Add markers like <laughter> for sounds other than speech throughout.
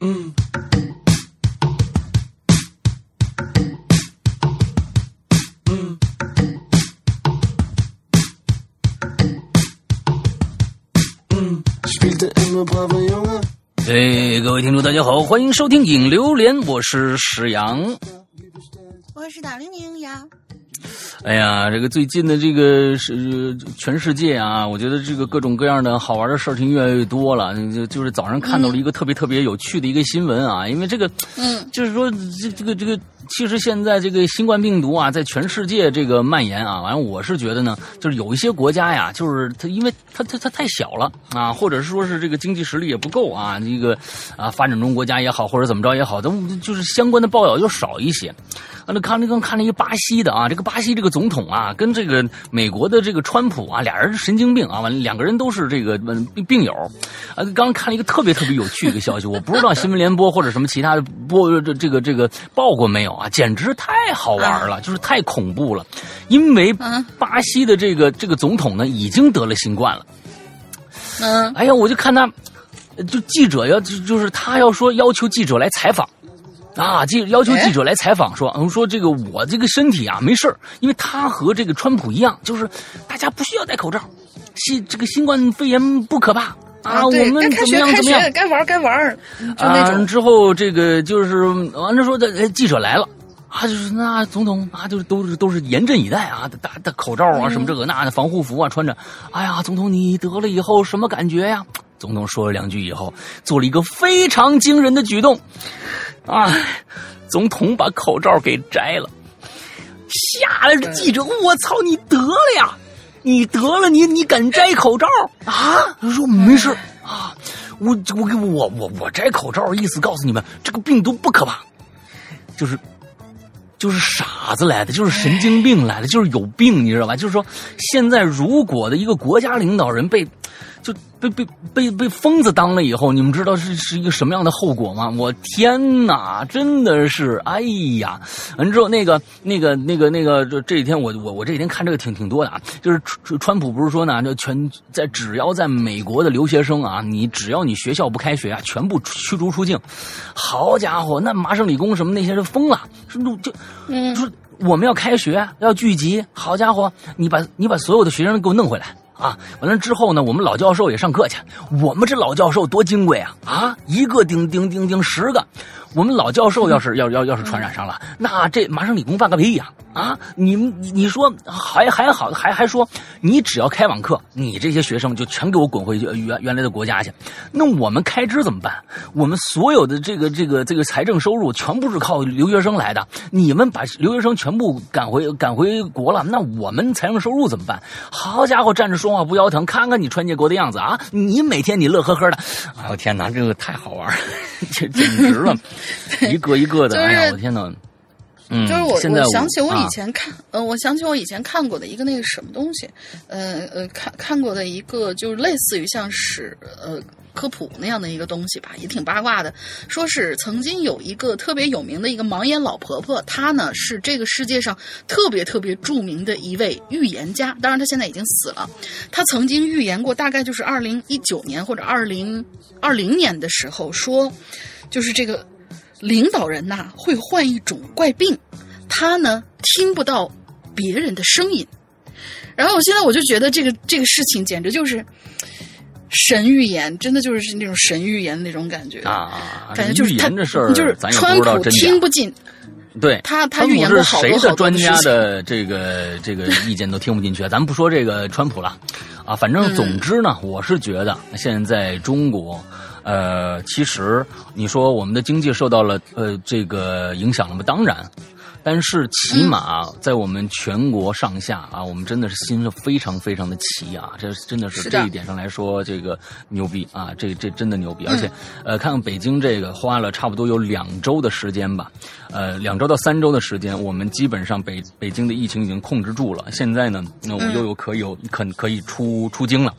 嗯。哎，各位听众，大家好，欢迎收听《影榴莲》，我是石阳，我是大玲玲呀。哎呀，这个最近的这个是全世界啊，我觉得这个各种各样的好玩的事情越来越多了。就就是早上看到了一个特别特别有趣的一个新闻啊，因为这个，嗯，就是说这这个这个，其实现在这个新冠病毒啊，在全世界这个蔓延啊，完了我是觉得呢，就是有一些国家呀，就是它因为它它它太小了啊，或者是说是这个经济实力也不够啊，这个啊发展中国家也好，或者怎么着也好，都就是相关的报道就少一些。啊，那看那刚看了一个巴西的啊，这个巴西这个总统啊，跟这个美国的这个川普啊，俩人是神经病啊，完两个人都是这个病病友。啊，刚看了一个特别特别有趣的一个消息，我不知道新闻联播或者什么其他的播这这个这个报过没有啊？简直太好玩了，就是太恐怖了，因为巴西的这个这个总统呢，已经得了新冠了。嗯，哎呀，我就看他，就记者要就就是他要说要求记者来采访。啊，记要求记者来采访说，说这个我这个身体啊没事因为他和这个川普一样，就是大家不需要戴口罩，新这个新冠肺炎不可怕啊，我们怎么样怎么样，该玩该玩啊，之后这个就是完了说的记者来了啊，就是那总统啊，就是都是都是严阵以待啊，戴戴口罩啊，什么这个那的防护服啊穿着，哎呀，总统你得了以后什么感觉呀？总统说了两句以后，做了一个非常惊人的举动。啊！总统把口罩给摘了，吓得记者，我操！你得了呀？你得了？你你敢摘口罩啊？他说没事啊，我我给我我我摘口罩，意思告诉你们，这个病毒不可怕，就是就是傻子来的，就是神经病来的，就是有病，你知道吧？就是说，现在如果的一个国家领导人被。就被被被被疯子当了以后，你们知道是是一个什么样的后果吗？我天哪，真的是，哎呀！完之后那个那个那个那个，这这几天我我我这几天看这个挺挺多的啊，就是川川普不是说呢，就全在只要在美国的留学生啊，你只要你学校不开学啊，全部驱逐出境。好家伙，那麻省理工什么那些人疯了，就就说我们要开学要聚集，好家伙，你把你把所有的学生给我弄回来。啊，完了之后呢，我们老教授也上课去。我们这老教授多金贵啊！啊，一个顶顶顶顶十个。我们老教授要是要要要是传染上了，那这麻省理工办个屁呀！啊，你你你说还还好，还还说你只要开网课，你这些学生就全给我滚回去原原来的国家去。那我们开支怎么办？我们所有的这个这个这个财政收入全部是靠留学生来的。你们把留学生全部赶回赶回国了，那我们财政收入怎么办？好家伙，站着说话不腰疼，看看你川建国的样子啊！你每天你乐呵呵的，哎呦天哪，这个太好玩了，<laughs> 这简直了。<laughs> 一个一个的，哎呀，我天哪！嗯，就是我，我想起我以前看，呃，我想起我以前看过的一个那个什么东西，呃呃，看看过的一个，就是类似于像是呃科普那样的一个东西吧，也挺八卦的。说是曾经有一个特别有名的一个盲眼老婆婆，她呢是这个世界上特别特别著名的一位预言家，当然她现在已经死了。她曾经预言过，大概就是二零一九年或者二零二零年的时候，说就是这个。领导人呐会患一种怪病，他呢听不到别人的声音。然后我现在我就觉得这个这个事情简直就是神预言，真的就是那种神预言的那种感觉啊！感觉就是他这事儿，就是川普听不进，对他他预言过好多好专家的这个这个意见都听不进去。咱们不说这个川普了啊，反正总之呢，我是觉得现在中国。呃，其实你说我们的经济受到了呃这个影响了吗？当然，但是起码在我们全国上下啊，我们真的是心是非常非常的齐啊，这真的是这一点上来说，这个牛逼啊，这这真的牛逼。而且，呃，看看北京这个花了差不多有两周的时间吧，呃，两周到三周的时间，我们基本上北北京的疫情已经控制住了。现在呢，那我又有可有可可以出出京了。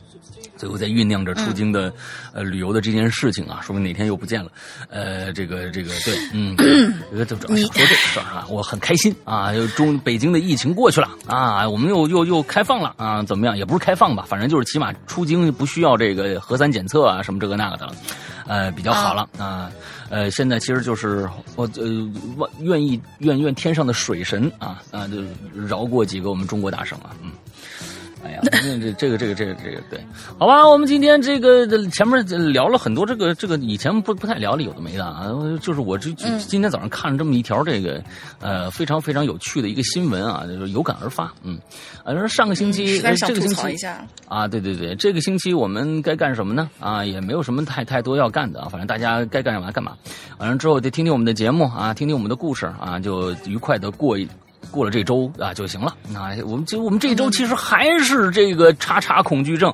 最后在酝酿着出京的、呃旅游的这件事情啊，说明哪天又不见了。呃，这个这个对，嗯，<clears throat> 这个这主要想说这个事儿啊，我很开心啊，又中北京的疫情过去了啊，我们又又又开放了啊，怎么样？也不是开放吧，反正就是起码出京不需要这个核酸检测啊，什么这个那个的了，呃，比较好了啊。呃，现在其实就是我呃愿意愿愿天上的水神啊啊，就饶过几个我们中国大省啊，嗯。哎呀，这这这个这个这个这个对，好吧，我们今天这个前面聊了很多这个这个以前不不太聊的有的没的啊，就是我这今天早上看了这么一条这个呃非常非常有趣的一个新闻啊，就是有感而发，嗯，啊说上个星期这个星期啊，对对对，这个星期我们该干什么呢？啊，也没有什么太太多要干的啊，反正大家该干嘛干嘛，完了之后得听听我们的节目啊，听听我们的故事啊，就愉快的过一。过了这周啊就行了。那我们就我们这周其实还是这个叉叉恐惧症。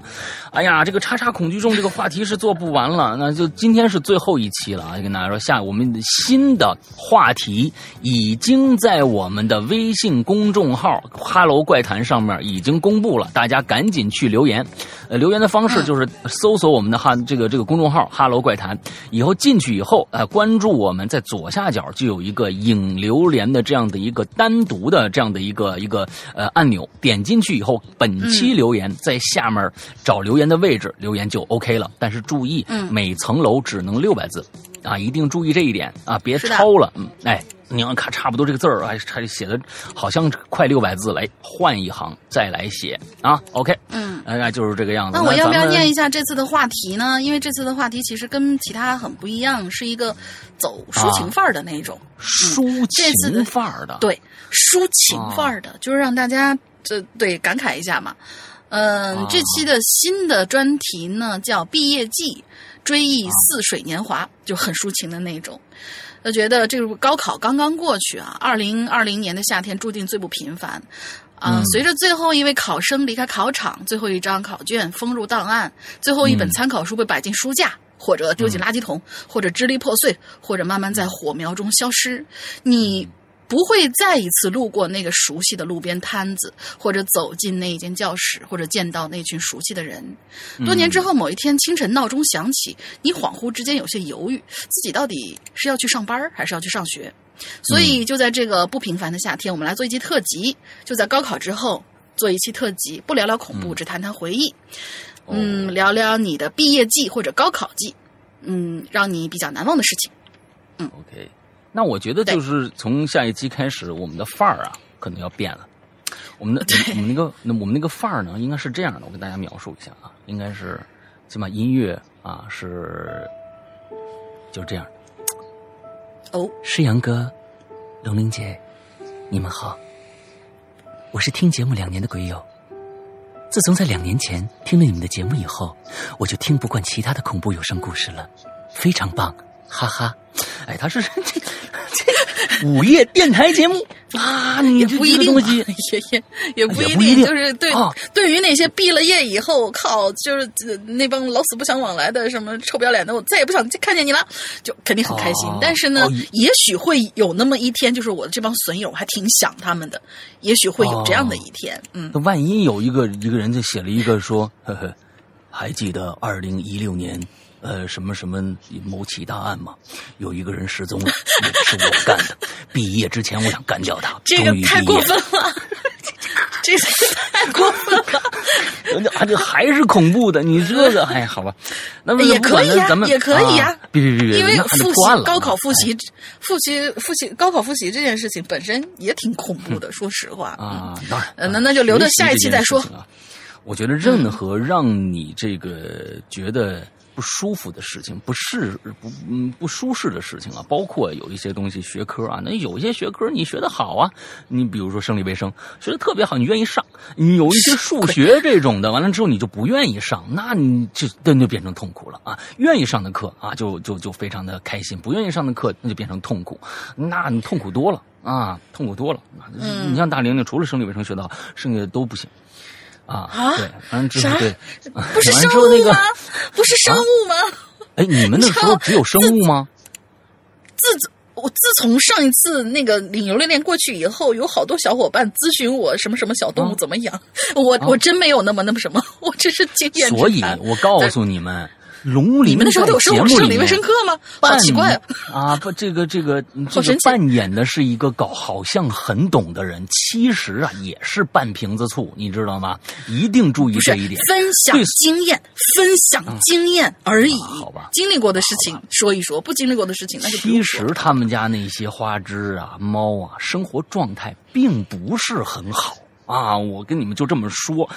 哎呀，这个叉叉恐惧症这个话题是做不完了。那就今天是最后一期了啊！跟大家说，下我们新的话题已经在我们的微信公众号“哈喽怪谈”上面已经公布了，大家赶紧去留言。呃，留言的方式就是搜索我们的哈这个这个公众号“哈喽怪谈”，以后进去以后，呃，关注我们在左下角就有一个引留连的这样的一个单独。的这样的一个一个呃按钮，点进去以后，本期留言在下面找留言的位置留言就 OK 了。但是注意，每层楼只能六百字啊，一定注意这一点啊，别超了。嗯，哎，你要看差不多这个字儿还还写的好像快六百字，来换一行再来写啊。OK，嗯，那就是这个样子。那我要不要念一下这次的话题呢？因为这次的话题其实跟其他很不一样，是一个走抒情范儿的那种抒情范儿的，对。抒情范儿的，就是让大家这对感慨一下嘛。嗯，这期的新的专题呢叫《毕业季》，追忆似水年华，就很抒情的那种。我觉得这个高考刚刚过去啊，二零二零年的夏天注定最不平凡。啊，随着最后一位考生离开考场，最后一张考卷封入档案，最后一本参考书被摆进书架，或者丢进垃圾桶，或者支离破碎，或者慢慢在火苗中消失，你。不会再一次路过那个熟悉的路边摊子，或者走进那一间教室，或者见到那群熟悉的人。多年之后，某一天清晨闹钟响起，你恍惚之间有些犹豫，自己到底是要去上班还是要去上学？所以就在这个不平凡的夏天，我们来做一期特辑。就在高考之后做一期特辑，不聊聊恐怖，只谈谈回忆。嗯，聊聊你的毕业季或者高考季，嗯，让你比较难忘的事情。嗯，OK。那我觉得就是从下一期开始，我们的范儿啊可能要变了。我们的我们那个那我们那个范儿呢，应该是这样的。我跟大家描述一下啊，应该是起码音乐啊是就这样。哦，诗阳哥、龙玲姐，你们好，我是听节目两年的鬼友。自从在两年前听了你们的节目以后，我就听不惯其他的恐怖有声故事了，非常棒。哈哈，哎，他是这这午夜电台节目 <laughs> 啊，你不一定，也也也不一定，就是对对于那些毕了业以后靠，就是那帮老死不相往来的什么臭不要脸的，我再也不想看见你了，就肯定很开心。但是呢，也许会有那么一天，就是我的这帮损友还挺想他们的，也许会有这样的一天。嗯，那万一有一个一个人就写了一个说，呵呵，还记得二零一六年。呃，什么什么某起大案嘛，有一个人失踪了，是我干的。<laughs> 毕业之前，我想干掉他。这个太过分了，<laughs> 这个太过分了。啊，这还是恐怖的。你这个，哎，好吧，那么也可以啊，也可以啊。别别别别，因为复习高考复习复习复习高考复习这件事情本身也挺恐怖的，说实话啊。当然，那那就留到下一期再说。我觉得任何让你这个觉得。不舒服的事情，不适不嗯不舒适的事情啊，包括有一些东西学科啊，那有一些学科你学的好啊，你比如说生理卫生学的特别好，你愿意上；你有一些数学这种的，完了之后你就不愿意上，那你就那就变成痛苦了啊。愿意上的课啊，就就就非常的开心；不愿意上的课，那就变成痛苦，那你痛苦多了啊，痛苦多了。你像大玲玲，除了生理卫生学的好，剩下的都不行。啊啊！对，完了之后对，不是生物吗？不是生物吗？哎，你们那时候只有生物吗？自我自从上一次那个领游练练过去以后，有好多小伙伴咨询我什么什么小动物怎么养，我我真没有那么那么什么，我只是经验之所以谈我告诉你们，龙你鳞在们那时候都有生物生理卫生课吗？好奇怪啊！<laughs> 啊！不，这个这个这个扮演的是一个搞好像很懂的人，其实啊也是半瓶子醋，你知道吗？一定注意这一点。分享经验，分享经验而已。啊好吧经历过的事情说一说，不经历过的事情那就其实他们家那些花枝啊、猫啊，生活状态并不是很好啊。我跟你们就这么说，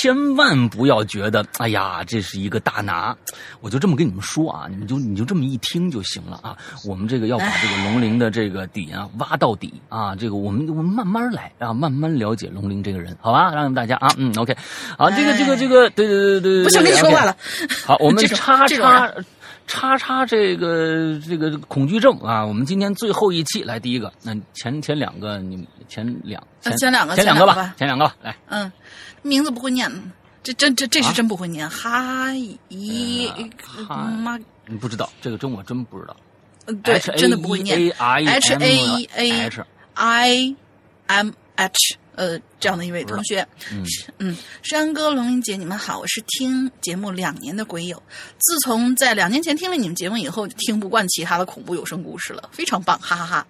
千万不要觉得，哎呀，这是一个大拿。我就这么跟你们说啊，你们就你就这么一听就行了啊。我们这个要把这个龙鳞的这个底啊挖到底啊，这个我们我们慢慢来啊，慢慢了解龙鳞这个人，好吧？让大家啊，嗯，OK，好，这个这个这个，对对对对对，不想跟你说话了。好，我们 <laughs> 叉叉人叉叉这个这个恐惧症啊，我们今天最后一期来第一个，那前前两个你前两前两个前两个吧前两个吧，来嗯，名字不会念，这真这这是啊真不会念。哈一呃哈妈，你不知道这个真我真不知道呃对，真的不会念。A I H A E A H I M H，呃，这样的一位同学，嗯。嗯，山哥、龙玲姐，你们好，我是听节目两年的鬼友，自从在两年前听了你们节目以后，就听不惯其他的恐怖有声故事了，非常棒，哈哈哈。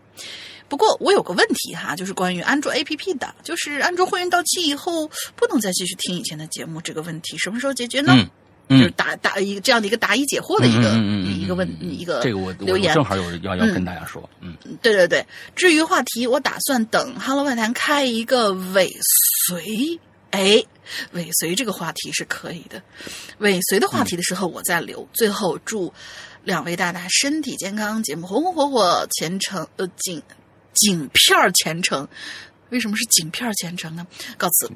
不过我有个问题哈，就是关于安卓 APP 的，就是安卓会员到期以后不能再继续听以前的节目，这个问题什么时候解决呢？嗯就是嗯，答答一个这样的一个答疑解惑的一个、一个问嗯一个这个我我留言。正好有要要嗯跟大家说，嗯对对对，至于话题，我打算等 Hello 外谈开一个尾随，哎，尾随这个话题是可以的。尾随的话题的时候，我再留。最后祝两位大大身体健康，节目红红火火，前程呃景景片儿前程。为什么是景片儿前程呢？告辞。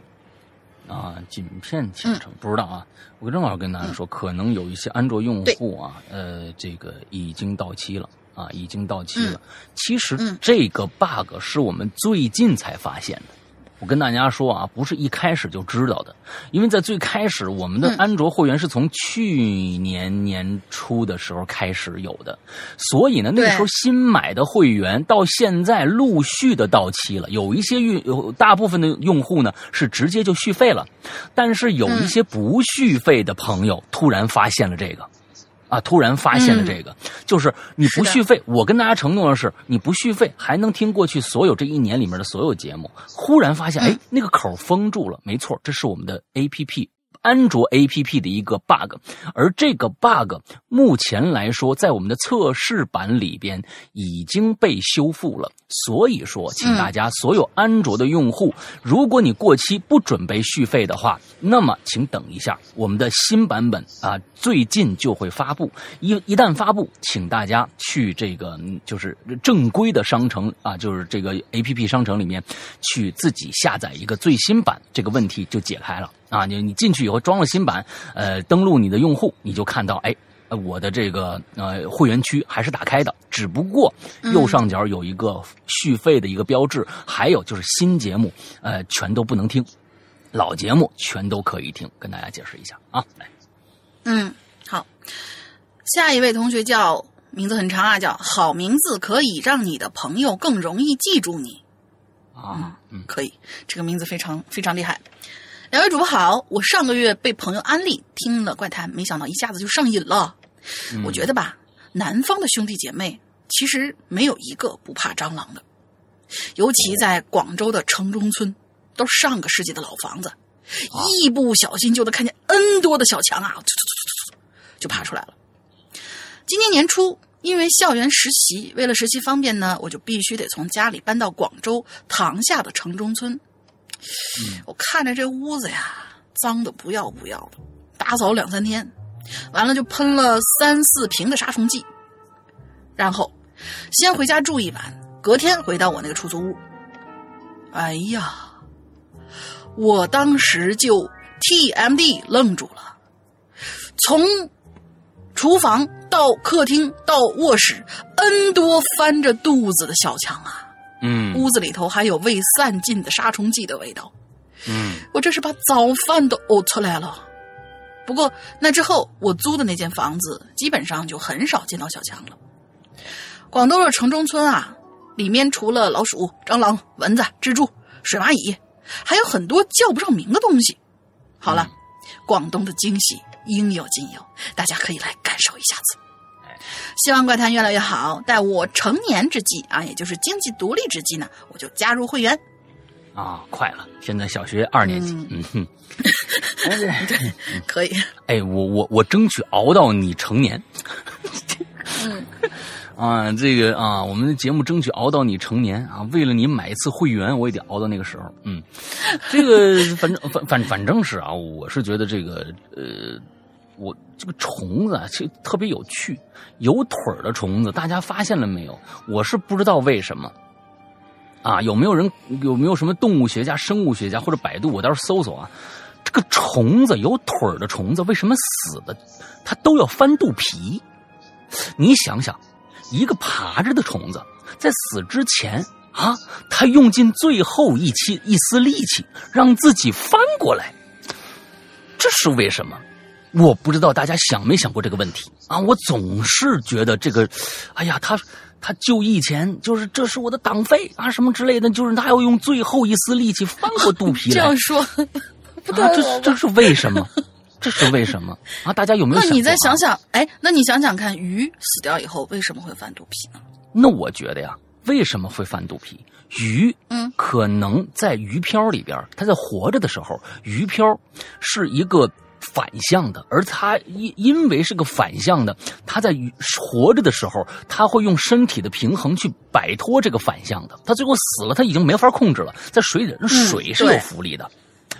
啊，仅片前嗯程、不知道啊，我正好跟大家说，可能有一些安卓用户啊，呃，这个已经到期了啊，已经到期了。其实嗯这个 bug 是我们最近才发现的。我跟大家说啊，不是一开始就知道的，因为在最开始，我们的嗯安卓会员是从去年年初的时候开始有的，所以呢，那个时候新买的会员到现在陆续的到期了，有一些用有大部分的用户呢是直接就续费了，但是有一些不续费的朋友突然发现了这个。啊！突然发现了这个，就是你不续费，我跟大家承诺的是，你不续费还能听过去所有这一年里面的所有节目。忽然发现，哎，那个口封住了，没错，这是我们的 A P P 安卓 A P P 的一个 bug，而这个 bug 目前来说，在我们的测试版里边已经被修复了。所以说，请大家所有安卓的用户，如果你过期不准备续费的话，那么请等一下，我们的新版本啊，最近就会发布。一一旦发布，请大家去这个嗯就是正规的商城啊，就是这个 A P P 商城里面去自己下载一个最新版，这个问题就解开了啊。你你进去以后装了新版，呃，登录你的用户，你就看到哎。呃我的这个呃会员区还是打开的，只不过右上角有一个续费的一个标志，还有就是新节目呃全都不能听，老节目全都可以听，跟大家解释一下啊。来，嗯，好。下一位同学叫名字很长啊，叫好名字可以让你的朋友更容易记住你。啊，嗯可以，这个名字非常非常厉害。两位主播好，我上个月被朋友安利听了怪谈，没想到一下子就上瘾了。嗯我觉得吧，南方的兄弟姐妹其实没有一个不怕蟑螂的，尤其在广州的城中村，都是上个世纪的老房子，一不小心就能看见 N 多的小强啊，就爬出来了。今年年初，因为校园实习，为了实习方便呢，我就必须得从家里搬到广州塘下的城中村。我看着这屋子呀，脏的不要不要的，打扫两三天，完了就喷了三四瓶的杀虫剂，然后先回家住一晚，隔天回到我那个出租屋。哎呀，我当时就 TMD 愣住了，从厨房到客厅到卧室，N 多翻着肚子的小强啊！嗯屋子里头还有未散尽的杀虫剂的味道，嗯我这是把早饭都呕出来了。不过那之后，我租的那间房子基本上就很少见到小强了。广东的城中村啊，里面除了老鼠、蟑螂、蚊子、蜘蛛、水蚂蚁，还有很多叫不上名的东西。好了，广东的惊喜应有尽有，大家可以来感受一下子。希望怪谈越来越好。待我成年之际啊，也就是经济独立之际呢，我就加入会员。啊，快了，现在小学二年级，嗯哼，<laughs> 对，可以。哎，我我我争取熬到你成年。嗯，<laughs> 啊，这个啊，我们的节目争取熬到你成年啊，为了你买一次会员，我也得熬到那个时候。嗯，这个反正反反反正是啊，我是觉得这个呃，我这个虫子啊，其实特别有趣，有腿儿的虫子，大家发现了没有？我是不知道为什么。啊，有没有人有没有什么动物学家、生物学家或者百度？我倒是搜搜啊。这个虫子有腿儿的虫子，为什么死的它都要翻肚皮？你想想，一个爬着的虫子在死之前啊，它用尽最后一气一丝力气让自己翻过来，这是为什么？我不知道大家想没想过这个问题啊？我总是觉得这个，哎呀，他。他就义前就是这是我的党费啊什么之类的，就是他要用最后一丝力气翻过肚皮来。<laughs> 这样说，<laughs> 不啊，这这是为什么？这是为什么啊？大家有没有？<laughs> 那你再想想，哎，那你想想看，鱼死掉以后为什么会翻肚皮呢？那我觉得呀，为什么会翻肚皮？鱼，嗯，可能在鱼漂里边，它在活着的时候，鱼漂是一个。反向的，而它因因为是个反向的，它在活着的时候，它会用身体的平衡去摆脱这个反向的。它最后死了，它已经没法控制了。在水里，水是有浮力的，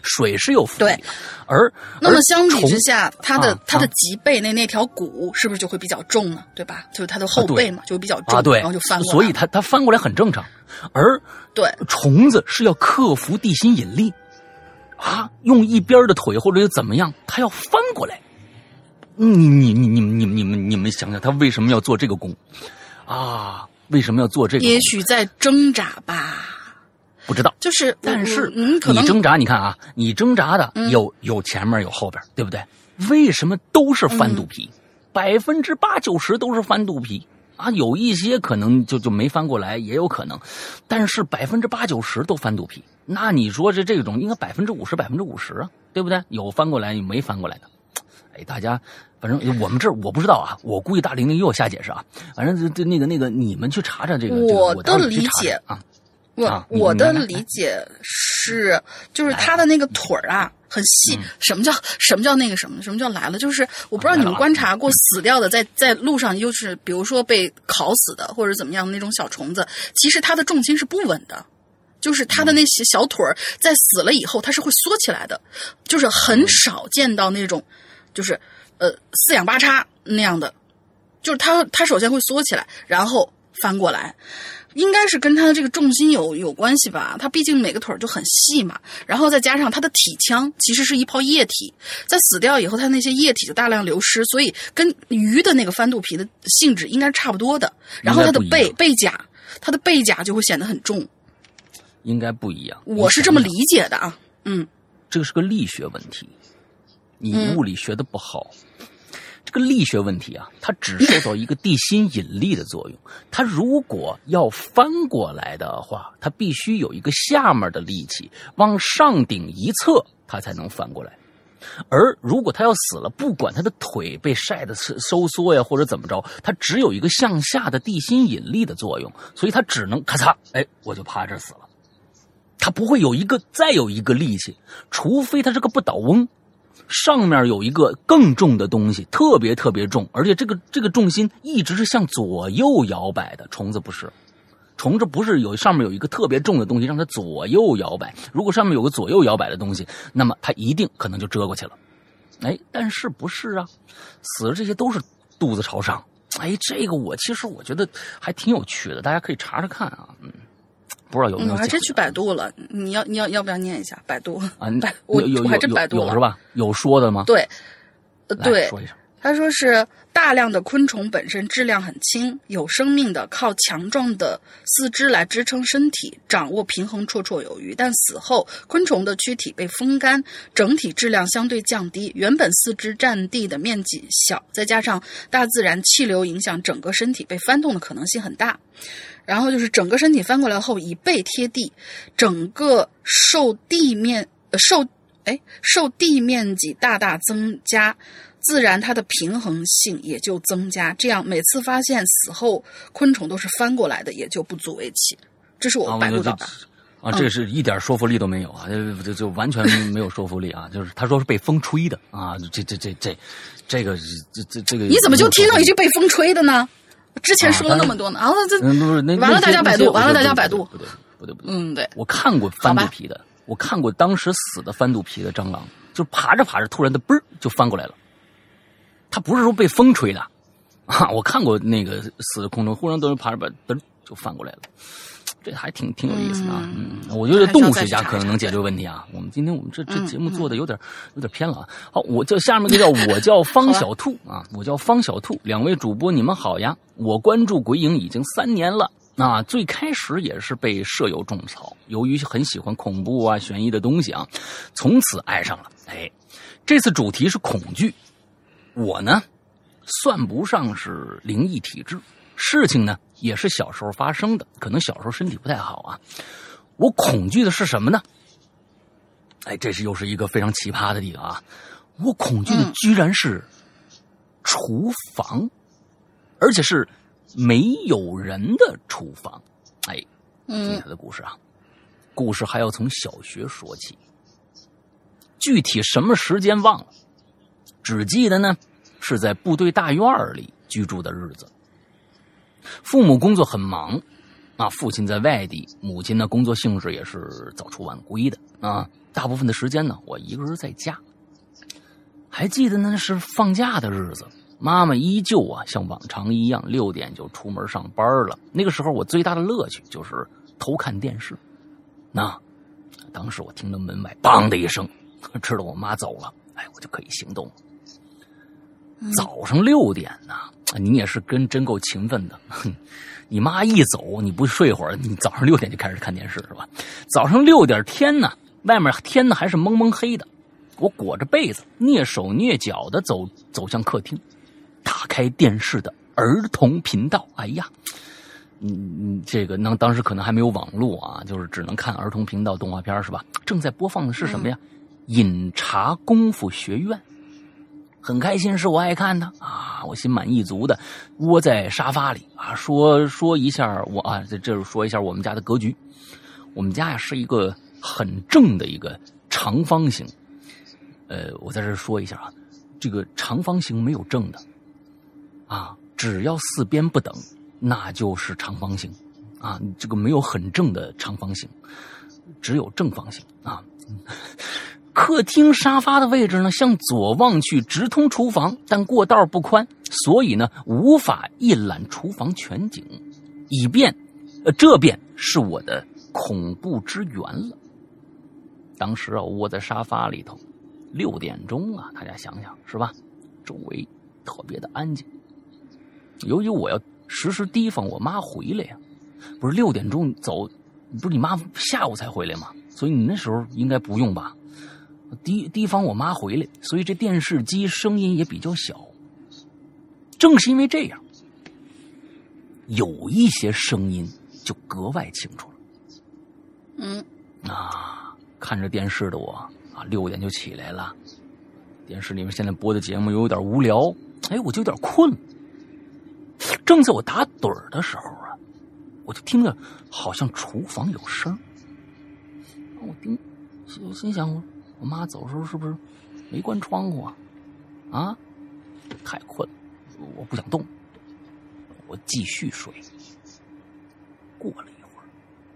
水是有浮力。对，而那么相比之下，它的它的脊背那那条骨是不是就会比较重呢？对吧？就是它的后背嘛，就会比较重，对，然后就翻过来。所以它它翻过来很正常。而对虫子是要克服地心引力。啊，用一边的腿或者又怎么样，他要翻过来。你你你你们你们你们你们想想，他为什么要做这个功？啊，为什么要做这个？也许在挣扎吧，不知道。就是，但是你挣扎，你看啊，你挣扎的有有前面有后边，对不对？为什么都是翻肚皮？百分之八九十都是翻肚皮。啊，有一些可能就就没翻过来，也有可能，但是百分之八九十都翻肚皮。那你说这这种应该百分之五十百分之五十啊，对不对？有翻过来，有没翻过来的。哎，大家反正我们这我不知道啊，我估计大玲玲又要瞎解释啊。反正这这那个那个，你们去查查这个。我的理解啊，我我的理解是，就是他的那个腿儿啊。很细，什么叫什么叫那个什么？什么叫来了？就是我不知道你们观察过死掉的，在在路上，又是比如说被烤死的，或者怎么样那种小虫子，其实它的重心是不稳的，就是它的那些小腿儿在死了以后，它是会缩起来的，就是很少见到那种，就是呃四仰八叉那样的，就是它它首先会缩起来，然后翻过来。应该是跟他的这个重心有有关系吧，他毕竟每个腿就很细嘛，然后再加上他的体腔其实是一泡液体，在死掉以后，他那些液体就大量流失，所以跟鱼的那个翻肚皮的性质应该是差不多的。然后他的背背甲，他的背甲就会显得很重，应该不一样。我是这么理解的啊，嗯，这个是个力学问题，你物理学的不好。这个力学问题啊，它只受到一个地心引力的作用。它如果要翻过来的话，它必须有一个下面的力气往上顶一侧，它才能翻过来。而如果它要死了，不管它的腿被晒的收缩呀，或者怎么着，它只有一个向下的地心引力的作用，所以它只能咔嚓，哎，我就趴这死了。它不会有一个再有一个力气，除非它是个不倒翁。上面有一个更重的东西，特别特别重，而且这个这个重心一直是向左右摇摆的。虫子不是，虫子不是有上面有一个特别重的东西让它左右摇摆。如果上面有个左右摇摆的东西，那么它一定可能就折过去了。哎，但是不是啊？死了这些都是肚子朝上。哎，这个我其实我觉得还挺有趣的，大家可以查查看啊。嗯。不知道有没有？我还真去百度了。你要你要要不要念一下百度？啊，百我有还真百度了，是吧？有说的吗？对，对，说一声。他说是大量的昆虫本身质量很轻，有生命的，靠强壮的四肢来支撑身体，掌握平衡绰绰有余。但死后，昆虫的躯体被风干，整体质量相对降低，原本四肢占地的面积小，再加上大自然气流影响，整个身体被翻动的可能性很大。然后就是整个身体翻过来后，以背贴地，整个受地面呃受哎受地面积大大增加。自然它的平衡性也就增加，这样每次发现死后昆虫都是翻过来的，也就不足为奇。这是我百度到的。啊，这是一点说服力都没有啊，就就就完全没有说服力啊！就是他说是被风吹的啊，这这这这这个这这这个你怎么就听到一句被风吹的呢？之前说了那么多呢，啊，这不是那完了，大家百度，完了，大家百度，不对不对不对，嗯，对，我看过翻肚皮的，我看过当时死的翻肚皮的蟑螂，就爬着爬着，突然的嘣儿就翻过来了。它不是说被风吹的，<laughs> 啊，我看过那个死的空中，忽然都是爬着把噔就翻过来了，这还挺挺有意思的啊。嗯，我觉得动物学家可能能解决问题啊。我们今天我们这这节目做的有点有点偏了啊。好，我叫下面一个叫我叫方小兔 <laughs> 啊，我叫方小兔，两位主播你们好呀。我关注鬼影已经三年了，啊最开始也是被舍友种草，由于很喜欢恐怖啊悬疑的东西啊，从此爱上了。哎，这次主题是恐惧。我呢，算不上是灵异体质，事情呢也是小时候发生的，可能小时候身体不太好啊。我恐惧的是什么呢？哎，这是又是一个非常奇葩的地方啊！我恐惧的居然是厨房，而且是没有人的厨房。哎，精彩的故事啊！故事还要从小学说起，具体什么时间忘了。只记得呢，是在部队大院里居住的日子。父母工作很忙，啊，父亲在外地，母亲呢工作性质也是早出晚归的啊。大部分的时间呢，我一个人在家。还记得那是放假的日子，妈妈依旧啊像往常一样六点就出门上班了。那个时候我最大的乐趣就是偷看电视。那当时我听到门外“梆”的一声，<laughs> 知道我妈走了，哎，我就可以行动了。早上六点呢，你也是跟真够勤奋的。<laughs> 你妈一走，你不睡会儿，你早上六点就开始看电视是吧？早上六点天呢，外面天呢还是蒙蒙黑的。我裹着被子，蹑手蹑脚的走走向客厅，打开电视的儿童频道。哎呀，嗯嗯，这个那当时可能还没有网络啊，就是只能看儿童频道动画片是吧？正在播放的是什么呀？饮茶功夫学院。很开心，是我爱看的啊！我心满意足的窝在沙发里啊，说说一下我啊，这这说一下我们家的格局。我们家呀是一个很正的一个长方形。呃，我在这说一下啊，这个长方形没有正的啊，只要四边不等，那就是长方形啊。这个没有很正的长方形，只有正方形啊。客厅沙发的位置呢，向左望去直通厨房，但过道不宽，所以呢无法一览厨房全景，以便，呃，这便是我的恐怖之源了。当时啊，窝在沙发里头，六点钟啊，大家想想是吧？周围特别的安静。由于我要时时提防我妈回来呀，不是六点钟走，不是你妈下午才回来吗？所以你那时候应该不用吧？提提防我妈回来，所以这电视机声音也比较小。正是因为这样，有一些声音就格外清楚了。嗯，啊，看着电视的我啊，六点就起来了。电视里面现在播的节目有点无聊，哎，我就有点困。正在我打盹儿的时候啊，我就听着好像厨房有声。我听，心心想我。我妈走时候是不是没关窗户啊？啊，太困了，我不想动，我继续睡。过了一会儿，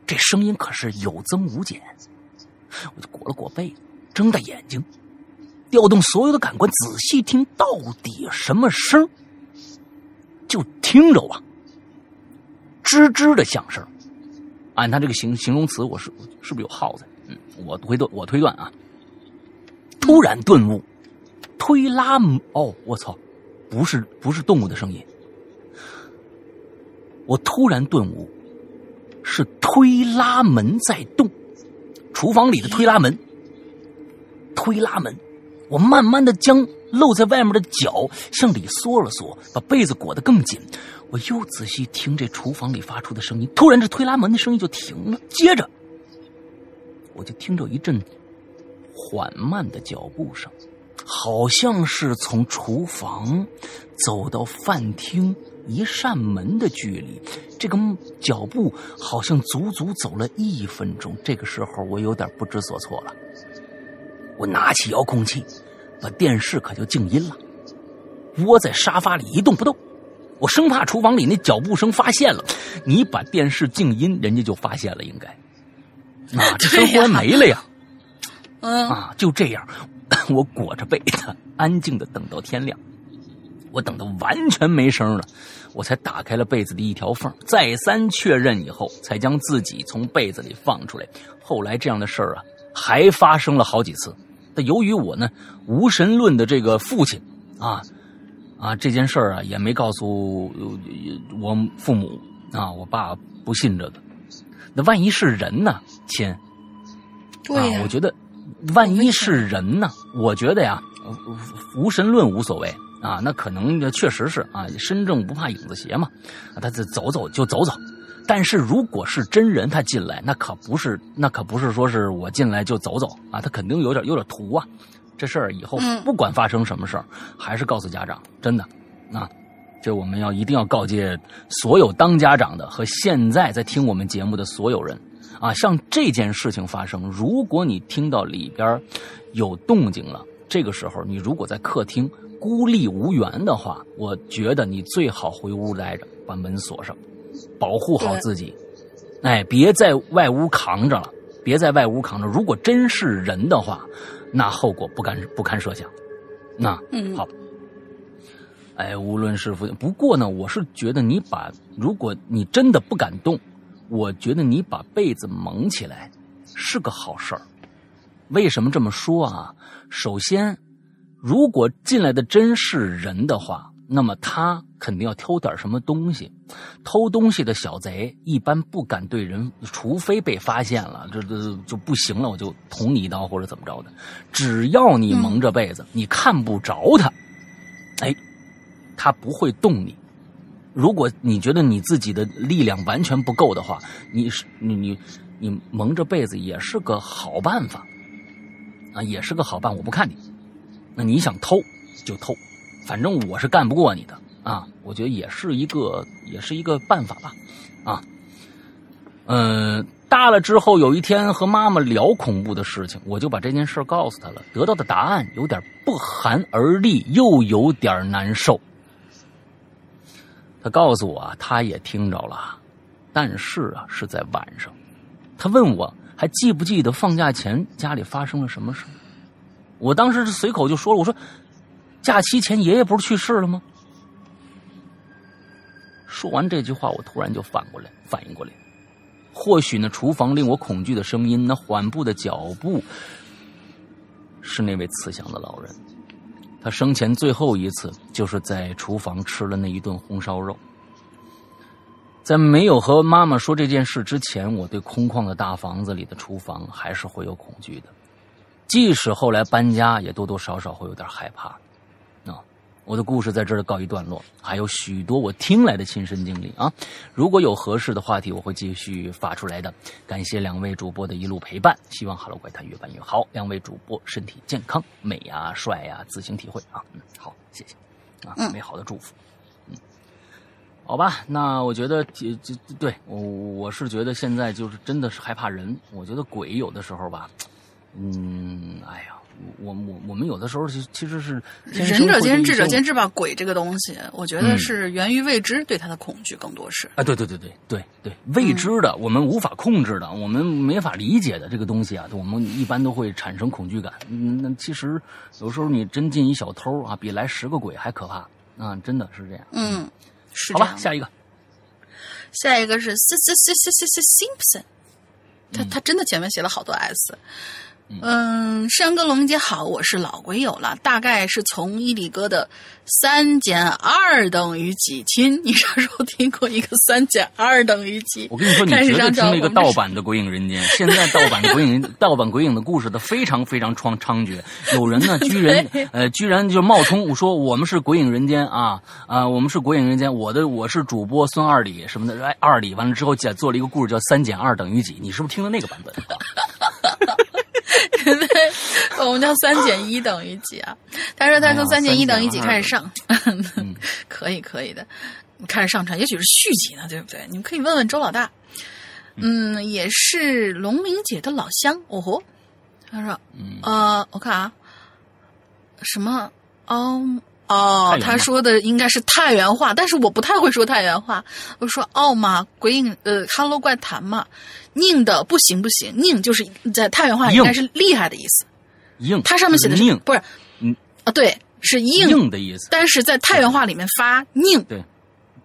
这声音可是有增无减，我就裹了裹被子，睁大眼睛，调动所有的感官，仔细听，到底什么声？就听着啊，吱吱的响声。按他这个形形容词，我是是不是有耗子？嗯，我推断，我推断啊。突然顿悟，推拉门哦，我操，不是不是动物的声音。我突然顿悟，是推拉门在动，厨房里的推拉门，推拉门。我慢慢的将露在外面的脚向里缩了缩，把被子裹得更紧。我又仔细听这厨房里发出的声音，突然这推拉门的声音就停了，接着我就听着一阵缓慢的脚步声，好像是从厨房走到饭厅一扇门的距离。这个脚步好像足足走了一分钟。这个时候我有点不知所措了。我拿起遥控器，把电视可就静音了，窝在沙发里一动不动。我生怕厨房里那脚步声发现了，你把电视静音，人家就发现了，应该啊，<laughs> 这生活没了呀。嗯啊，就这样，<coughs> 我裹着被子，安静的等到天亮。我等到完全没声了，我才打开了被子的一条缝，再三确认以后，才将自己从被子里放出来。后来这样的事儿啊，还发生了好几次。但由于我呢无神论的这个父亲啊啊这件事儿啊也没告诉我父母啊，我爸不信这个。那万一是人呢，亲？啊，我觉得万一是人呢？我觉得呀，无神论无所谓啊，那可能确实是啊，身正不怕影子斜嘛，啊，他这走走就走走。但是如果是真人，他进来，那可不是，那可不是说是我进来就走走啊，他肯定有点有点图啊。这事儿以后嗯不管发生什么事儿，还是告诉家长，真的啊，这我们要一定要告诫所有当家长的和现在在听我们节目的所有人啊，像这件事情发生，如果你听到里边有动静了，这个时候你如果在客厅孤立无援的话，我觉得你最好回屋待着，把门锁上，保护好自己。哎，别在外屋扛着了，别在外屋扛着。如果真是人的话，那后果不堪不堪设想。那嗯好，哎，无论是否，不过呢，我是觉得你把，如果你真的不敢动，我觉得你把被子蒙起来是个好事儿。为什么这么说啊？首先，如果进来的真是人的话，那么他肯定要偷点什么东西。偷东西的小贼一般不敢对人，除非被发现了，这这就不行了，我就捅你一刀或者怎么着的。只要你蒙着被子，你看不着他，哎，他不会动你。如果你觉得你自己的力量完全不够的话，你是你你你蒙着被子也是个好办法，啊，也是个好办。我不看你，那你想偷就偷，反正我是干不过你的啊。我觉得也是一个也是一个办法吧，啊，嗯、大了之后有一天和妈妈聊恐怖的事情，我就把这件事告诉她了，得到的答案有点不寒而栗，又有点难受。告诉我啊，他也听着了，但是啊是在晚上。他问我还记不记得放假前家里发生了什么事？我当时是随口就说了，我说假期前爷爷不是去世了吗？说完这句话，我突然就反过来反应过来，或许那厨房令我恐惧的声音，那缓步的脚步，是那位慈祥的老人。他生前最后一次就是在厨房吃了那一顿红烧肉。在没有和妈妈说这件事之前，我对空旷的大房子里的厨房还是会有恐惧的，即使后来搬家，也多多少少会有点害怕。啊，我的故事在这儿告一段落，还有许多我听来的亲身经历啊。如果有合适的话题，我会继续发出来的。感谢两位主播的一路陪伴，希望《哈喽怪谈》越办越好。两位主播身体健康，美呀、帅呀、自行体会啊。嗯，好，谢谢啊，嗯美好的祝福。嗯，好吧，那我觉得这这对我我是觉得现在就是真的是害怕人。我觉得鬼有的时候吧，嗯，哎呀，我我我们有的时候其其实是仁者见仁，智者见智吧。鬼这个东西，我觉得嗯是源于未知，对他的恐惧更多是。啊，对对对对对对，未知的，我们无法控制的，我们没法理解的这个东西啊，我们一般都会产生恐惧感。嗯，那其实有时候你真进一小偷啊，比来十个鬼还可怕啊，真的是这样。嗯，是好吧，下一个，下一个是 S S S S S Simpson，他嗯他真的前面写了好多 S。嗯，山哥龙姐好，我是老鬼友了，大概是从伊里哥的三减二等于几亲？你啥时候听过一个三减二等于几？我跟你说，你绝对听了一个盗版的《鬼影人间》。现在盗版《鬼影》<laughs> 盗版《鬼影》的故事的非常非常猖猖獗，有人呢 <laughs> 居然呃居然就冒充说我们是《鬼影人间》啊啊，我们是《鬼影人间》，我的我是主播孙二里什么的，哎二里完了之后讲做了一个故事叫三减二等于几？你是不是听了那个版本？<laughs> 对，我们叫三减一等于几啊？他说他从三减一等于几开始上，<laughs> 可以可以的，开始上传，也许是续集呢，对不对？你们可以问问周老大。嗯，也是龙玲姐的老乡。哦吼，他说，呃，我看啊，什么哦哦，他说的应该是太原话，但是我不太会说太原话。我说哦嘛，鬼影呃，Hello 怪谈嘛。宁的不行不行，宁就是在太原话应该是厉害的意思。硬，它上面写的是宁，不是？嗯啊，对，是硬硬的意思。但是在太原话里面发宁，对，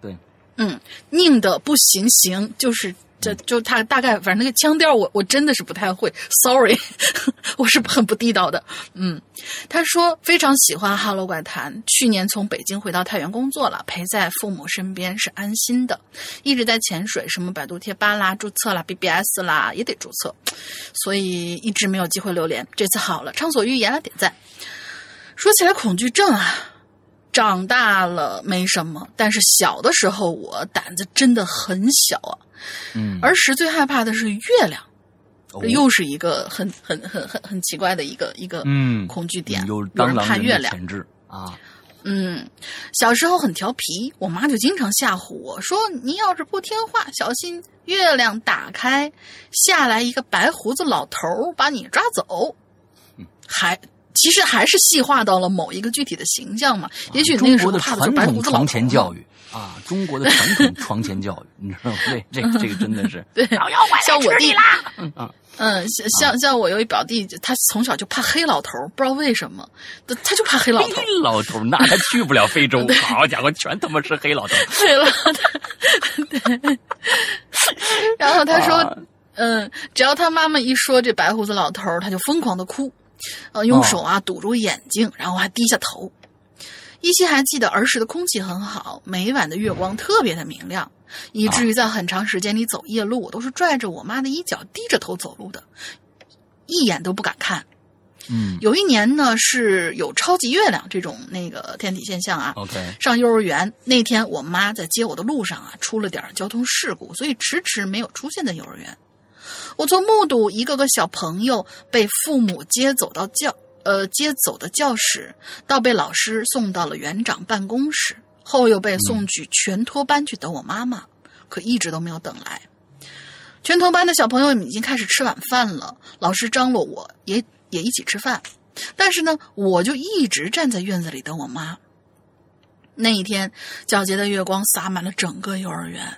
对，嗯，宁的不行行就是。这就他大概反正那个腔调我我真的是不太会，sorry，<laughs> 我是很不地道的。嗯，他说非常喜欢《哈喽怪谈》，去年从北京回到太原工作了，陪在父母身边是安心的。一直在潜水，什么百度贴吧啦、注册啦、BBS 啦也得注册，所以一直没有机会留连。这次好了，畅所欲言了，点赞。说起来恐惧症啊，长大了没什么，但是小的时候我胆子真的很小啊。嗯，儿时最害怕的是月亮，这又是一个很很很很很奇怪的一个一个嗯恐惧点。有人怕月亮啊。嗯，小时候很调皮，我妈就经常吓唬我说：“你要是不听话，小心月亮打开下来一个白胡子老头把你抓走。”还其实还是细化到了某一个具体的形象嘛？也许那个时候怕的是白胡子老头。床前教育。啊，中国的传统床前教育，你知道吗？对，这 <laughs> 这个真的是对。像我弟啦，<laughs> 嗯嗯，像像像我有一表弟，他从小就怕黑老头，不知道为什么，他他就怕黑老头。黑老头，那他去不了非洲。<laughs> 好家伙，全他妈是黑老头。对了，对。然后他说，嗯，只要他妈妈一说这白胡子老头，他就疯狂的哭，呃，用手啊堵住眼睛，然后还低下头。依稀还记得儿时的空气很好，每晚的月光特别的明亮，以至于在很长时间里走夜路，我都是拽着我妈的衣角，低着头走路的，一眼都不敢看。嗯，有一年呢，是有超级月亮这种那个天体现象啊。OK，上幼儿园那天，我妈在接我的路上啊，出了点交通事故，所以迟迟没有出现在幼儿园。我从目睹一个个小朋友被父母接走到教。呃，接走的教室，到被老师送到了园长办公室，后又被送去全托班去等我妈妈，可一直都没有等来。全托班的小朋友已经开始吃晚饭了，老师张罗我也也一起吃饭，但是呢，我就一直站在院子里等我妈。那一天，皎洁的月光洒满了整个幼儿园。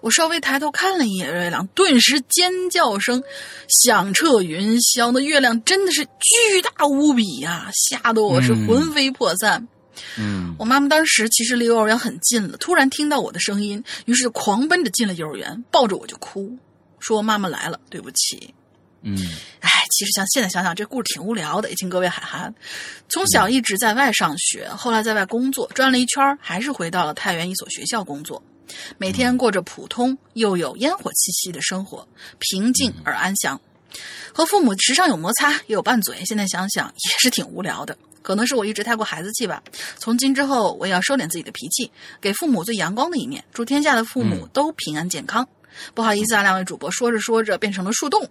我稍微抬头看了一眼月亮，顿时尖叫声响彻云霄。那月亮真的是巨大无比呀，吓得我是魂飞魄散。嗯，我妈妈当时其实离幼儿园很近了，突然听到我的声音，于是就狂奔着进了幼儿园，抱着我就哭，说妈妈来了，对不起。嗯，哎，其实像现在想想，这故事挺无聊的，也请各位海涵。从小一直在外上学，后来在外工作，转了一圈，还是回到了太原一所学校工作。每天过着普通又有烟火气息的生活，平静而安详。和父母时常有摩擦，也有拌嘴。现在想想 <laughs> 也是挺无聊的。可能是我一直太过孩子气吧。从今之后，我也要收敛自己的脾气，给父母最阳光的一面。祝天下的父母都平安健康。不好意思啊，两位主播，说着说着变成了树洞。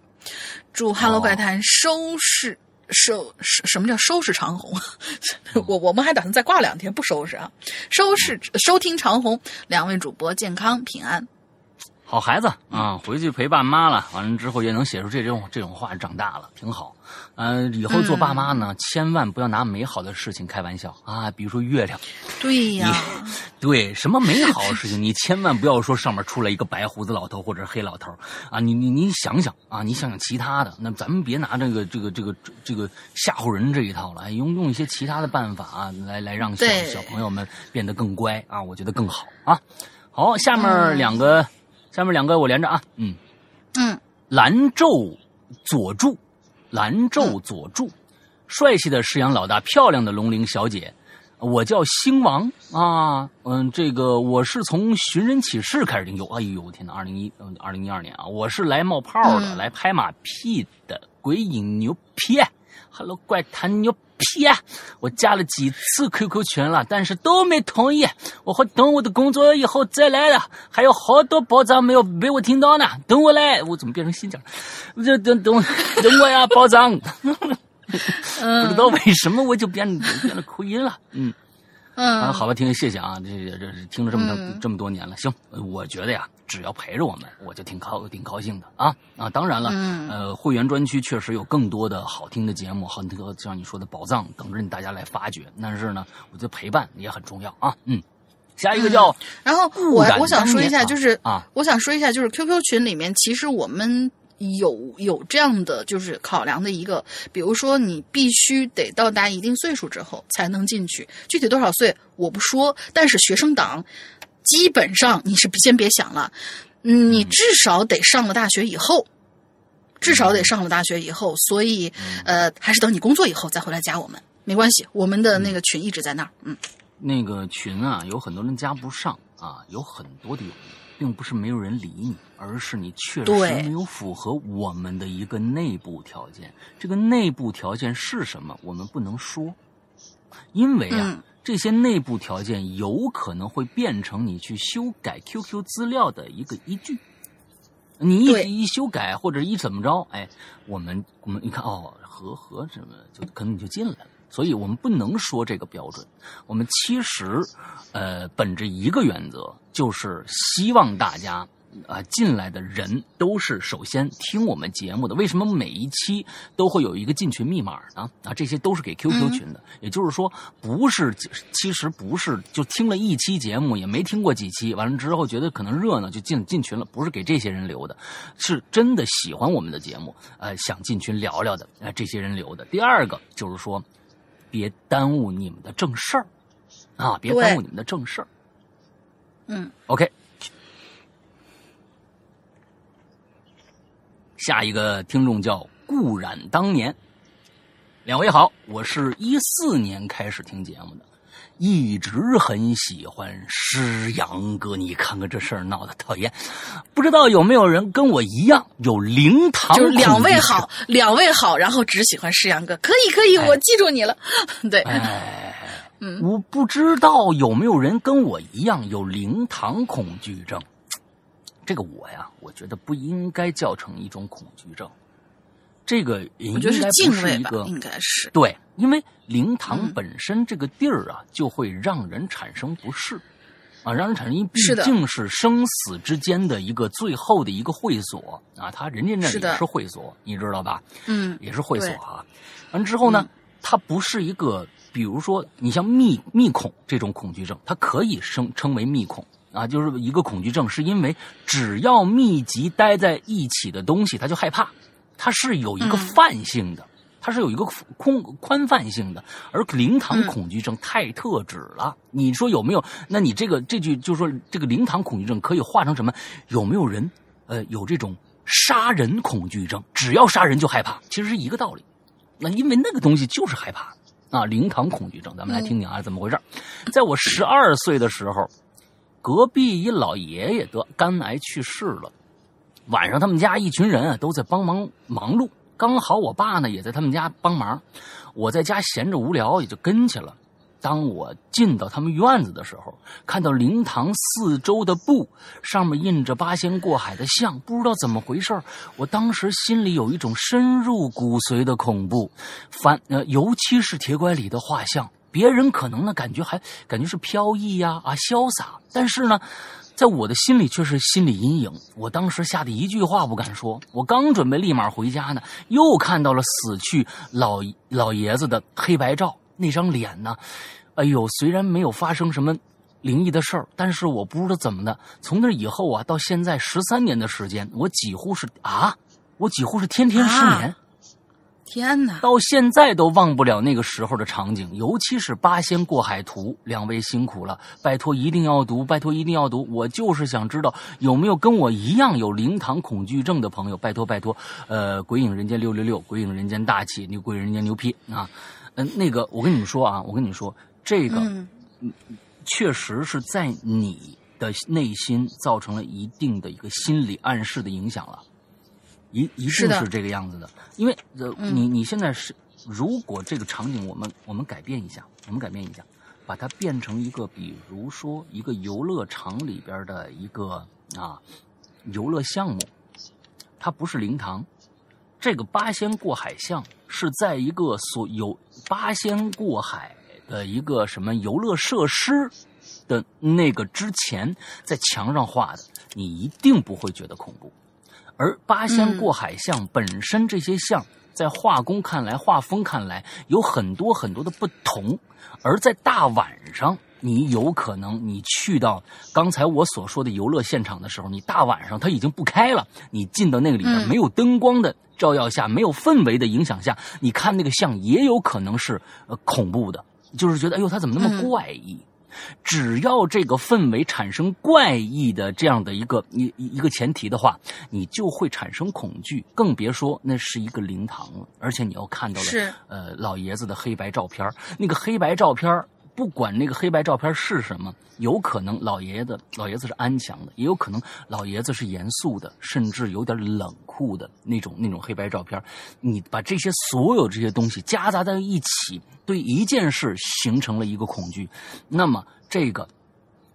祝 Hello 怪谈收视。收什什么叫收拾长虹？<laughs> 我我们还打算再挂两天不收拾啊！收拾收听长虹，两位主播健康平安。好孩子啊，回去陪爸妈了。完了之后也能写出这种这种话，长大了挺好。嗯，以后做爸妈呢，千万不要拿美好的事情开玩笑啊，比如说月亮。对呀，对什么美好的事情，你千万不要说上面出来一个白胡子老头或者黑老头啊！你你你想想啊，你想想其他的，那咱们别拿这个这个这个这个吓唬人这一套了，用用一些其他的办法啊，来来让小小朋友们变得更乖啊，我觉得更好啊。好，下面两个。下面两个我连着啊，嗯。嗯，蓝昼佐助，蓝昼佐助，帅气的释阳老大，漂亮的龙鳞小姐。我叫星王。啊，嗯，这个我是从寻人启事开始听，哟，哎呦，我天哪，二零一，嗯，二零一二年啊，我是来冒泡的，嗯。来拍马屁的，鬼影牛皮，Hello 怪谈牛皮，我加了几次 QQ 群了，但是都没同意，我会等我的工作以后再来的，还有好多宝藏没有被我听到呢，等我来，我怎么变成新疆？这等等等我呀，宝藏。<laughs> 不知道为什么我就变变了口音了，嗯嗯，啊，好吧，听谢谢啊，这这听了这么多、嗯。这么多年了，行，我觉得呀，只要陪着我们，我就挺高挺高兴的啊。啊，当然了，嗯。呃，会员专区确实有更多的好听的节目，很多像你说的宝藏等着你大家来发掘，但是呢，我觉得陪伴也很重要啊，嗯，下一个叫、然后我我想说一下，就是啊。我想说一下，就是 QQ 群里面，其实我们有有这样的就是考量的一个，比如说你必须得到达一定岁数之后才能进去，具体多少岁我不说，但是学生党基本上你是先别想了，嗯，你至少得上了大学以后。至少得上了大学以后，所以，呃，还是等你工作以后再回来加我们，没关系，我们的那个群一直在那儿，嗯，那个群啊，有很多人加不上啊，有很多的原因，并不是没有人理你，而是你确实没有符合我们的一个内部条件。这个内部条件是什么？我们不能说，因为啊，嗯这些内部条件有可能会变成你去修改 QQ 资料的一个依据。你对一一修改或者一怎么着，哎，我们我们你看哦，和和什么就可能你就进来了，所以我们不能说这个标准。我们其实，呃，本着一个原则，就是希望大家。啊，进来的人都是首先听我们节目的。为什么每一期都会有一个进群密码呢？啊，这些都是给 QQ 群的。也就是说，不是，其实不是就听了一期节目，也没听过几期，完了之后觉得可能热闹就进进群了，不是给这些人留的，是真的喜欢我们的节目，呃，想进群聊聊的，呃，这些人留的。第二个就是说，别耽误你们的正事儿，啊，别耽误你们的正事儿。嗯，OK。下一个听众叫顾染当年，两位好，我是一四年开始听节目的，一直很喜欢诗阳哥。你看看这事儿闹的讨厌，不知道有没有人跟我一样有灵堂就是两位好，两位好，然后只喜欢师阳哥，可以可以，哎。我记住你了。<laughs> 对，哎，嗯我不知道有没有人跟我一样有灵堂恐惧症。这个我呀，我觉得不应该叫成一种恐惧症，这个应该不敬畏吧，是一个应该是。对，因为灵堂嗯本身这个地儿啊，就会让人产生不适，啊，让人产生，因为毕竟是生死之间的一个最后的一个会所啊，他人家那也是会所，你知道吧？嗯也是会所啊。完之后呢，它不是一个，比如说你像密密恐这种恐惧症，它可以称称为密恐啊，就是一个恐惧症，是因为只要密集待在一起的东西，它就害怕，它是有一个嗯泛性的。它是有一个空宽泛性的，而灵堂嗯恐惧症太特指了。你说有没有？那你这个这句就是说，这个灵堂恐惧症可以化成什么？有没有人呃有这种杀人恐惧症？只要杀人就害怕，其实是一个道理。那因为那个东西就是害怕啊，灵堂恐惧症。咱们来听听啊，怎么回事？在我十二岁的时候，隔壁一老爷爷得肝癌去世了。晚上他们家一群人啊都在帮忙忙碌，刚好我爸呢也在他们家帮忙，我在家闲着无聊也就跟去了。当我进到他们院子的时候，看到灵堂四周的布上面印着八仙过海的像，不知道怎么回事我当时心里有一种深入骨髓的恐怖，反呃，尤其是铁拐李的画像，别人可能呢感觉还感觉是飘逸呀啊潇洒，但是呢，在我的心里却是心理阴影。我当时吓得一句话不敢说，我刚准备立马回家呢，又看到了死去老老爷子的黑白照，那张脸呢，哎呦，虽然没有发生什么。灵异的事儿，但是我不知道怎么的，从那以后啊，到现在十三年的时间，我几乎是啊，我几乎是天天失眠，天哪！到现在都忘不了那个时候的场景，尤其是《八仙过海图》，两位辛苦了，拜托一定要读，拜托一定要读。我就是想知道有没有跟我一样有灵堂恐惧症的朋友，拜托拜托。呃，鬼影人间六六六，鬼影人间大气，牛鬼人间牛批啊！嗯、那个我跟你们说啊，我跟你们说，这个、嗯确实是在你的内心造成了一定的一个心理暗示的影响了，一一定是这个样子的。因为呃，嗯你你现在是，如果这个场景我们我们改变一下，我们改变一下，把它变成一个，比如说一个游乐场里边的一个啊游乐项目，它不是灵堂。这个八仙过海像是在一个所有八仙过海的一个什么游乐设施的那个之前，在墙上画的，你一定不会觉得恐怖。而八仙过海像本身这些像，在画工看来、画风看来有很多很多的不同，而在大晚上。你有可能，你去到刚才我所说的游乐现场的时候，你大晚上它已经不开了，你进到那个里边嗯没有灯光的照耀下，没有氛围的影响下，你看那个像也有可能是呃恐怖的，就是觉得哎呦，它怎么那么嗯怪异？只要这个氛围产生怪异的这样的一个一一一个前提的话，你就会产生恐惧，更别说那是一个灵堂了。而且你要看到了是呃老爷子的黑白照片那个黑白照片儿不管那个黑白照片是什么，有可能老爷子老爷子是安详的，也有可能老爷子是严肃的，甚至有点冷酷的那种那种黑白照片。你把这些所有这些东西夹杂在一起，对一件事形成了一个恐惧，那么这个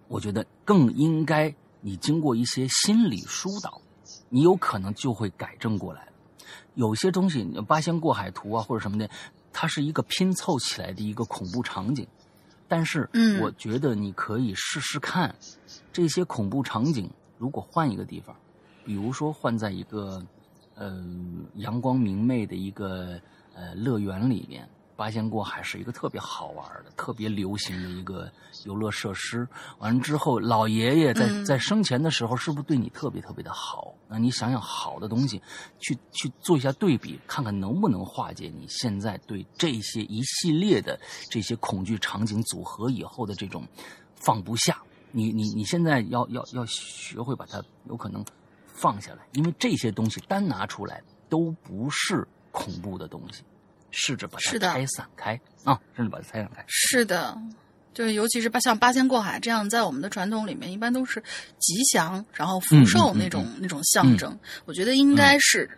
我觉得更应该你经过一些心理疏导，你有可能就会改正过来。有些东西，八仙过海图啊或者什么的，它是一个拼凑起来的一个恐怖场景。但是，嗯。我觉得你可以试试看，这些恐怖场景如果换一个地方，比如说换在一个呃阳光明媚的一个呃乐园里面，八仙过海是一个特别好玩的、特别流行的一个游乐设施。完了之后，老爷爷在嗯在生前的时候是不是对你特别特别的好？那你想想好的东西，去去做一下对比，看看能不能化解你现在对这些一系列的这些恐惧场景组合以后的这种放不下。你你你现在要要要学会把它有可能放下来，因为这些东西单拿出来都不是恐怖的东西，试着把它拆散开啊，甚至把它拆散开。是的，就是尤其是八像八仙过海这样，在我们的传统里面，一般都是吉祥，然后福寿嗯嗯嗯那种、那种象征。我觉得应该是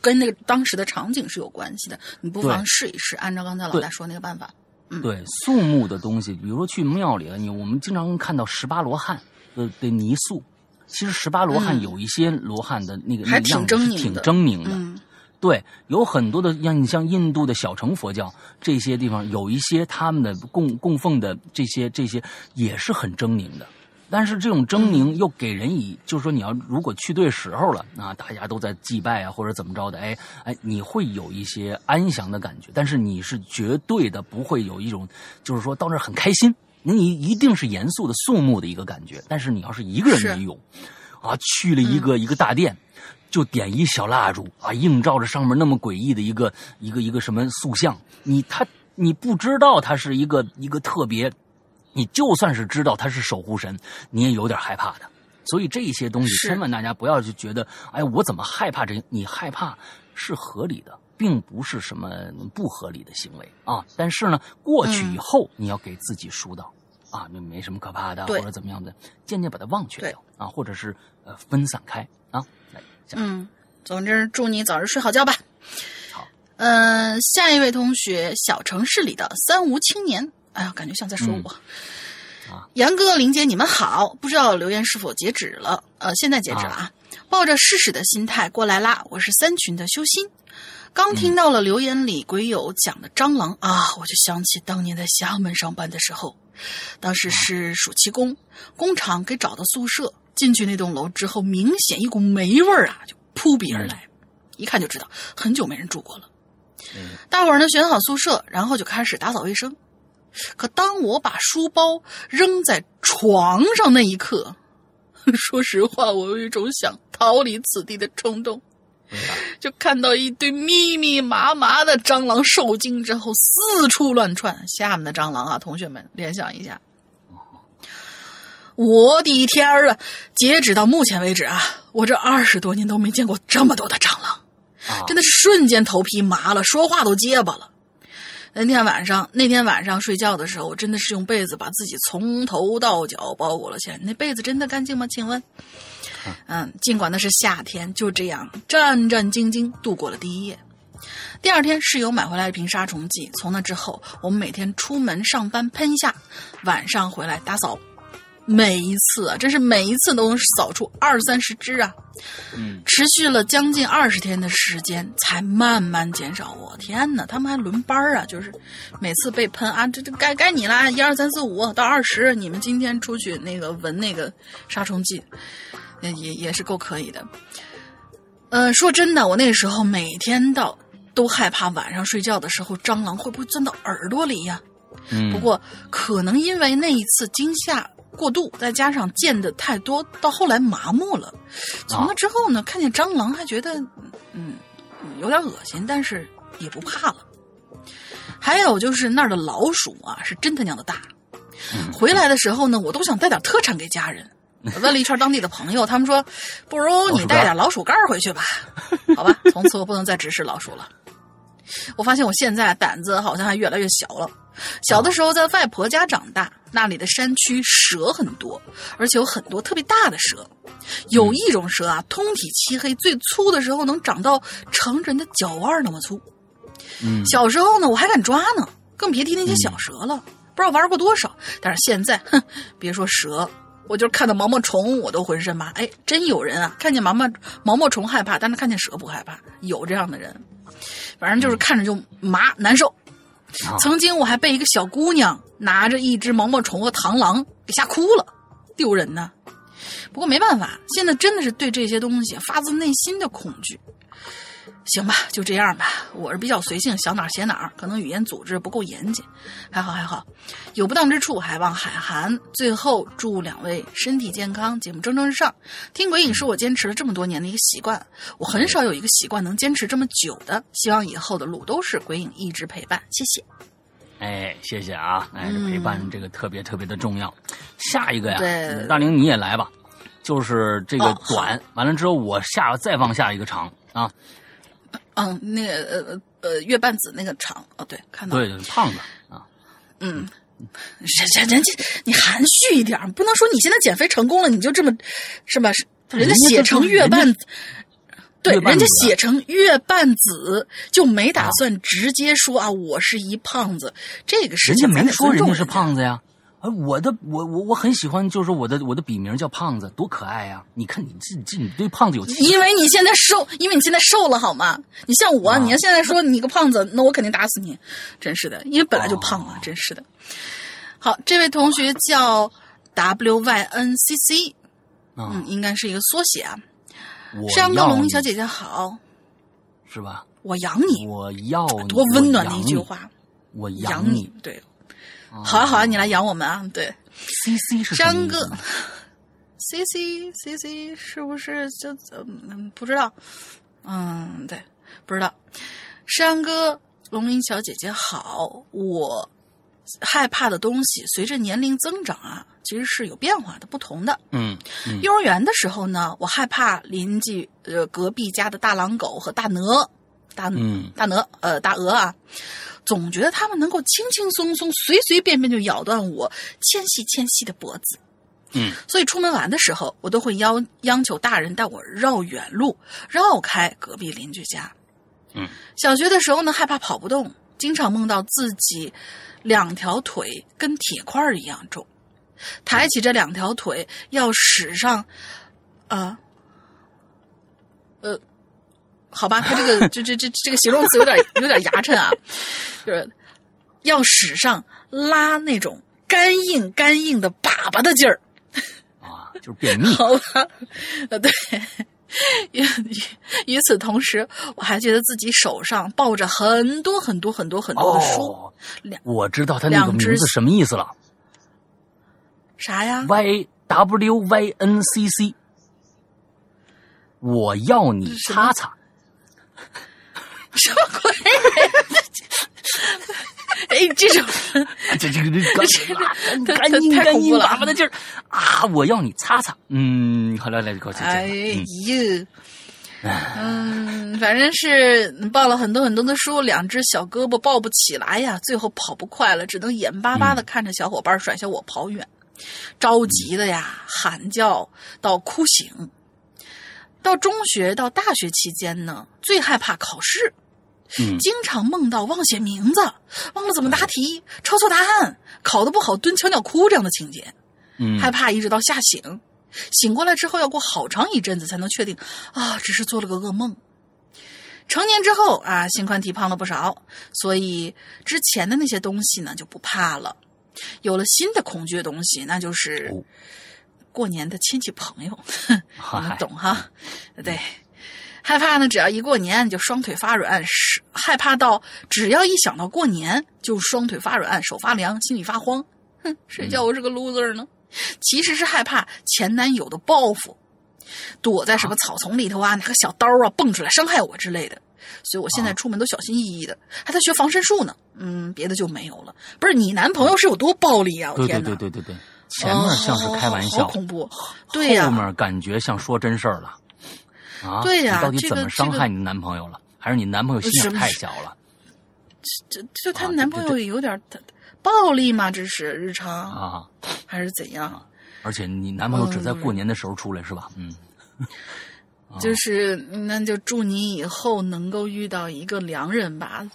跟那个当时的场景是有关系的。你不妨试一试，按照刚才老大说那个办法。嗯对肃穆的东西，比如说去庙里了，你我们经常看到十八罗汉的的泥塑，其实十八罗汉嗯有一些罗汉的那个、还那个样子是挺挺狰狞的狰狞的。嗯对，有很多的像你像印度的小乘佛教这些地方，有一些他们的供供奉的这些这些也是很狰狞的。但是这种狰狞又给人以，就是说你要如果去对时候了啊，大家都在祭拜啊或者怎么着的，哎哎，你会有一些安详的感觉，但是你是绝对的不会有一种，就是说到那儿很开心，你一定是严肃的肃穆的一个感觉。但是你要是一个人游泳，啊，去了一个、一个大殿，就点一小蜡烛啊，映照着上面那么诡异的一个一个一个什么塑像，你他你不知道他是一个一个特别，你就算是知道他是守护神，你也有点害怕的。所以这些东西，千万大家不要去觉得，哎，我怎么害怕这？你害怕是合理的，并不是什么不合理的行为啊。但是呢，过去以后，你要给自己疏导。啊，那没什么可怕的，或者怎么样的，渐渐把它忘却掉啊，或者是呃分散开啊。嗯，总之祝你早日睡好觉吧。好，嗯、下一位同学，小城市里的三无青年，哎呀，感觉像在说我。啊，杨哥、林姐，你们好！不知道留言是否截止了？呃，现在截止了啊！抱着试试的心态过来啦，我是三群的修心。刚听到了留言里鬼友讲的蟑螂、啊，我就想起当年在厦门上班的时候，当时是暑期工，工厂给找的宿舍，进去那栋楼之后，明显一股霉味儿啊，就扑鼻而来，一看就知道很久没人住过了。嗯大伙儿呢选好宿舍，然后就开始打扫卫生。可当我把书包扔在床上那一刻，<laughs> 说实话，我有一种想逃离此地的冲动。就看到一堆密密麻麻的蟑螂受惊之后四处乱窜，下面的蟑螂啊，同学们联想一下。我的天儿啊！截止到目前为止啊，我这二十多年都没见过这么多的蟑螂，真的是瞬间头皮麻了，说话都结巴了。那天晚上，那天晚上睡觉的时候，我真的是用被子把自己从头到脚包裹了起来。那被子真的干净吗？请问？嗯，尽管那是夏天，就这样战战兢兢度过了第一夜。第二天，室友买回来一瓶杀虫剂，从那之后，我们每天出门上班喷一下，晚上回来打扫。每一次啊，真是每一次都能扫出二三十只啊！嗯，持续了将近二十天的时间，才慢慢减少。我天哪，他们还轮班啊！就是每次被喷啊，这这该该你了，一二三四五到二十，你们今天出去那个闻那个杀虫剂，也也也是够可以的。呃，说真的，我那个时候每天到都害怕晚上睡觉的时候蟑螂会不会钻到耳朵里呀？嗯，不过可能因为那一次惊吓。过度，再加上见的太多，到后来麻木了。从那之后呢，看见蟑螂还觉得，嗯，有点恶心，但是也不怕了。还有就是那儿的老鼠啊，是真他娘的大。回来的时候呢，我都想带点特产给家人。<laughs> 我问了一圈当地的朋友，他们说，不如你带点老鼠干回去吧。<laughs> 好吧，从此我不能再直视老鼠了。我发现我现在胆子好像还越来越小了。小的时候在外婆家长大，那里的山区蛇很多，而且有很多特别大的蛇。有一种蛇啊，通体漆黑，最粗的时候能长到成人的脚腕那么粗。嗯，小时候呢，我还敢抓呢，更别提那些小蛇了。不知道玩过多少，但是现在，哼，别说蛇，我就是看到毛毛虫我都浑身麻。哎，真有人啊，看见毛毛毛毛虫害怕，但是看见蛇不害怕，有这样的人。反正就是看着就麻难受。曾经我还被一个小姑娘拿着一只毛毛虫和螳螂给吓哭了，丢人呢。不过没办法，现在真的是对这些东西发自内心的恐惧。行吧，就这样吧。我是比较随性，想哪儿写哪儿，可能语言组织不够严谨。还好还好，有不当之处还望海涵。最后祝两位身体健康，节目蒸蒸日上。听鬼影是我坚持了这么多年的一个习惯，我很少有一个习惯能坚持这么久的。希望以后的路都是鬼影一直陪伴，谢谢。哎，谢谢啊！哎，这陪伴这个特别特别的重要。下一个呀，对大玲你也来吧，就是这个短，完了之后我下再放下一个长啊。嗯，那个呃呃月半子那个长哦，对，看到了对，对，胖子啊，嗯，人人人家你含蓄一点，不能说你现在减肥成功了，你就这么是吧？人家写成月半子，对，人家写成月半子，就没打算直接说啊，我是一胖子。这个事人家情咱得没说人家是胖子呀。哎，我的我我我很喜欢，就是我的我的笔名叫胖子，多可爱呀！你看你这这你对胖子有气因为你现在瘦，因为你现在瘦了好吗？你像我，啊你要现在说你个胖子，那我肯定打死你，真是的，因为本来就胖哦了，真是的。好，这位同学叫 W Y N C C，啊嗯，，应该是一个缩写啊。山羊哥要你龙小姐姐好，是吧？我养你，我要你多温暖的一句话，我养你。对，啊好啊好啊，你来养我们啊，对。C C 是什么山哥，C C C C 是不是就嗯不知道？嗯，对，不知道。山哥，龙鳞小姐姐好，我害怕的东西随着年龄增长啊，其实是有变化的，不同的。嗯嗯幼儿园的时候呢，我害怕邻居呃隔壁家的大狼狗和大鹅，大嗯。大鹅呃大鹅啊，总觉得它们能够轻轻松松、随随便便就咬断我纤细纤细的脖子。嗯。所以出门玩的时候，我都会要央求大人带我绕远路，绕开隔壁邻居家。嗯，小学的时候呢，害怕跑不动，经常梦到自己两条腿跟铁块一样重，抬起这两条腿要使上，啊，呃，好吧，他这个这这这这个形容词有点有点牙碜啊，就是要使上拉那种干硬干硬的粑粑的劲儿。啊，就是便秘。<laughs> 好吧，呃，对。与与与此同时，我还觉得自己手上抱着很多很多很多很多的书，哦，我知道他那个名字什么意思了啥呀？，Y W Y N C C。我要你擦擦，<laughs> 什么鬼？哎，这种这这个这赶赶太紧赶紧太恐怖了把把那劲儿啊！我要你擦擦。嗯，好来来，给我去。哎嗯呦，嗯，反正是抱了很多很多的书，两只小胳膊抱不起来呀，最后跑不快了，只能眼巴巴的看着小伙伴甩下我跑远，着急的呀，喊叫到哭醒。到中学到大学期间呢，最害怕考试，嗯经常梦到忘写名字、忘了怎么答题、抄错答案、考得不好蹲墙角哭这样的情节。嗯，害怕一直到吓醒，醒过来之后要过好长一阵子才能确定啊，只是做了个噩梦。成年之后啊，心宽体胖了不少，所以之前的那些东西呢就不怕了。有了新的恐惧的东西，那就是哦过年的亲戚朋友，<laughs> 你们，懂哈？对，害怕呢，只要一过年就双腿发软，是害怕到只要一想到过年就双腿发软、手发凉、心里发慌。哼，谁叫我是个 loser 呢？其实是害怕前男友的报复，躲在什么草丛里头啊，拿个小刀啊蹦出来伤害我之类的。所以我现在出门都小心翼翼的，还在学防身术呢。嗯，别的就没有了。不是你男朋友是有多暴力啊？我天哪！对对对对对，前面像是开玩哦、笑好，恐怖。对呀、后面感觉像说真事儿了。啊，对呀你到底这怎么伤害你男朋友了？还是你男朋友心眼太小了这就她啊男朋友有点儿暴力吗？这是日常、啊？还是怎样？而且你男朋友只在嗯过年的时候出来是吧？嗯，<laughs> 就是那就祝你以后能够遇到一个良人吧。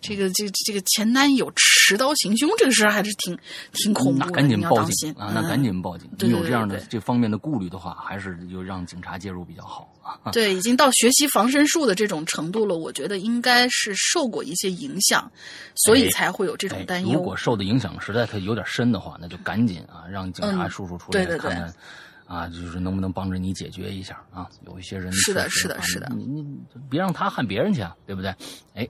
这个这这个前男友持刀行凶这个事儿还是挺挺恐怖的，那赶紧报警啊！那嗯赶紧报警。你有这样的对这方面的顾虑的话，还是就让警察介入比较好啊。<laughs> 对，已经到学习防身术的这种程度了，我觉得应该是受过一些影响，所以哎才会有这种哎担忧。如果受的影响实在它有点深的话，那就赶紧啊，让警察嗯叔叔出对对对来看看。啊，就是能不能帮着你解决一下啊？有一些人是的是的是的你你你别让他喊别人去啊，对不对？哎，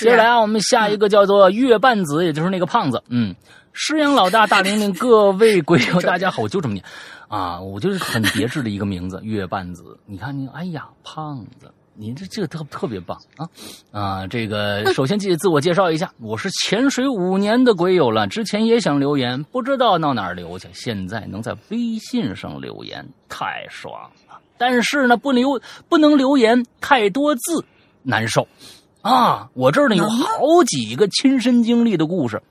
接下来啊，我们下一个叫做月半子，也就是那个胖子。嗯，师阳老大、大玲玲，各位鬼友，<laughs> 大家好，我就这么念啊，我就是很别致的一个名字，月半子。你看你，哎呀，胖子。你这这个特特别棒啊啊！这个首先记自我介绍一下，我是潜水五年的鬼友了，之前也想留言，不知道到哪儿留去，现在能在微信上留言，太爽了。但是呢，不留不能留言太多字，难受啊！我这儿呢有好几个亲身经历的故事，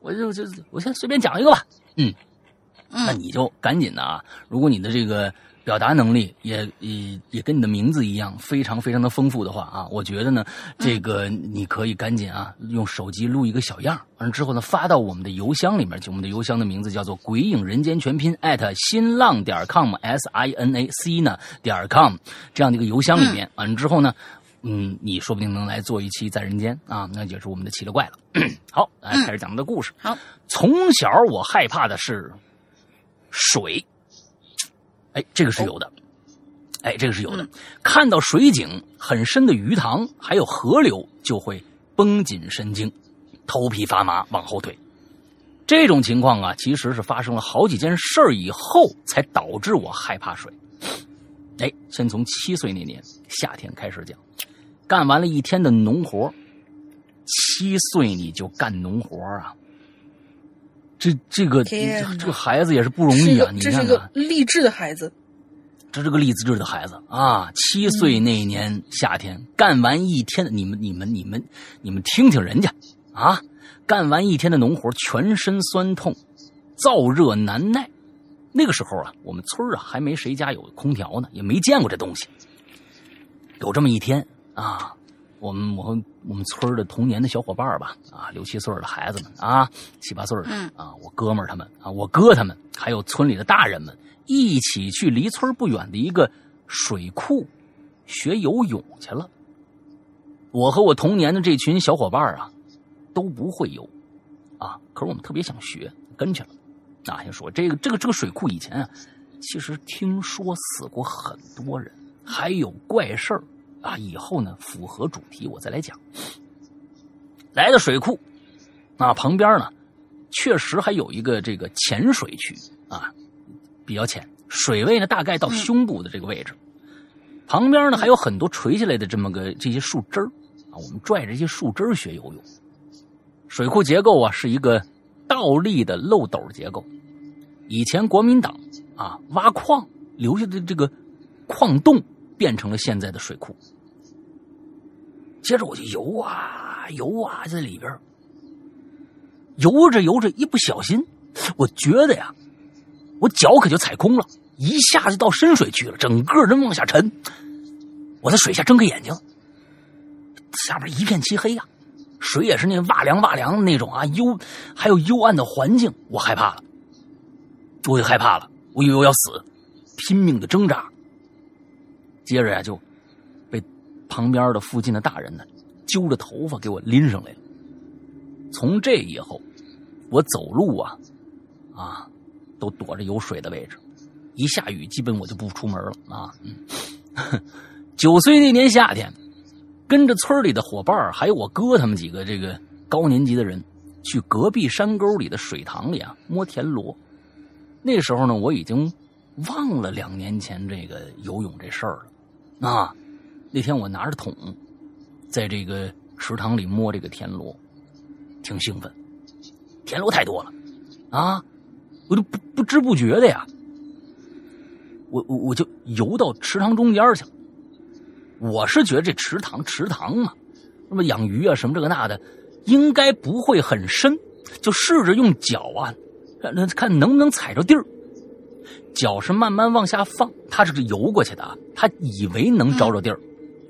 我就就我先随便讲一个吧。嗯，那嗯你就赶紧的啊！如果你的这个表达能力也也也跟你的名字一样，非常非常的丰富的话啊，我觉得呢，这个你可以赶紧啊，用手机录一个小样，完了之后呢，发到我们的邮箱里面，去我们的邮箱的名字叫做“鬼影人间全拼”艾特新浪点 com s i n a c 呢点 com 这样的一个邮箱里面，完了之后呢。嗯，你说不定能来做一期在人间啊，那就是我们的奇了怪了。<clears throat> 好，来开始讲我们的故事。好，从小我害怕的是水，哎，这个是有的，哎，这个是有的。嗯看到水井很深的鱼塘，还有河流，就会绷紧神经，头皮发麻，往后退。这种情况啊，其实是发生了好几件事儿以后，才导致我害怕水。哎，先从七岁那年夏天开始讲，干完了一天的农活，七岁你就干农活啊？这这个这个孩子也是不容易啊！个这是你看看，个励志的孩子。这是个励志的孩子啊！七岁那一年夏天，干完一天的，你们、你们、你们、你们听听人家啊！干完一天的农活，全身酸痛，燥热难耐。那个时候啊，我们村儿啊还没谁家有空调呢，也没见过这东西。有这么一天啊，我们我们我们村儿的童年的小伙伴儿吧，啊，六七岁的孩子们啊，七八岁的嗯啊，我哥们儿他们啊，我哥他们，还有村里的大人们，一起去离村儿不远的一个水库学游泳去了。我和我童年的这群小伙伴儿啊，都不会游啊，可是我们特别想学，跟去了。啊，先说这个这个这个水库以前啊，其实听说死过很多人，还有怪事儿啊。以后呢，符合主题我再来讲。来到水库，啊，旁边呢，确实还有一个这个浅水区啊，比较浅，水位呢大概到胸部的这个位置。旁边呢还有很多垂下来的这么个这些树枝儿啊，我们拽着这些树枝儿学游泳。水库结构啊是一个倒立的漏斗结构，以前国民党啊挖矿留下的这个矿洞变成了现在的水库。接着我就游啊游啊，在里边游着游着，一不小心，我觉得呀，我脚可就踩空了，一下就到深水区了，整个人往下沉。我在水下睁开眼睛，下边一片漆黑呀，水也是那哇凉哇凉的那种啊，幽还有幽暗的环境，我害怕了，我就害怕了，我以为我要死，拼命的挣扎。接着呀，就被旁边的附近的大人呢揪着头发给我拎上来了。从这以后，我走路啊，啊，都躲着有水的位置，一下雨基本我就不出门了啊。嗯，<laughs> 九岁那年夏天，跟着村里的伙伴还有我哥他们几个这个高年级的人，去隔壁山沟里的水塘里啊摸田螺。那时候呢，我已经忘了两年前这个游泳这事儿了啊。那天我拿着桶，在这个池塘里摸这个田螺。挺兴奋，田螺太多了，啊，我就不不知不觉的呀，我我我就游到池塘中间去了。我是觉得这池塘池塘嘛，那么养鱼啊什么这个那的，应该不会很深，就试着用脚啊，看看能不能踩着地儿。脚是慢慢往下放，他是游过去的啊，他以为能着着地儿，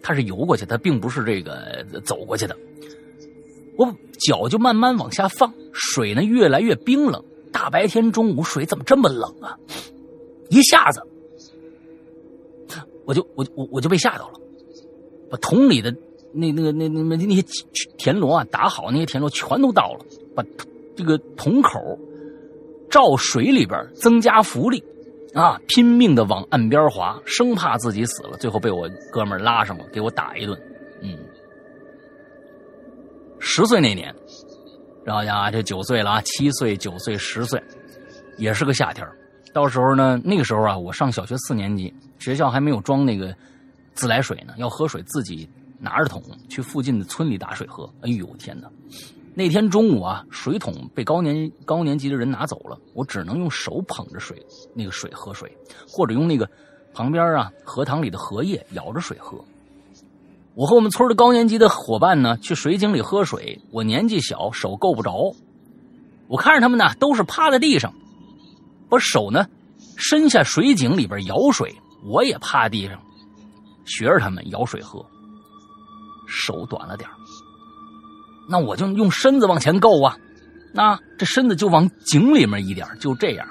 他是游过去，他并不是这个走过去的。我脚就慢慢往下放，水呢越来越冰冷。大白天中午水怎么这么冷啊？一下子，我就我我我就被吓到了，把桶里的那那个那那那那些田螺啊打好，那些田螺全都倒了，把这个桶口照水里边增加浮力，啊，拼命的往岸边滑，生怕自己死了。最后被我哥们拉上了，给我打一顿，嗯。十岁那年，然后呀，这九岁了啊，七岁、九岁、十岁，也是个夏天。到时候呢，那个时候啊，我上小学四年级，学校还没有装那个自来水呢，要喝水自己拿着桶去附近的村里打水喝。哎呦天哪！那天中午啊，水桶被高年高年级的人拿走了，我只能用手捧着水那个水喝水，或者用那个旁边啊荷塘里的荷叶舀着水喝。我和我们村的高年级的伙伴呢，去水井里喝水。我年纪小，手够不着。我看着他们呢，都是趴在地上，把手呢伸下水井里边舀水。我也趴地上，学着他们舀水喝。手短了点那我就用身子往前够啊。那这身子就往井里面一点，就这样，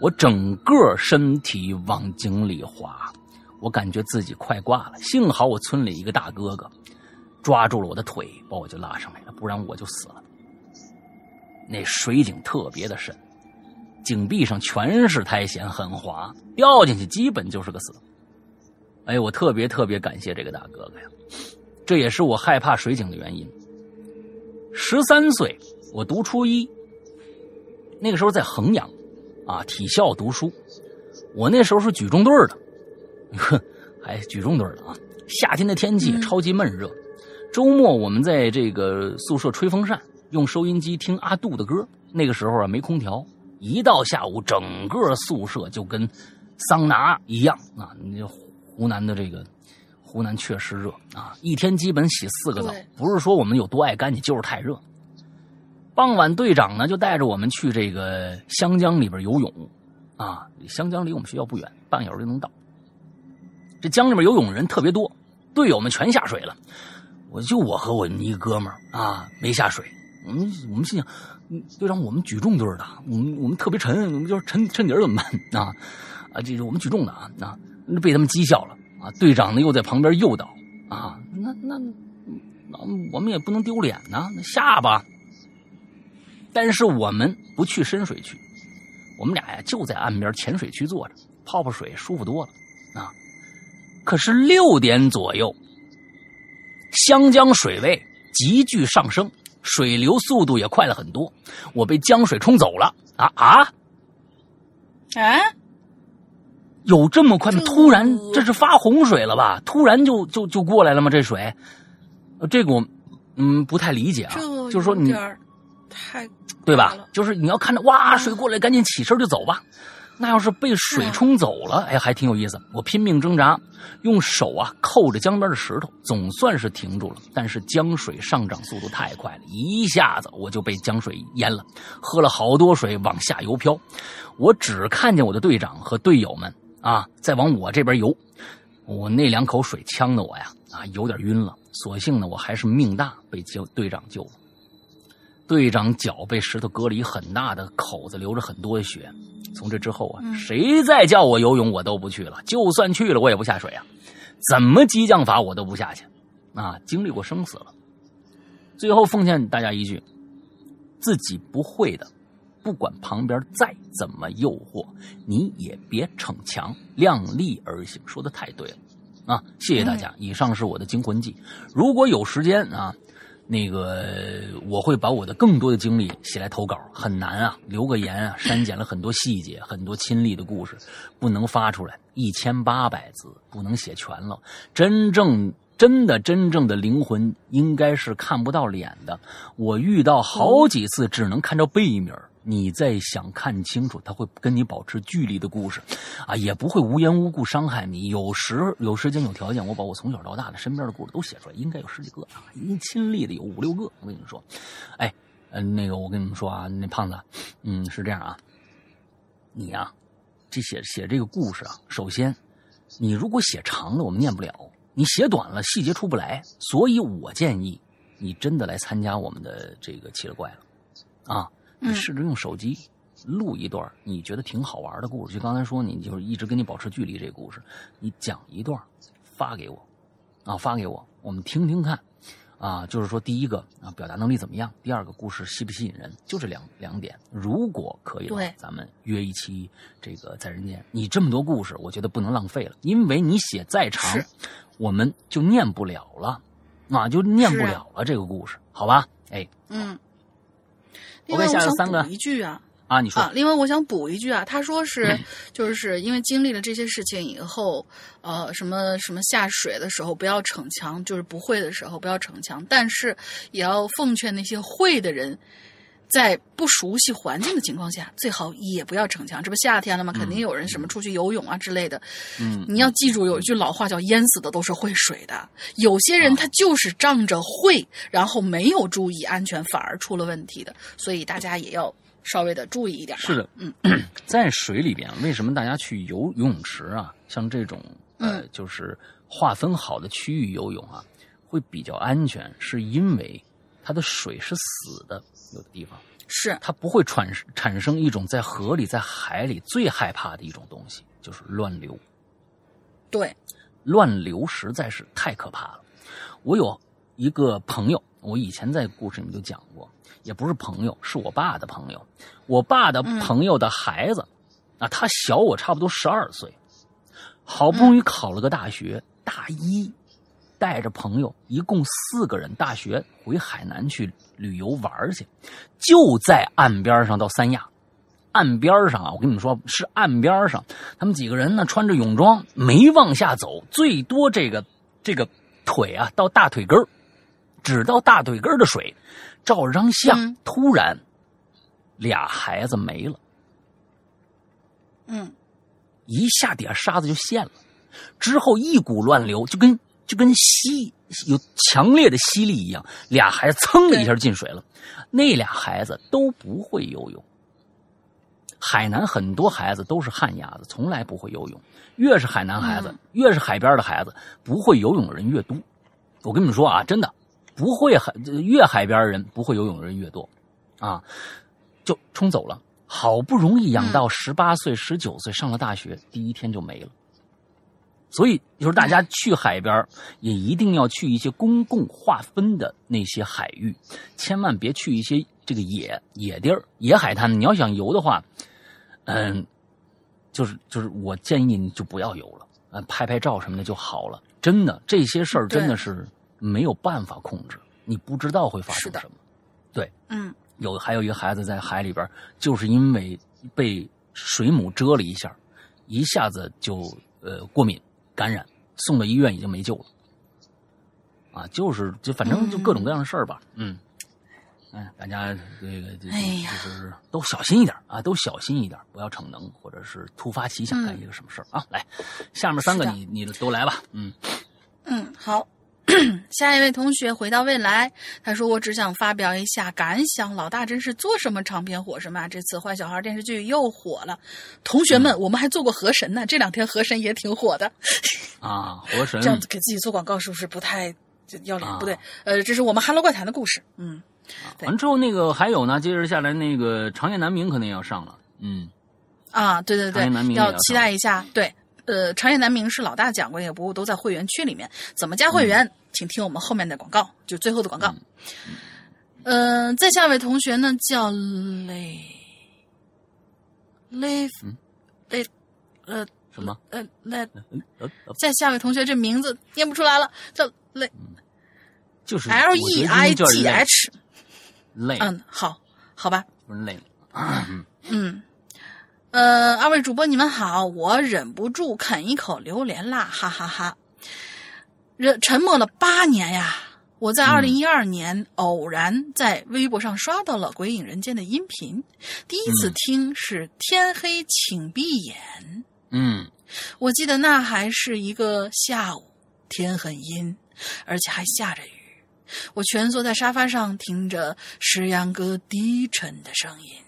我整个身体往井里滑。我感觉自己快挂了，幸好我村里一个大哥哥抓住了我的腿，把我就拉上来了，不然我就死了。那水井特别的深，井壁上全是苔藓，很滑，掉进去基本就是个死。哎，我特别特别感谢这个大哥哥呀，这也是我害怕水井的原因。十三岁，我读初一，那个时候在衡阳啊体校读书，我那时候是举重队的。哼，<laughs> 还举重队的啊！夏天的天气超级闷热，周末我们在这个宿舍吹风扇，用收音机听阿杜的歌。那个时候啊，没空调，一到下午，整个宿舍就跟桑拿一样啊！你湖南的这个湖南确实热啊，一天基本洗四个澡，不是说我们有多爱干净，就是太热。傍晚，队长呢就带着我们去这个湘江里边游泳啊，湘江离我们学校不远，半小时就能到。这江里面游泳人特别多，队友们全下水了，我就我和我一哥们儿啊没下水。我们我们心想，队长，我们举重队的，我们我们特别沉，我们就是沉沉底怎么办 <laughs> 啊？啊，这是我们举重的啊啊，被他们讥笑了啊。队长呢又在旁边诱导啊，那那那我们也不能丢脸呐，下吧。但是我们不去深水区，我们俩呀就在岸边浅水区坐着泡泡水，舒服多了啊。可是六点左右，湘江水位急剧上升，水流速度也快了很多。我被江水冲走了啊啊啊！有这么快吗？突然这是发洪水了吧？突然就就就过来了吗？这水，呃这个我嗯不太理解啊。就是说你太对吧？就是你要看着哇水过来，赶紧起身就走吧。那要是被水冲走了，哎，还挺有意思。我拼命挣扎，用手啊扣着江边的石头，总算是停住了。但是江水上涨速度太快了，一下子我就被江水淹了，喝了好多水往下游漂。我只看见我的队长和队友们啊再往我这边游，我那两口水呛得我呀啊有点晕了。所幸呢，我还是命大，被救队长救了。队长脚被石头割了一很大的口子，流着很多的血。从这之后啊，嗯谁再叫我游泳，我都不去了。就算去了，我也不下水啊。怎么激将法我都不下去。啊，经历过生死了。最后奉劝大家一句：自己不会的，不管旁边再怎么诱惑，你也别逞强，量力而行。说的太对了啊！谢谢大家。以上是我的惊魂记。如果有时间啊，那个我会把我的更多的经历写来投稿，很难啊，留个言啊，删减了很多细节，很多亲历的故事不能发出来，一千八百字不能写全了。真正真的真正的灵魂应该是看不到脸的。我遇到好几次只能看着背面儿。你再想看清楚，他会跟你保持距离的故事，啊，也不会无缘无故伤害你。有时有时间有条件，我把我从小到大的身边的故事都写出来，应该有十几个啊，因亲历的有五六个。我跟你们说，哎，嗯、那个我跟你们说啊，那胖子，嗯，是这样啊，你呀、这写写这个故事啊，首先，你如果写长了，我们念不了；你写短了，细节出不来。所以我建议你真的来参加我们的这个奇了怪了，啊，试着用手机录一段你觉得挺好玩的故事，就刚才说你就是一直跟你保持距离这个故事，你讲一段发给我，啊，发给我，我们听听看。啊，就是说，第一个啊，表达能力怎么样？第二个，故事吸不吸引人？就这两两点。如果可以的话，咱们约一期这个在人间。你这么多故事，我觉得不能浪费了，因为你写再长，我们就念不了了，啊，就念不了了这个故事，好吧？哎，嗯。另外，我想补一句啊，啊，你说，啊，另外我想补一句啊，他说是，就是因为经历了这些事情以后，呃，什么什么下水的时候不要逞强，就是不会的时候不要逞强，但是也要奉劝那些会的人，在不熟悉环境的情况下，最好也不要逞强。这不夏天了吗？肯定有人什么出去游泳啊之类的。嗯，你要记住，有一句老话叫“淹死的都是会水的”。有些人他就是仗着会，然后没有注意安全，反而出了问题的。所以大家也要稍微的注意一点。是的，嗯，<clears throat> 在水里边，为什么大家去游游泳池啊？像这种呃，嗯就是划分好的区域游泳啊，会比较安全，是因为它的水是死的，有的地方是它不会产产生一种在河里、在海里最害怕的一种东西，就是乱流。对，乱流实在是太可怕了。我有一个朋友，我以前在故事里面就讲过，也不是朋友，是我爸的朋友。我爸的朋友的孩子，啊，他小我差不多十二岁，好不容易考了个大学，大一，带着朋友一共四个人，大学回海南去旅游玩去，就在岸边上到三亚。岸边上啊，我跟你们说是岸边上，他们几个人呢穿着泳装，没往下走，最多这个这个腿啊到大腿根儿，只到大腿根儿的水，照着张相，嗯突然俩孩子没了，嗯，一下底下沙子就陷了，之后一股乱流，就跟就跟吸有强烈的吸力一样，俩孩子噌的一下进水了，那俩孩子都不会游泳。海南很多孩子都是旱鸭子，从来不会游泳。越是海南孩子，嗯越是海边的孩子，不会游泳的人越多。我跟你们说啊，真的，不会海越海边的人不会游泳的人越多，啊，就冲走了。好不容易养到十八岁、十九岁，上了大学，第一天就没了。所以，就是大家去海边也一定要去一些公共划分的那些海域，千万别去一些这个野野地儿、野海滩。你要想游的话，嗯，就是就是，我建议你就不要游了，嗯，拍拍照什么的就好了。真的，这些事儿真的是没有办法控制，你不知道会发生什么。对嗯，有还有一个孩子在海里边，就是因为被水母蛰了一下，一下子就呃过敏感染，送到医院已经没救了。啊，就是就反正就各种各样的事儿吧，嗯，哎，大家这个就哎呀。就是都小心一点啊，都小心一点，不要逞能或者是突发奇想干一个什么事儿、啊。来，下面三个你你都来吧，嗯。嗯，好。<clears throat> 下一位同学回到未来，他说：“我只想发表一下感想，老大真是做什么长篇火什么啊！这次坏小孩电视剧又火了。同学们，我们还做过河神呢，这两天河神也挺火的。啊，河神这样子给自己做广告是不是不太就要脸？啊不对，呃，这是我们《哈喽怪谈》的故事。嗯，对完之后那个还有呢，接着下来那个长夜难明可能也要上了，嗯啊，对对对要期待一下。对，呃，长夜难明是老大讲过，也不过都在会员区里面。怎么加会员？请听我们后面的广告，就最后的广告。嗯、呃，再下一位同学呢叫雷雷嗯雷呃什么？呃雷，嗯呃呃再下一位同学这名字念不出来了，叫雷就是 L 我 E I 叫 T 累 H。累，嗯，好，好吧。不是累，嗯嗯，呃，二位主播你们好，我忍不住啃一口榴莲啦，哈哈哈。忍沉默了八年呀，我在二零一二年偶然在微博上刷到了《鬼影人间》的音频，第一次嗯听是“天黑请闭眼”，嗯。我记得那还是一个下午，天很阴，而且还下着雨。我蜷缩在沙发上，听着石阳哥低沉的声音，嗯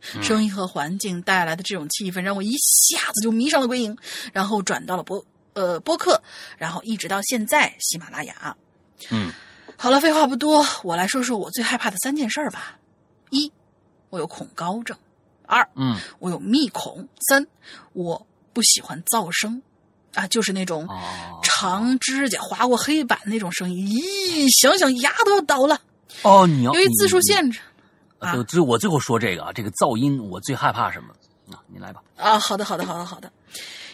声音和环境带来的这种气氛，让我一下子就迷上了鬼影，然后转到了播呃播客，然后一直到现在喜马拉雅。嗯。好了，废话不多，我来说说我最害怕的三件事儿吧。一，我有恐高症；二，嗯。我有密恐；三，我不喜欢噪声，啊，就是那种哦。长指甲划过黑板那种声音，咦，想想牙都要倒了。哦，你要由于字数限制啊就就我最后说这个啊，这个噪音我最害怕什么？啊，你来吧。啊，好的，好的，好的，好的。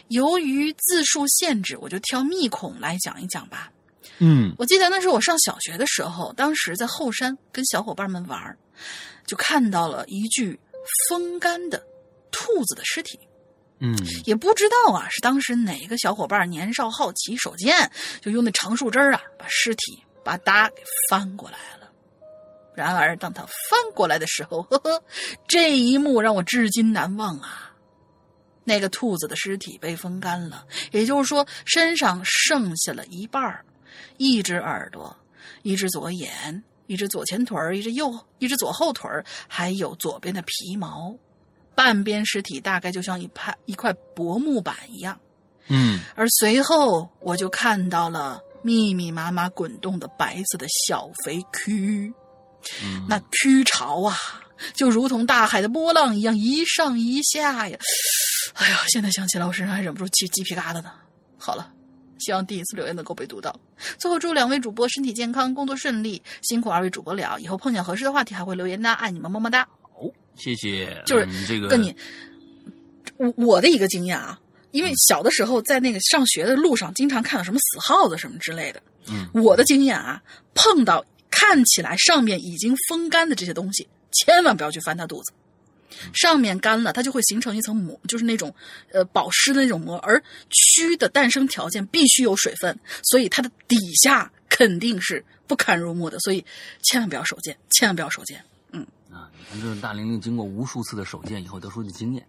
由于字数限制，我就挑密孔来讲一讲吧。嗯我记得那是我上小学的时候，当时在后山跟小伙伴们玩，就看到了一具风干的兔子的尸体。嗯也不知道啊，是当时哪个小伙伴年少好奇手贱，就用那长树枝啊，把尸体吧嗒给翻过来了。然而，当他翻过来的时候，呵呵，这一幕让我至今难忘啊！那个兔子的尸体被风干了，也就是说，身上剩下了一半儿一只耳朵，一只左眼，一只左前腿儿，一只右，一只左后腿儿，还有左边的皮毛。半边尸体大概就像一块一块薄木板一样，嗯而随后我就看到了密密麻麻滚动的白色的小肥蛆，嗯，那蛆潮啊，就如同大海的波浪一样一上一下呀！哎呀，现在想起来我身上还忍不住起鸡皮疙瘩呢。好了。希望第一次留言能够被读到。最后祝两位主播身体健康，工作顺利，辛苦二位主播了。以后碰见合适的话题还会留言的，爱你们，么么哒。好，谢谢。就是嗯这个跟你，我我的一个经验啊，因为小的时候在那个上学的路上，经常看到什么死耗子什么之类的。嗯我的经验啊，碰到看起来上面已经风干的这些东西，千万不要去翻它肚子。上面干了，它就会形成一层膜，就是那种呃保湿的那种膜。而蛆的诞生条件必须有水分，所以它的底下肯定是不堪入目的。所以千万不要手贱，千万不要手贱。嗯啊，你看这大玲玲经过无数次的手贱以后得出的经验，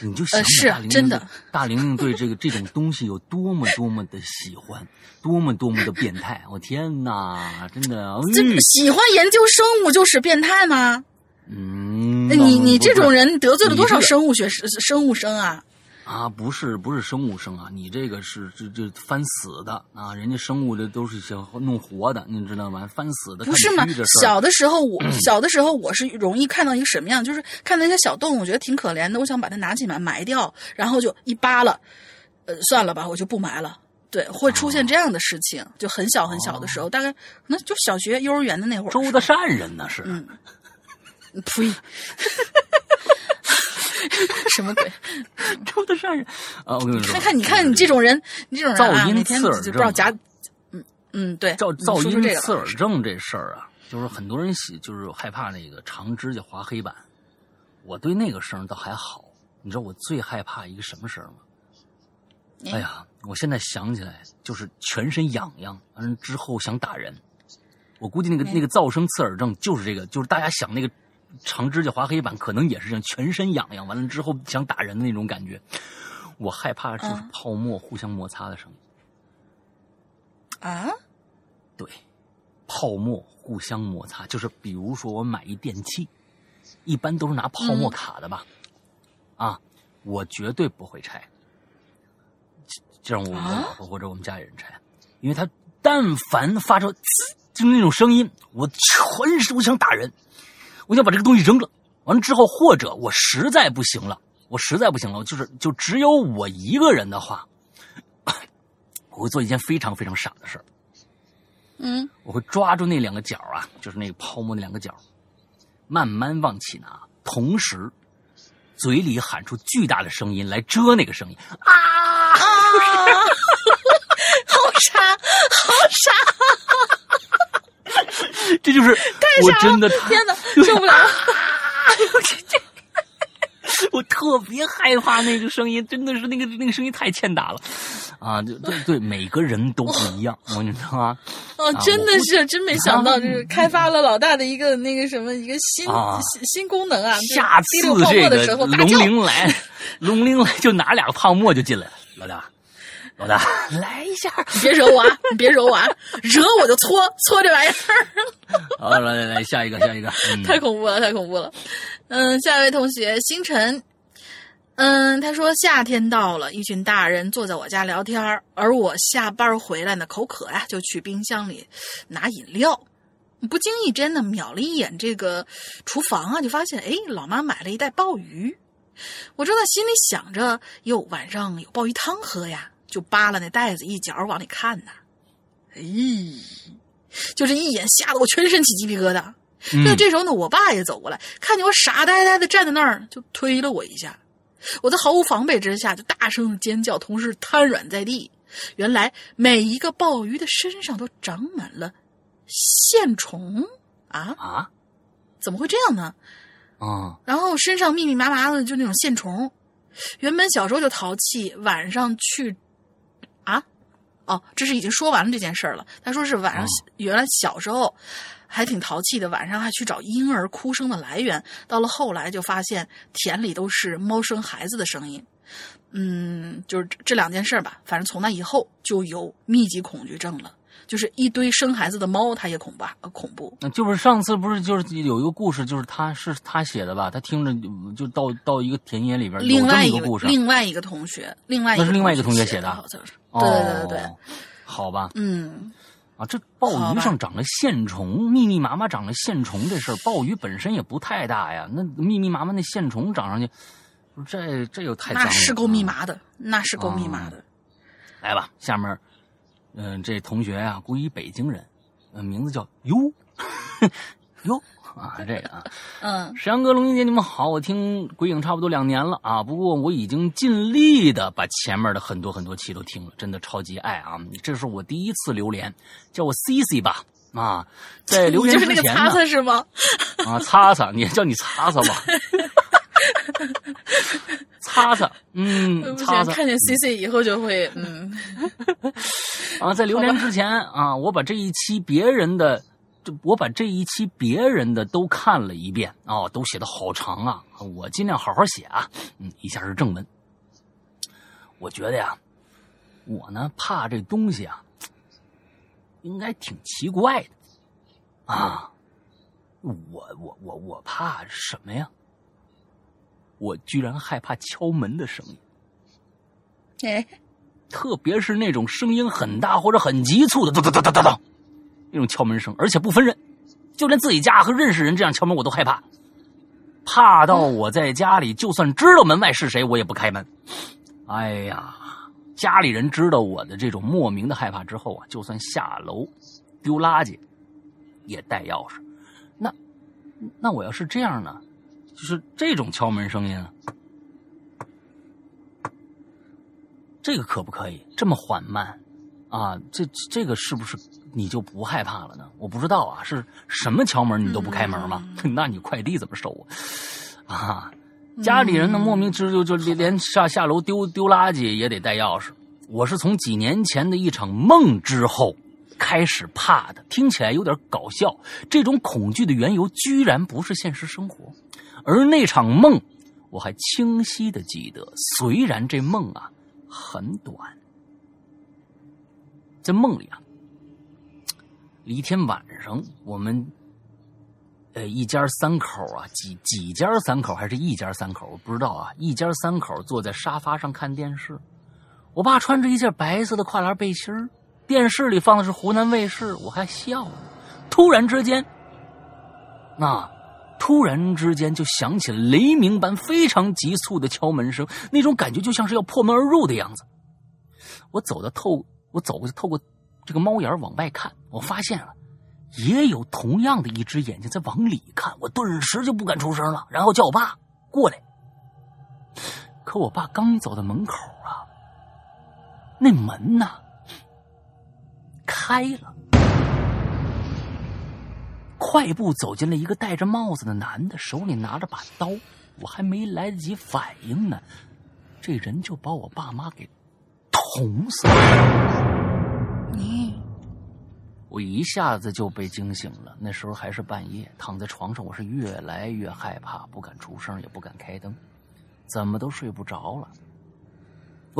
你就想想大玲玲真的，大玲玲对这个这种东西有多么多么的喜欢，多么多么的变态，我天哪，真的，这哎喜欢研究生物就是变态吗？嗯，那你你这种人得罪了多少生物学生物生啊？啊，不是不是生物生啊，你这个是这这翻死的啊，人家生物的都是想弄活的，你知道吗？翻死的不是嘛小的时候我 <clears throat> 小的时候我是容易看到一个什么样，就是看到一些小动物，我觉得挺可怜的，我想把它拿起来埋掉，然后就一扒拉，呃，算了吧，我就不埋了。对，会出现这样的事情，就很小很小的时候，大概可能就小学、幼儿园的那会儿。周的善人呢是，嗯，<laughs> 呸！<laughs> <laughs> <laughs> 什么鬼？抽的上人啊！我跟你说，看看你看你这种人，你这种人啊，噪音刺耳就不知道夹症，嗯嗯，对，噪噪音刺耳症这事儿啊，就是很多人喜就是害怕那个长指甲划黑板，我对那个声儿倒还好。你知道我最害怕一个什么声儿吗？哎哎呀，我现在想起来就是全身痒痒，完了之后想打人。我估计那个哎那个噪声刺耳症就是这个，就是大家想那个长指甲划黑板，可能也是这样，全身痒痒，完了之后想打人的那种感觉。我害怕就是嗯泡沫互相摩擦的声音。啊，对，泡沫互相摩擦，就是比如说我买一电器，一般都是拿泡沫卡的吧？啊，我绝对不会拆，就让我老婆或者我们家里人拆，因为他但凡发出呲就是那种声音，我全是我想打人，我想把这个东西扔了。完了之后，或者我实在不行了，我实在不行了，就是就只有我一个人的话，我会做一件非常非常傻的事儿。嗯，我会抓住那两个角啊，就是那个泡沫那两个角，慢慢往起拿，同时嘴里喊出巨大的声音来遮那个声音啊！啊，<laughs> 好傻，好傻！这就是我真的天哪，受不了了！<laughs> 我特别害怕那个声音，真的是那个那个声音太欠打了啊！对对对，每个人都不一样，我你知道吗？哦啊，真的是，真没想到，啊就是开发了老大的一个那个什么一个新啊新新功能啊！就是下次这个龙叫，鳞来，龙鳞来就拿俩泡沫就进来了，老大，老大来一下。你别惹我啊！你别惹我啊！惹我就搓搓这玩意儿，好，来来来，下一个，下一个。<laughs> 嗯、太恐怖了，太恐怖了。嗯，下一位同学星辰，嗯，他说夏天到了，一群大人坐在我家聊天儿而我下班回来呢，口渴呀，就去冰箱里拿饮料。不经意间呢，瞄了一眼这个厨房啊，就发现，哎，老妈买了一袋鲍鱼。我正在心里想着，哟，晚上有鲍鱼汤喝呀，就扒拉那袋子一角往里看呐。哎，就这一眼，吓得我全身起鸡皮疙瘩。嗯这时候呢，我爸也走过来，看见我傻呆呆的站在那儿，就推了我一下。我在毫无防备之下就大声尖叫，同时瘫软在地。原来每一个鲍鱼的身上都长满了线虫啊！啊怎么会这样呢？啊然后身上密密麻麻的就那种线虫。原本小时候就淘气，晚上去啊，哦，这是已经说完了这件事儿了。他说是晚上，哦原来小时候还挺淘气的，晚上还去找婴儿哭声的来源。到了后来就发现田里都是猫生孩子的声音。嗯，就是这这两件事儿吧。反正从那以后就有密集恐惧症了，就是一堆生孩子的猫，它也恐怕呃恐怖。那就是上次不是就是有一个故事，就是他是他写的吧？他听着就到到一个田野里边另外一个故事，另外一个同学，另外一个那是另外一个同学写写的好像是。对对对好吧嗯，啊，这鲍鱼上长了线虫，密密麻麻长了线虫这事儿，鲍鱼本身也不太大呀，那密密麻麻那线虫长上去，这这又太脏了，那是够密啊麻的，那是够密麻的。来吧，下面，嗯、这同学啊、估计北京人，呃，名字叫哟 <laughs> 哟啊，这个啊，嗯沈阳哥、龙英姐，你们好，我听鬼影差不多两年了啊，不过我已经尽力的把前面的很多很多期都听了，真的超级爱啊！这是我第一次留言，叫我 C C 吧啊，在留言就是那个擦擦是吗？啊，擦擦，你叫你擦擦吧，<laughs> <laughs> 擦擦，嗯，擦擦，看见 C C 以后就会嗯，<laughs> 啊，在留言之前啊，我把这一期别人的，这我把这一期别人的都看了一遍哦，都写的好长啊，我尽量好好写啊。嗯，以下是正文。我觉得呀，我呢怕这东西啊，应该挺奇怪的啊。我我我我怕什么呀？我居然害怕敲门的声音。哎，特别是那种声音很大或者很急促的，噔噔噔噔噔噔，那种敲门声，而且不分人，就连自己家和认识人这样敲门我都害怕，怕到我在家里就算知道门外是谁，我也不开门。哎呀，家里人知道我的这种莫名的害怕之后啊，就算下楼丢垃圾也带钥匙。那那我要是这样呢，就是这种敲门声音啊。这个可不可以这么缓慢啊？这这个是不是你就不害怕了呢？我不知道啊，是什么敲门你都不开门吗？<laughs> 那你快递怎么收啊？啊，家里人呢莫名之就就连连下下楼丢丢垃圾也得带钥匙我是从几年前的一场梦之后开始怕的，听起来有点搞笑。这种恐惧的缘由居然不是现实生活，而那场梦我还清晰的记得。虽然这梦啊很短，在梦里啊，一天晚上我们。呃，一家三口啊，几几家三口还是一家三口，我不知道啊。一家三口坐在沙发上看电视，我爸穿着一件白色的跨栏背心电视里放的是湖南卫视，我还笑呢。突然之间，那突然之间就响起了雷鸣般非常急促的敲门声，那种感觉就像是要破门而入的样子。我走的透，我走过去透过这个猫眼往外看，我发现了。也有同样的一只眼睛在往里看，我顿时就不敢出声了，然后叫我爸过来。可我爸刚走到门口啊，那门呐开了，快步走进了一个戴着帽子的男的，手里拿着把刀。我还没来得及反应呢，这人就把我爸妈给捅死了。你。我一下子就被惊醒了，那时候还是半夜，躺在床上，我是越来越害怕，不敢出声，也不敢开灯，怎么都睡不着了。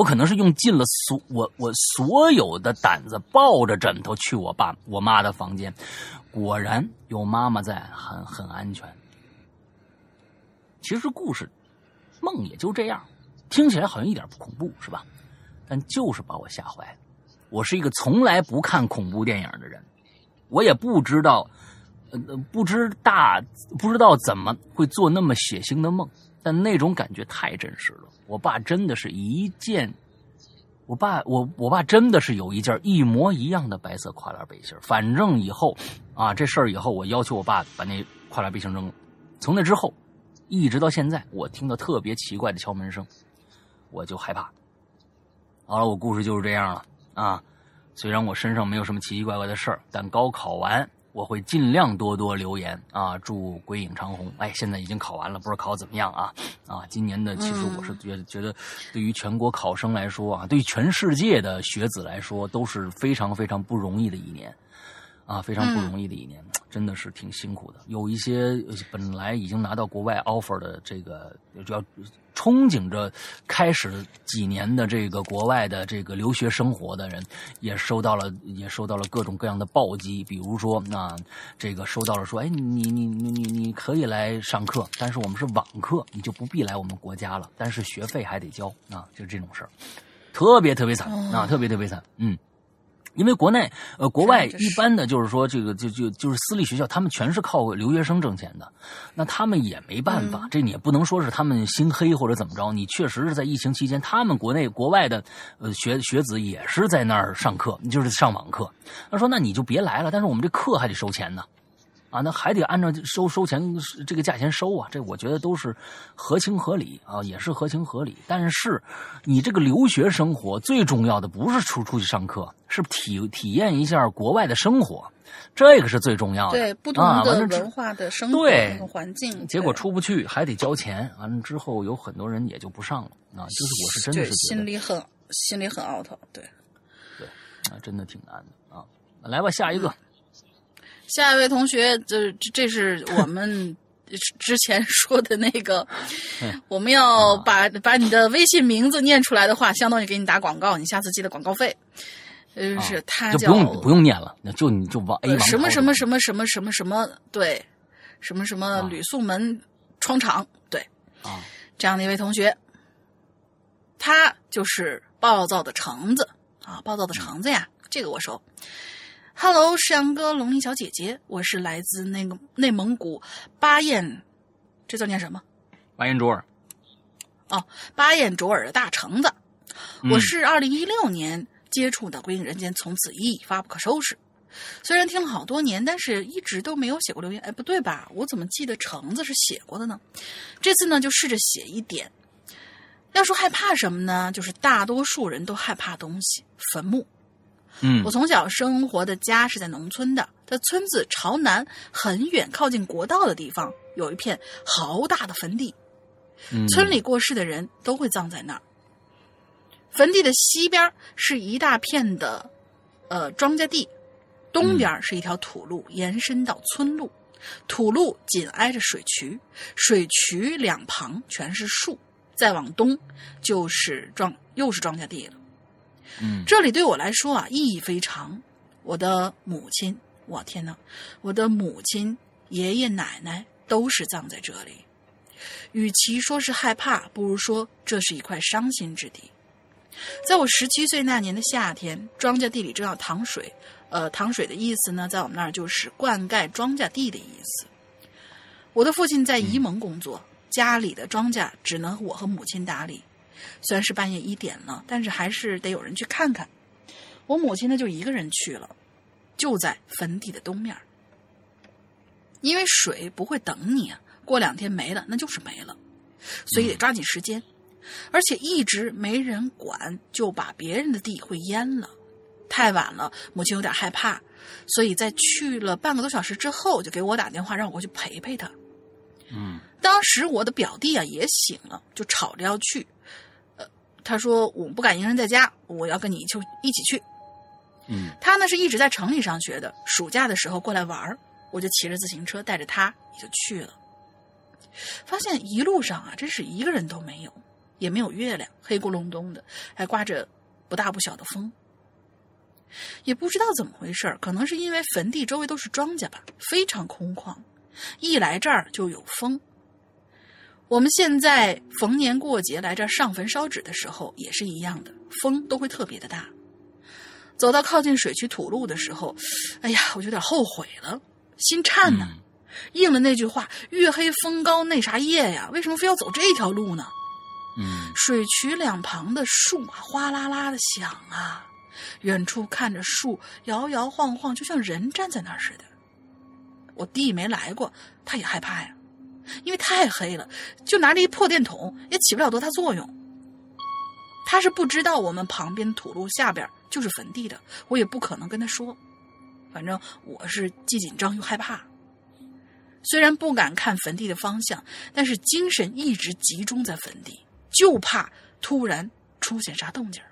我可能是用尽了所我我所有的胆子，抱着枕头去我爸我妈的房间，果然有妈妈在，很很安全。其实故事梦也就这样，听起来好像一点不恐怖，是吧？但就是把我吓坏了。我是一个从来不看恐怖电影的人，我也不知道，呃，不知大不知道怎么会做那么血腥的梦，但那种感觉太真实了。我爸真的是一件，我爸我我爸真的是有一件一模一样的白色跨栏背心。反正以后啊，这事儿以后我要求我爸把那跨栏背心扔了。从那之后，一直到现在，我听到特别奇怪的敲门声，我就害怕。好了，我故事就是这样了。啊，虽然我身上没有什么奇奇怪怪的事儿，但高考完我会尽量多多留言啊，祝鬼影长虹。哎，现在已经考完了，不知道考怎么样啊？啊，今年的其实我是觉得，觉得对于全国考生来说啊，对于全世界的学子来说，都是非常非常不容易的一年，啊，非常不容易的一年，真的是挺辛苦的。有一些本来已经拿到国外 offer 的这个要。憧憬着开始几年的这个国外的这个留学生活的人，也收到了也收到了各种各样的暴击，比如说啊，这个收到了说，哎，你你你你你可以来上课，但是我们是网课，你就不必来我们国家了，但是学费还得交啊，就这种事儿，特别特别惨啊，特别特别惨，嗯。因为国内，呃，国外一般的就是说，这个就就就是私立学校，他们全是靠留学生挣钱的，那他们也没办法，这你也不能说是他们心黑或者怎么着，你确实是在疫情期间，他们国内国外的呃学学子也是在那儿上课，就是上网课。他说，那你就别来了，但是我们这课还得收钱呢。啊，那还得按照收收钱这个价钱收啊，这我觉得都是合情合理啊，也是合情合理。但是，你这个留学生活最重要的不是出出去上课，是体体验一下国外的生活，这个是最重要的。对，不同的文化的生活环境，结果出不去还得交钱，完了之后有很多人也就不上了啊。就是我是真的是心里很心里很 out，对对，啊，真的挺难的啊。来吧，下一个。下一位同学，这这是我们之前 <laughs> 说的那个，我们要把把你的微信名字念出来的话，相当于给你打广告，你下次记得广告费。呃，是他叫不用不用念了，就你就往 A 什么什么什么什么什么什么对，什么什么吕宋门窗场对啊，这样的一位同学，他就是暴躁的橙子啊，暴躁的橙子呀，这个我熟。Hello，世阳哥，龙鳞小姐姐，我是来自那个内蒙古巴彦，这字念什么？巴彦卓尔。哦，巴彦卓尔的大橙子。我是二零一六年接触的《归隐人间》，从此一发不可收拾。虽然听了好多年，但是一直都没有写过留言。哎，不对吧？我怎么记得橙子是写过的呢？这次呢，就试着写一点。要说害怕什么呢？就是大多数人都害怕东西——坟墓。嗯，我从小生活的家是在农村的，在村子朝南很远、靠近国道的地方，有一片好大的坟地。村里过世的人都会葬在那儿。坟地的西边是一大片的呃庄稼地，东边是一条土路延伸到村路，土路紧挨着水渠，水渠两旁全是树，再往东就是庄又是庄稼地了。嗯这里对我来说啊意义非常。我的母亲，我天哪，我的母亲、爷爷奶奶都是葬在这里。与其说是害怕，不如说这是一块伤心之地。在我十七岁那年的夏天，庄稼地里正要淌水。呃，淌水的意思呢，在我们那儿就是灌溉庄稼地的意思。我的父亲在沂蒙工作，家里的庄稼只能我和母亲打理。虽然是半夜一点了，但是还是得有人去看看。我母亲呢，就一个人去了，就在坟地的东面儿。因为水不会等你啊，过两天没了那就是没了，所以得抓紧时间。而且一直没人管，就把别人的地会淹了。太晚了，母亲有点害怕，所以在去了半个多小时之后，就给我打电话让我过去陪陪她。嗯当时我的表弟啊也醒了，就吵着要去。呃，他说我不敢一个人在家，我要跟你就一起去。嗯他呢是一直在城里上学的，暑假的时候过来玩儿我就骑着自行车带着他也就去了。发现一路上啊，真是一个人都没有，也没有月亮，黑咕隆咚的，还刮着不大不小的风。也不知道怎么回事儿可能是因为坟地周围都是庄稼吧，非常空旷，一来这儿就有风。我们现在逢年过节来这儿上坟烧纸的时候也是一样的，风都会特别的大。走到靠近水渠土路的时候，哎呀，我就有点后悔了，心颤呐、嗯应了那句话“月黑风高那啥夜呀”，为什么非要走这条路呢？嗯水渠两旁的树啊，哗啦啦的响啊，远处看着树摇摇晃晃，就像人站在那儿似的。我弟没来过，他也害怕呀，因为太黑了，就拿着一破电筒也起不了多大作用。他是不知道我们旁边土路下边就是坟地的，我也不可能跟他说。反正我是既紧张又害怕。虽然不敢看坟地的方向，但是精神一直集中在坟地，就怕突然出现啥动静。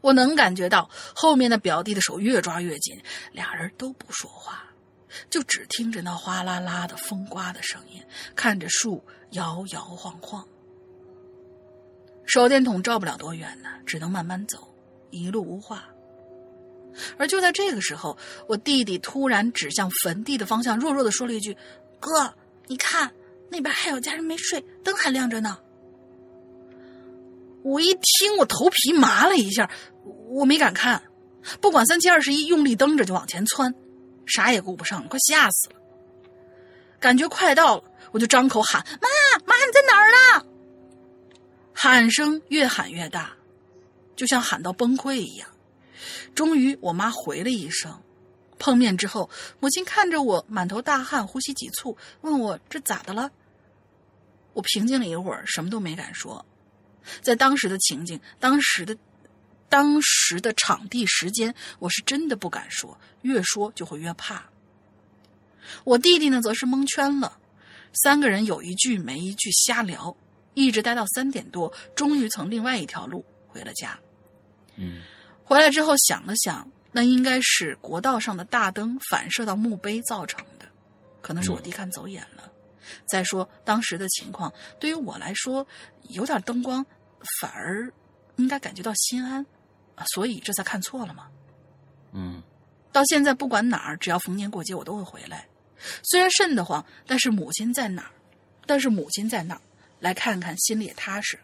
我能感觉到后面的表弟的手越抓越紧，俩人都不说话，就只听着那哗啦啦的风刮的声音，看着树摇摇晃晃。手电筒照不了多远呢，只能慢慢走，一路无话。而就在这个时候，我弟弟突然指向坟地的方向，弱弱的说了一句：“哥，你看那边还有家人没睡，灯还亮着呢。”我一听，我头皮麻了一下，我没敢看，不管三七二十一，用力蹬着就往前窜，啥也顾不上，快吓死了。感觉快到了，我就张口喊：“妈妈，你在哪儿呢？”喊声越喊越大，就像喊到崩溃一样。终于，我妈回了一声。碰面之后，母亲看着我满头大汗、呼吸急促，问我这咋的了。我平静了一会儿，什么都没敢说。在当时的情境、当时的、当时的场地、时间，我是真的不敢说，越说就会越怕。我弟弟呢，则是蒙圈了，三个人有一句没一句瞎聊，一直待到三点多，终于从另外一条路回了家。嗯回来之后想了想，那应该是国道上的大灯反射到墓碑造成的，可能是我弟看走眼了。再说当时的情况，对于我来说，有点灯光反而应该感觉到心安，啊，所以这才看错了嘛。嗯到现在不管哪儿，只要逢年过节我都会回来。虽然瘆得慌，但是母亲在哪儿？但是母亲在那儿，来看看心里也踏实。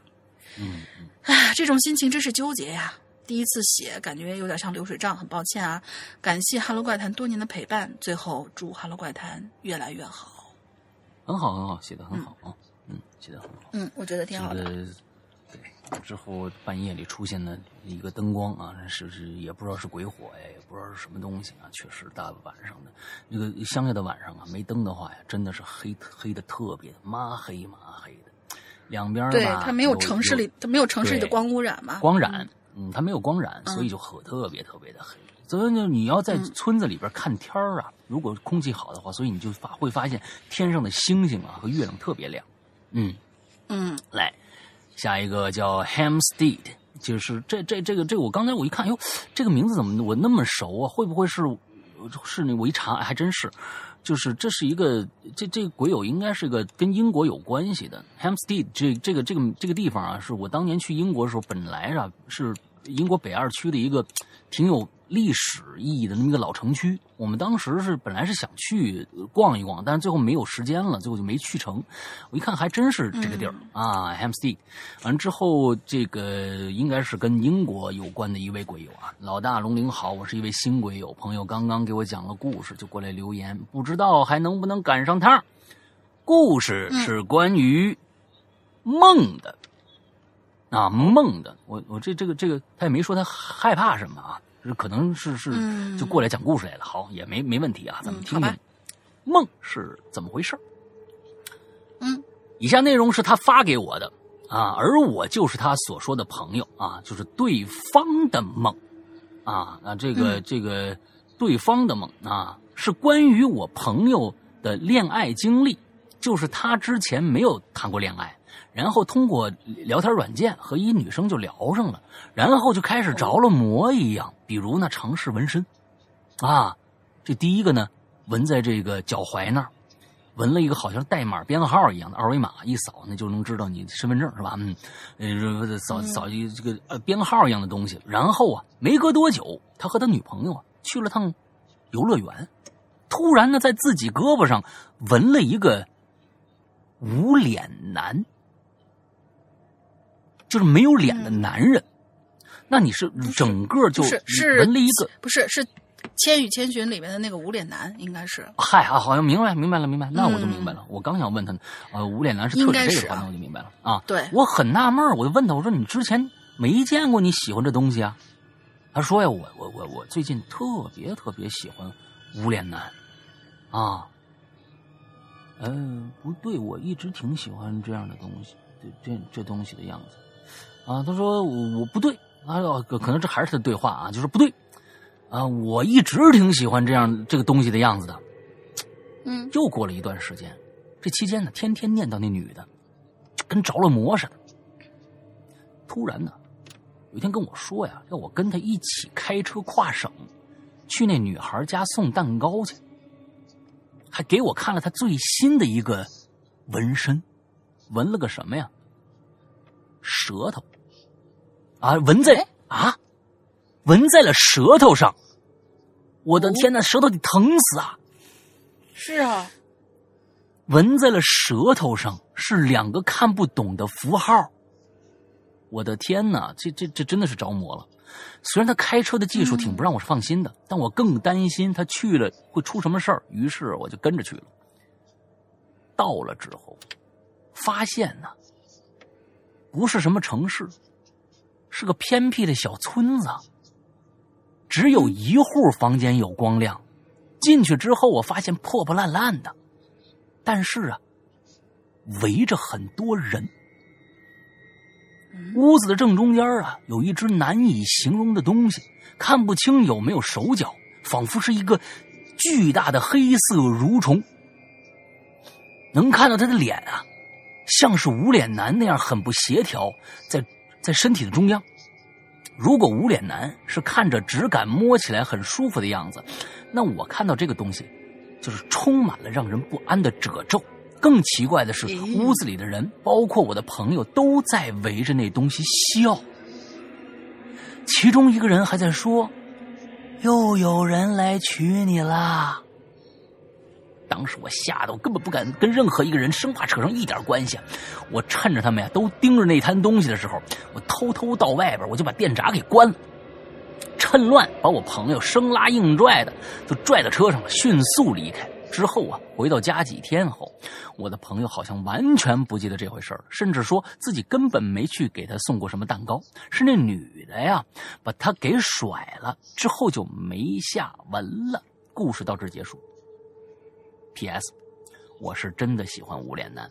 嗯哎，这种心情真是纠结呀。第一次写，感觉有点像流水账，很抱歉啊。感谢《哈喽怪谈》多年的陪伴，最后祝《哈喽怪谈》越来越好。很好很好，写的很好啊，嗯，写的很好。嗯，我觉得挺好的。之后半夜里出现的一个灯光啊，是是也不知道是鬼火呀，也不知道是什么东西啊？确实，大晚上的那个乡下的晚上啊，没灯的话呀，真的是黑黑的特别麻黑麻黑的，两边儿对，它没有城市里，它没有城市里的光污染嘛。光染，嗯，它没有光染，所以就很特别特别的黑。所以呢，你要在村子里边看天儿啊，如果空气好的话，所以你就发会发现天上的星星啊和月亮特别亮。嗯，嗯来，下一个叫 Hamstead，就是这这这个这个，我刚才我一看，哟，这个名字怎么我那么熟啊？会不会是是那？我一查还真是，就是这是一个这这个鬼友应该是个跟英国有关系的 Hamstead 这这个这个这个地方啊，是我当年去英国的时候，本来啊是英国北二区的一个挺有。历史意义的那么一个老城区，我们当时是本来是想去逛一逛，但是最后没有时间了，最后就没去成。我一看还真是这个地儿啊，Hampstead。完之后，这个应该是跟英国有关的一位鬼友啊。老大龙鳞好，我是一位新鬼友，朋友刚刚给我讲了故事，就过来留言，不知道还能不能赶上趟。故事是关于梦的啊，梦的。我我这这个这个，他也没说他害怕什么啊。可能是是就过来讲故事来了，好也没没问题啊，咱们听听梦是怎么回事嗯，以下内容是他发给我的啊，而我就是他所说的朋友啊，就是对方的梦啊啊，这个这个对方的梦啊，是关于我朋友的恋爱经历，就是他之前没有谈过恋爱。然后通过聊天软件和一女生就聊上了，然后就开始着了魔一样。比如呢，尝试纹身，啊，这第一个呢，纹在这个脚踝那儿，纹了一个好像代码编号一样的二维码，一扫那就能知道你身份证是吧？嗯，呃，扫扫一这个呃编号一样的东西。然后啊，没隔多久，他和他女朋友啊去了趟游乐园，突然呢，在自己胳膊上纹了一个无脸男。就是没有脸的男人，那你是整个就是纹了一个？不是，是《千与千寻》里面的那个无脸男，应该是。嗨啊，好像明白，明白了，明白。那我就明白了。我刚想问他呢，呃，无脸男是特指这个话，那我就明白了啊。对，我很纳闷，我就问他，我说你之前没见过你喜欢这东西啊？他说呀，我我我我最近特别特别喜欢无脸男啊。嗯，不对，我一直挺喜欢这样的东西，这这这东西的样子。啊，他说我我不对，啊，可能这还是他的对话啊，就是不对，啊，我一直挺喜欢这样这个东西的样子的，嗯，又过了一段时间，这期间呢，天天念叨那女的，跟着了魔似的。突然呢，有一天跟我说呀，要我跟他一起开车跨省，去那女孩家送蛋糕去，还给我看了他最新的一个纹身，纹了个什么呀？舌头。啊，纹在啊，纹在了舌头上。我的天呐，舌头得疼死啊！是啊，纹在了舌头上是两个看不懂的符号。我的天呐，这这这真的是着魔了。虽然他开车的技术挺不让我放心的，但我更担心他去了会出什么事儿。于是我就跟着去了。到了之后，发现呢，不是什么城市。是个偏僻的小村子，只有一户房间有光亮。进去之后，我发现破破烂烂的，但是啊，围着很多人。屋子的正中间啊，有一只难以形容的东西，看不清有没有手脚，仿佛是一个巨大的黑色蠕虫。能看到他的脸啊，像是无脸男那样很不协调，在。在身体的中央，如果无脸男是看着质感摸起来很舒服的样子，那我看到这个东西，就是充满了让人不安的褶皱。更奇怪的是，屋子里的人，包括我的朋友，都在围着那东西笑。其中一个人还在说：“又有人来娶你啦。”当时我吓得我根本不敢跟任何一个人生怕扯上一点关系。我趁着他们呀都盯着那摊东西的时候，我偷偷到外边，我就把电闸给关了，趁乱把我朋友生拉硬拽的就拽到车上了，迅速离开。之后啊，回到家几天后，我的朋友好像完全不记得这回事甚至说自己根本没去给他送过什么蛋糕，是那女的呀把他给甩了，之后就没下文了。故事到这结束。P.S. 我是真的喜欢无脸男，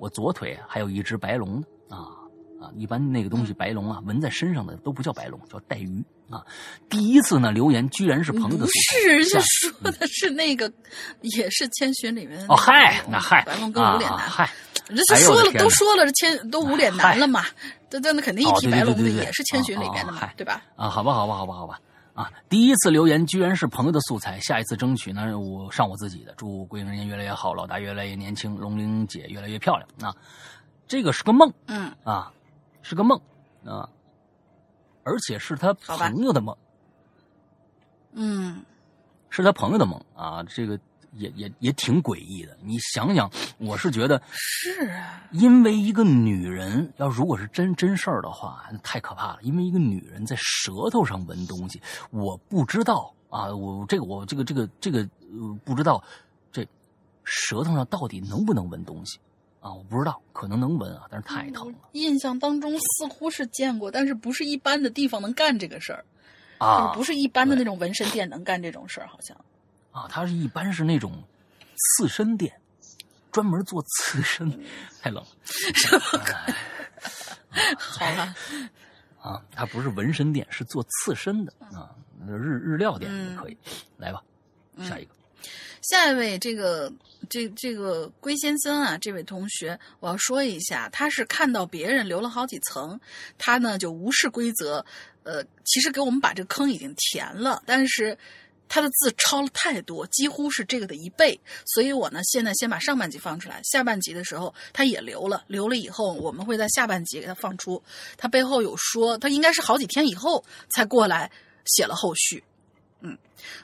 我左腿还有一只白龙呢啊啊！一般那个东西白龙啊，纹在身上的都不叫白龙，叫带鱼啊。第一次呢，留言居然是朋友的，不是人家说的是那个，也是千寻里面哦嗨，那嗨白龙跟无脸男嗨这这哎呦我说了都说了，这千都无脸男了嘛，这这那肯定一哦提白龙的也是千寻里面的嘛对吧？啊，好吧，好吧，好吧，好吧。啊，第一次留言居然是朋友的素材，下一次争取呢，我上我自己的。祝桂人越来越好，老大越来越年轻，龙玲姐越来越漂亮啊！这个是个梦嗯，啊，是个梦啊，而且是他朋友的梦，嗯，是他朋友的梦啊，这个也也也挺诡异的。你想想，我是觉得是啊，因为一个女人，要如果是真真事儿的话，那太可怕了。因为一个女人在舌头上闻东西，我不知道啊，我这个我这个这个这个呃不知道，这舌头上到底能不能闻东西啊？我不知道，可能能闻啊，但是太疼了印象当中似乎是见过，但是不是一般的地方能干这个事儿，就是啊！不是一般的那种纹身店能干这种事儿，好像。啊，它是一般是那种刺身店，专门做刺身，太冷了。<laughs> 好了，啊，它不是纹身店，是做刺身的啊，日日料店可以。来吧，下一个。下一位，这个这这个龟先生啊，这位同学，我要说一下，他是看到别人留了好几层，他呢就无视规则，呃，其实给我们把这个坑已经填了，但是他的字超了太多，几乎是这个的一倍，所以我呢现在先把上半集放出来，下半集的时候他也留了，留了以后我们会在下半集给他放出，他背后有说，他应该是好几天以后才过来写了后续。嗯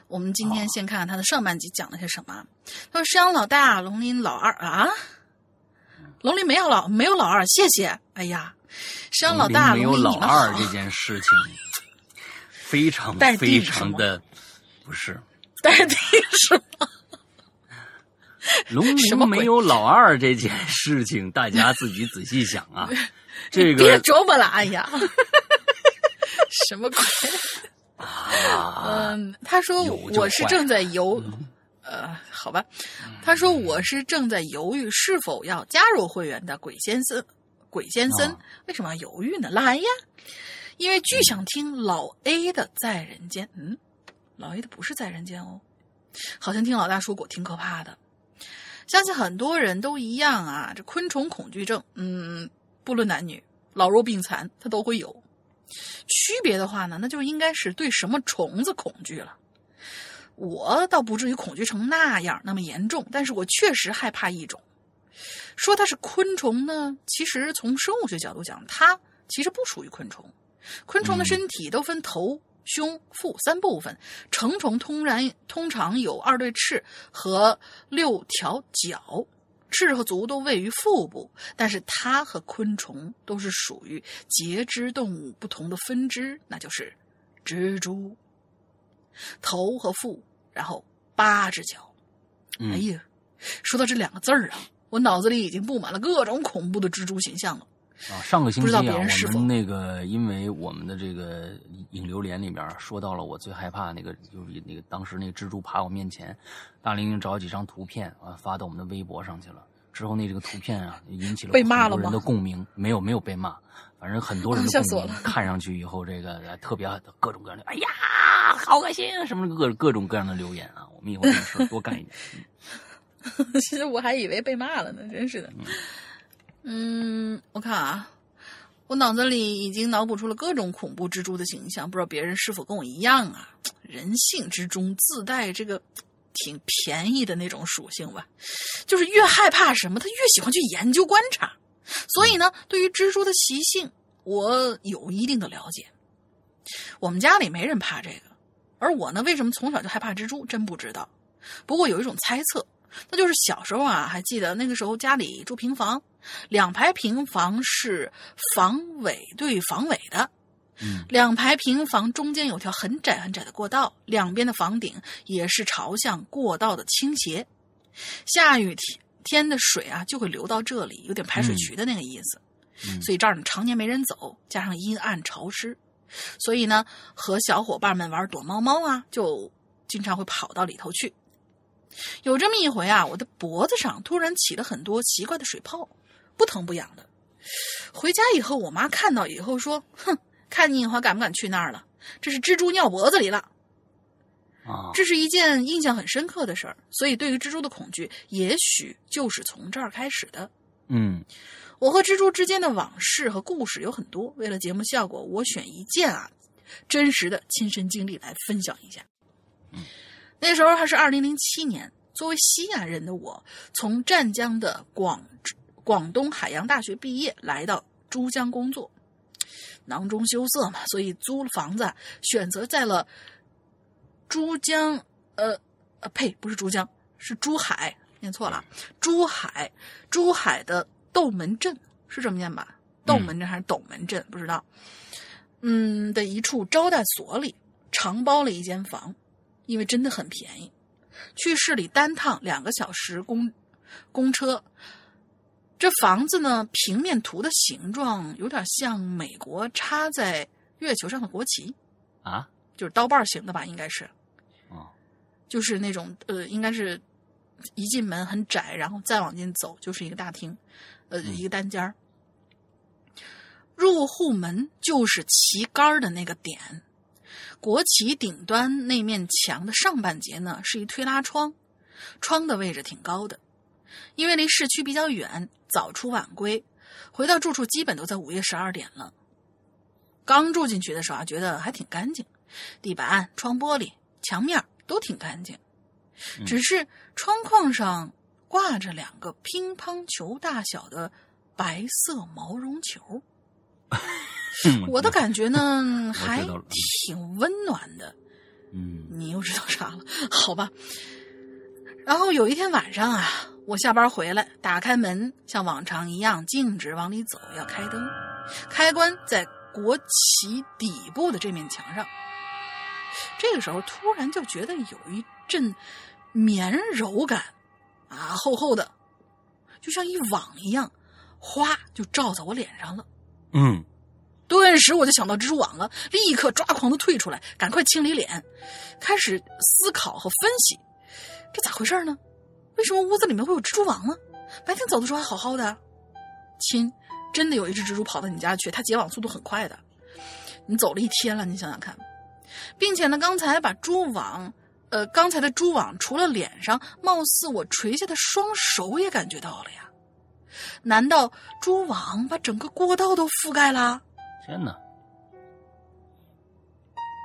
我们今天先看看他的上半集讲了些什么。他说：“山羊老大，龙鳞老二啊，龙鳞没有老没有老二，谢谢。哎呀，山羊老大，没有老二这件事情，<laughs> 非常待非常的不是。待定是吗？龙什么？<laughs> 鬼鳞没有老二这件事情，大家自己仔细想啊。<laughs> 这个别琢磨了，哎呀，<laughs> 什么鬼？啊，嗯，他说我是正在犹，呃，好吧，他说我是正在犹豫是否要加入会员的鬼先生，鬼先生。啊为什么要犹豫呢？来呀，因为巨想听老 A 的在人间，嗯，老爷的不是在人间哦，好像听老大说过挺可怕的，相信很多人都一样啊，这昆虫恐惧症，嗯，不论男女，老弱病残，他都会有。区别的话呢，那就应该是对什么虫子恐惧了。我倒不至于恐惧成那样那么严重，但是我确实害怕一种。说它是昆虫呢，其实从生物学角度讲，它其实不属于昆虫。昆虫的身体都分头、胸、腹三部分，成虫通然通常有二对翅和六条脚。翅和足都位于腹部，但是它和昆虫都是属于节肢动物不同的分支，那就是蜘蛛。头和腹，然后八只脚。嗯哎呀，说到这两个字儿啊，我脑子里已经布满了各种恐怖的蜘蛛形象了。啊，上个星期啊，我们那个因为我们的这个影流连里边说到了我最害怕那个，就是那个当时那个蜘蛛爬我面前，大玲玲找几张图片啊发到我们的微博上去了。之后那这个图片啊引起了很多人的共鸣，没有没有被骂，反正很多人的吓死我了。共 <laughs> 鸣看上去以后，这个呃特别各种各样的，哎呀，好恶心，什么各各种各样的留言啊！我们以后这种事多干一点。<laughs> 其实我还以为被骂了呢，真是的。嗯，嗯我看啊，我脑子里已经脑补出了各种恐怖蜘蛛的形象，不知道别人是否跟我一样啊？<tsk> 人性之中自带这个挺便宜的那种属性吧，就是越害怕什么，他越喜欢去研究观察。所以呢，对于蜘蛛的习性，我有一定的了解。我们家里没人怕这个，而我呢，为什么从小就害怕蜘蛛，真不知道。不过有一种猜测，那就是小时候啊，还记得那个时候家里住平房，两排平房是房尾对房尾的，嗯两排平房中间有条很窄很窄的过道，两边的房顶也是朝向过道的倾斜。下雨天天的水啊就会流到这里，有点排水渠的那个意思。嗯所以这儿呢常年没人走，加上阴暗潮湿，所以呢和小伙伴们玩躲猫猫啊，就经常会跑到里头去。有这么一回啊，我的脖子上突然起了很多奇怪的水泡，不疼不痒的。回家以后，我妈看到以后说：“哼，看你以后敢不敢去那儿了？这是蜘蛛尿脖子里了。”啊，这是一件印象很深刻的事儿，所以对于蜘蛛的恐惧，也许就是从这儿开始的。嗯我和蜘蛛之间的往事和故事有很多，为了节目效果，我选一件啊真实的亲身经历来分享一下。那时候还是二零零七年，作为西安人的我，从湛江的广广东海洋大学毕业，来到珠江工作。囊中羞涩嘛，所以租了房子，选择在了珠江，呃呃，呸，不是珠江，是珠海，念错了，珠海，珠海的斗门镇是这么念吧？斗门镇还是斗门镇？不知道。嗯，的一处招待所里长包了一间房，因为真的很便宜，去市里单趟两个小时公公车。这房子呢，平面图的形状有点像美国插在月球上的国旗，啊就是刀把形的吧？应该是，哦就是那种呃，应该是一进门很窄，然后再往进走就是一个大厅，呃，一个单间儿。入户门就是旗杆儿的那个点，国旗顶端那面墙的上半截呢是一推拉窗，窗的位置挺高的。因为离市区比较远，早出晚归，回到住处基本都在午夜十二点了。刚住进去的时候啊，觉得还挺干净，地板、窗玻璃、墙面都挺干净，只是窗框上挂着两个乒乓球大小的白色毛绒球。<laughs> 我的感觉呢，<laughs> 还挺温暖的。嗯你又知道啥了？好吧。然后有一天晚上啊，我下班回来，打开门，像往常一样径直往里走，要开灯，开关在国旗底部的这面墙上。这个时候突然就觉得有一阵绵柔感，啊，厚厚的，就像一网一样，哗就罩在我脸上了。嗯顿时我就想到蜘蛛网了，立刻抓狂的退出来，赶快清理脸，开始思考和分析，这咋回事呢？为什么屋子里面会有蜘蛛网呢？白天走的时候还好好的。亲，真的有一只蜘蛛跑到你家去，它结网速度很快的。你走了一天了，你想想看，并且呢，刚才把蛛网，呃，刚才的蛛网除了脸上，貌似我垂下的双手也感觉到了呀。难道蛛网把整个过道都覆盖了？天哪，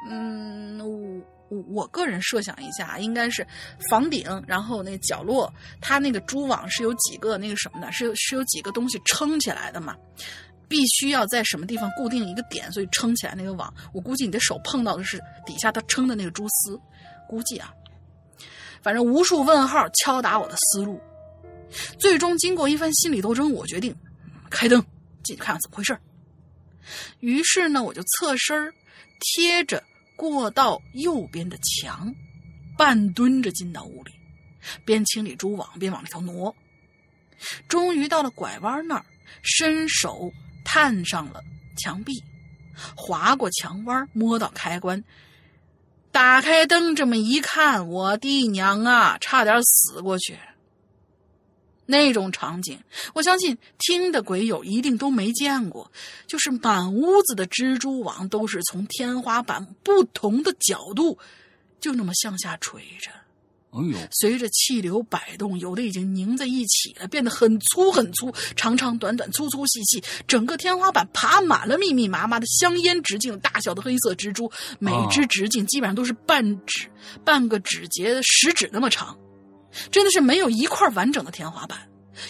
嗯，我我个人设想一下，应该是房顶，然后那角落，它那个蛛网是有几个那个什么的，是有是有几个东西撑起来的嘛？必须要在什么地方固定一个点，所以撑起来那个网。我估计你的手碰到的是底下它撑的那个蛛丝，估计啊，反正无数问号敲打我的思路。最终经过一番心理斗争，我决定开灯进去看看怎么回事于是呢，我就侧身贴着过道右边的墙，半蹲着进到屋里，边清理蛛网边往里头挪。终于到了拐弯那儿，伸手探上了墙壁，划过墙弯，摸到开关，打开灯，这么一看，我的娘啊，差点死过去。那种场景，我相信听的鬼友一定都没见过，就是满屋子的蜘蛛网都是从天花板不同的角度，就那么向下垂着，哎呦，随着气流摆动，有的已经拧在一起了，变得很粗很粗，长长短短，粗粗细细，整个天花板爬满了密密麻麻的香烟直径大小的黑色蜘蛛，每只直径基本上都是半指、半个指节的食指那么长。真的是没有一块完整的天花板，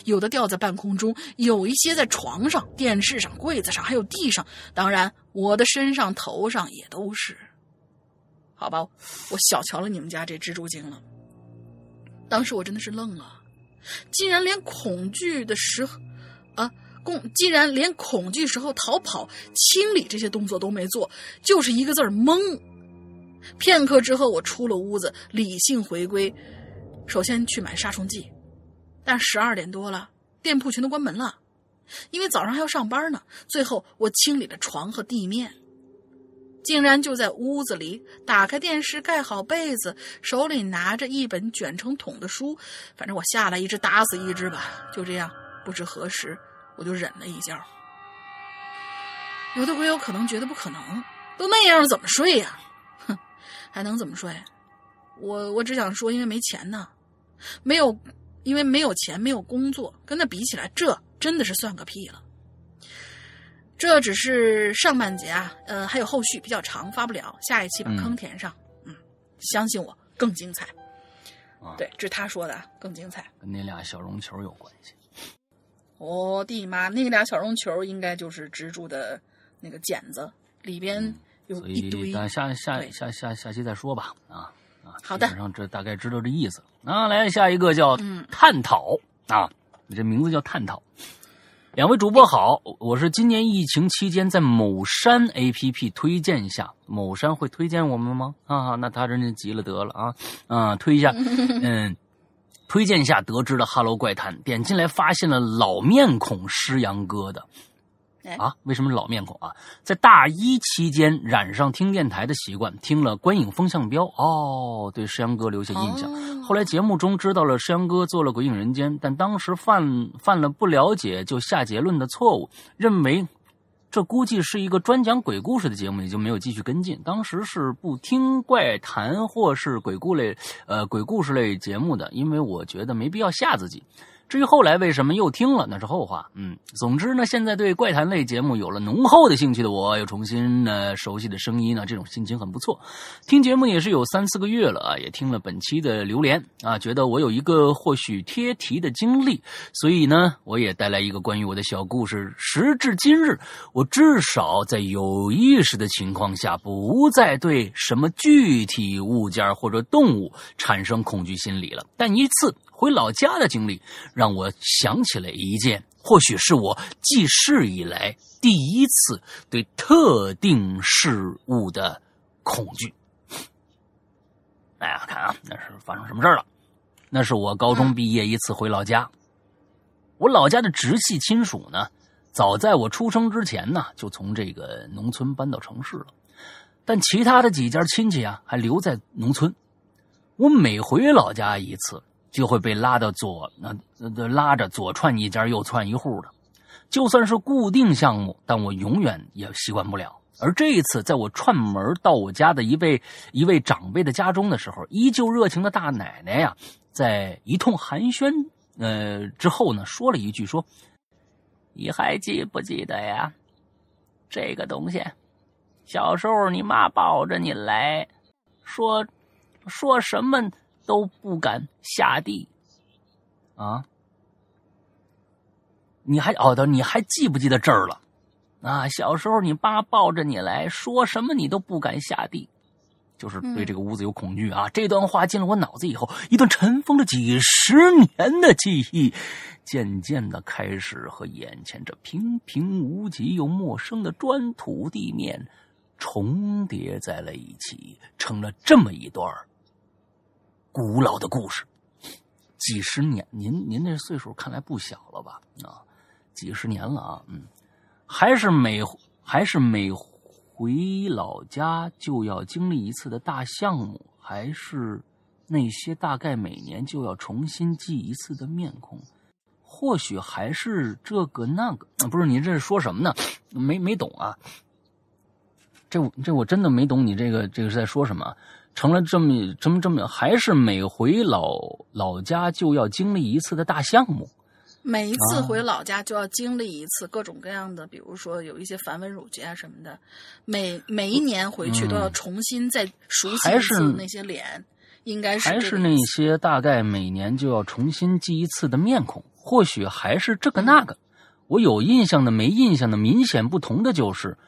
有的吊在半空中，有一些在床上、电视上、柜子上，还有地上。当然，我的身上、头上也都是。好吧，我小瞧了你们家这蜘蛛精了。当时我真的是愣了，竟然连恐惧的时候，啊，恐竟然连恐惧时候逃跑、清理这些动作都没做，就是一个字儿懵。片刻之后，我出了屋子，理性回归。首先去买杀虫剂，但十二点多了，店铺全都关门了，因为早上还要上班呢。最后我清理了床和地面，竟然就在屋子里打开电视，盖好被子，手里拿着一本卷成桶的书。反正我下来一只打死一只吧，就这样，不知何时我就忍了一觉。有的鬼友可能觉得不可能，都那样怎么睡呀、哼，还能怎么睡？我我只想说，因为没钱呢。没有，因为没有钱，没有工作，跟他比起来，这真的是算个屁了。这只是上半节啊，呃，还有后续比较长，发不了，下一期把坑填上。嗯，相信我，更精彩。啊对，这是他说的，啊，更精彩。跟那俩小绒球有关系。我的妈，那俩小绒球应该就是蜘蛛的那个茧子，里边有所以一堆。咱下下对下下下期再说吧。啊啊，好的基本上这大概知道这意思。啊，来下一个叫嗯探讨啊，你这名字叫探讨。两位主播好，我是今年疫情期间在某山 APP 推荐下，某山会推荐我们吗？啊，那他真是急了得了啊啊，推一下，<laughs> 嗯，推荐下得知了《哈喽怪谈》，点进来发现了老面孔施阳哥的，哎啊，为什么是老面孔啊？在大一期间染上听电台的习惯，听了《观影风向标》，哦，对施阳哥留下印象。哦后来节目中知道了施阳哥做了《鬼影人间》，但当时犯犯了不了解就下结论的错误，认为这估计是一个专讲鬼故事的节目，也就没有继续跟进。当时是不听怪谈或是鬼故类呃鬼故事类节目的，因为我觉得没必要吓自己。至于后来为什么又听了，那是后话。嗯，总之呢，现在对怪谈类节目有了浓厚的兴趣的我，又重新呢熟悉的声音呢，这种心情很不错。听节目也是有三四个月了啊，也听了本期的榴莲啊，觉得我有一个或许贴题的经历，所以呢，我也带来一个关于我的小故事。时至今日，我至少在有意识的情况下，不再对什么具体物件或者动物产生恐惧心理了。但一次回老家的经历，让我想起了一件，或许是我记事以来第一次对特定事物的恐惧。大家看啊，那是发生什么事儿了？那是我高中毕业一次回老家，我老家的直系亲属呢，早在我出生之前呢，就从这个农村搬到城市了，但其他的几家亲戚啊，还留在农村。我每回老家一次，就会被拉到左那、呃、拉着左窜一家右窜一户的，就算是固定项目，但我永远也习惯不了。而这一次，在我串门到我家的一位一位长辈的家中的时候，依旧热情的大奶奶呀，在一通寒暄呃之后呢，说了一句说：“你还记不记得呀？这个东西，小时候你妈抱着你来说。”说什么都不敢下地，啊！你还哦的，你还记不记得这儿了？啊，小时候你爸抱着你来说什么你都不敢下地，就是对这个屋子有恐惧啊！这段话进了我脑子以后，一段尘封了几十年的记忆，渐渐的开始和眼前这平平无奇又陌生的砖土地面重叠在了一起，成了这么一段古老的故事，几十年，您您这岁数看来不小了吧？啊，几十年了啊，嗯，还是每还是每回老家就要经历一次的大项目，还是那些大概每年就要重新记一次的面孔，或许还是这个那个，不是您这是说什么呢？没没懂啊？这这我真的没懂你这个这个是在说什么？成了这么这么这么，还是每回老老家就要经历一次的大项目。每一次啊回老家就要经历一次各种各样的，比如说有一些繁文缛节啊什么的，每每一年回去都要重新再熟悉一次那些脸，应该是还是那些大概每年就要重新记一次的面孔，或许还是这个那个。我有印象的、没印象的，明显不同的就是，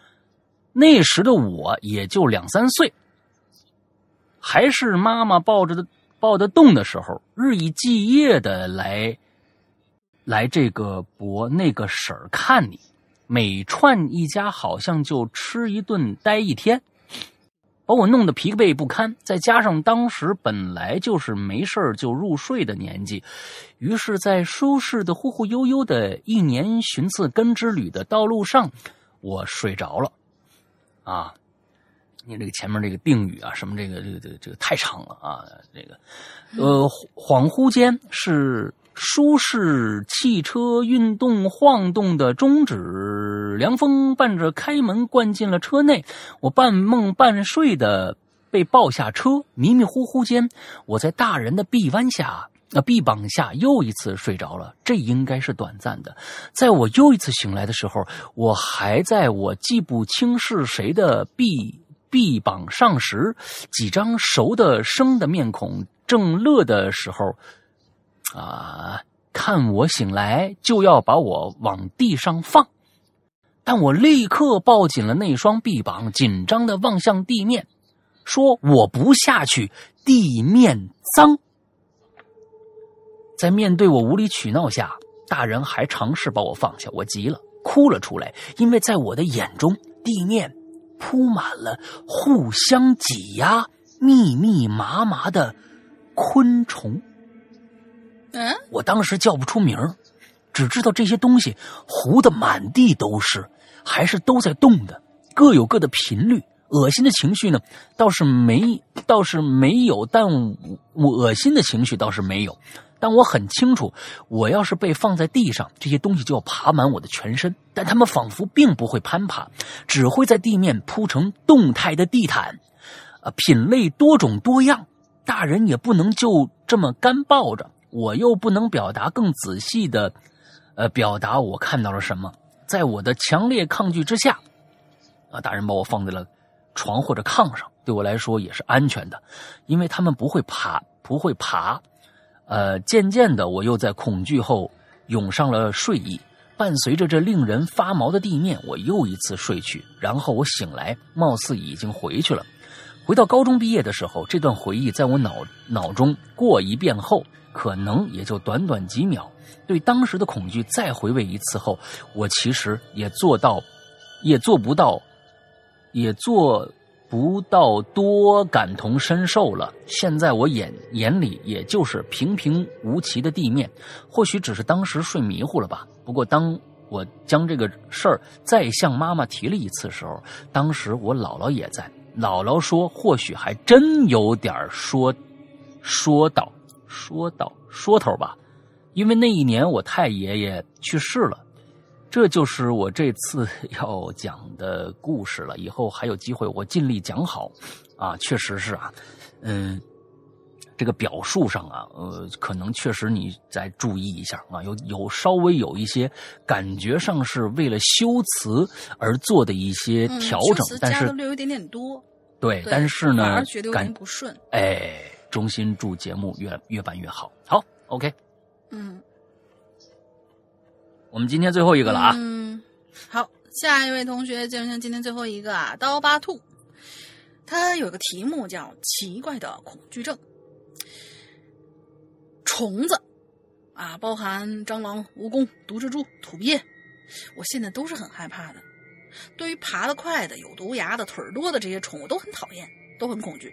那时的我也就两三岁，还是妈妈抱着的抱得动的时候，日以继夜的来来这个伯那个婶儿看你，每串一家好像就吃一顿待一天。把我弄得疲惫不堪，再加上当时本来就是没事儿就入睡的年纪，于是，在舒适的忽忽悠悠的一年寻次根之旅的道路上，我睡着了。啊，你这个前面这个定语啊，什么这个这个这个这个太长了啊，这个呃，恍惚间是舒适汽车运动晃动的中指，凉风伴着开门灌进了车内，我半梦半睡的被抱下车，迷迷糊糊间，我在大人的臂弯下那臂膀下又一次睡着了，这应该是短暂的。在我又一次醒来的时候，我还在我记不清是谁的臂臂膀上时，几张熟的生的面孔正乐的时候，啊，看我醒来就要把我往地上放，但我立刻抱紧了那双臂膀，紧张的望向地面，说我不下去，地面脏。在面对我无理取闹下，大人还尝试把我放下，我急了，哭了出来。因为在我的眼中，地面铺满了互相挤压、密密麻麻的昆虫。嗯，我当时叫不出名儿，只知道这些东西糊的满地都是，还是都在动的，各有各的频率。恶心的情绪呢，倒是没，倒是没有，但我恶心的情绪倒是没有。但我很清楚，我要是被放在地上，这些东西就要爬满我的全身。但他们仿佛并不会攀爬，只会在地面铺成动态的地毯，啊，品类多种多样。大人也不能就这么干抱着，我又不能表达更仔细的，呃，表达我看到了什么。在我的强烈抗拒之下，啊，大人把我放在了床或者炕上，对我来说也是安全的，因为他们不会爬，不会爬。呃，渐渐的，我又在恐惧后涌上了睡意。伴随着这令人发毛的地面，我又一次睡去。然后我醒来，貌似已经回去了。回到高中毕业的时候，这段回忆在我脑脑中过一遍后，可能也就短短几秒。对当时的恐惧再回味一次后，我其实也做到，也做不到，也做。不到多感同身受了。现在我眼眼里也就是平平无奇的地面，或许只是当时睡迷糊了吧。不过当我将这个事儿再向妈妈提了一次时候，当时我姥姥也在。姥姥说，或许还真有点说说道说道说头吧，因为那一年我太爷爷去世了。这就是我这次 <laughs> 要讲的故事了。以后还有机会，我尽力讲好。啊，确实是啊，嗯，这个表述上啊，呃，可能确实你再注意一下啊，有有稍微有一些感觉上是为了修辞而做的一些调整，但是略有点点多。对，但是呢，反而觉得有感点不顺。哎，衷心祝节目越越办越好。好，OK，嗯。我们今天最后一个了啊！嗯，好，下一位同学就是今天最后一个啊，刀疤兔，他有个题目叫“奇怪的恐惧症”。虫子啊，包含蟑螂、蜈蚣、毒蜘蛛、土鳖，我现在都是很害怕的。对于爬得快的、有毒牙的、腿儿多的这些宠物，都很讨厌，都很恐惧。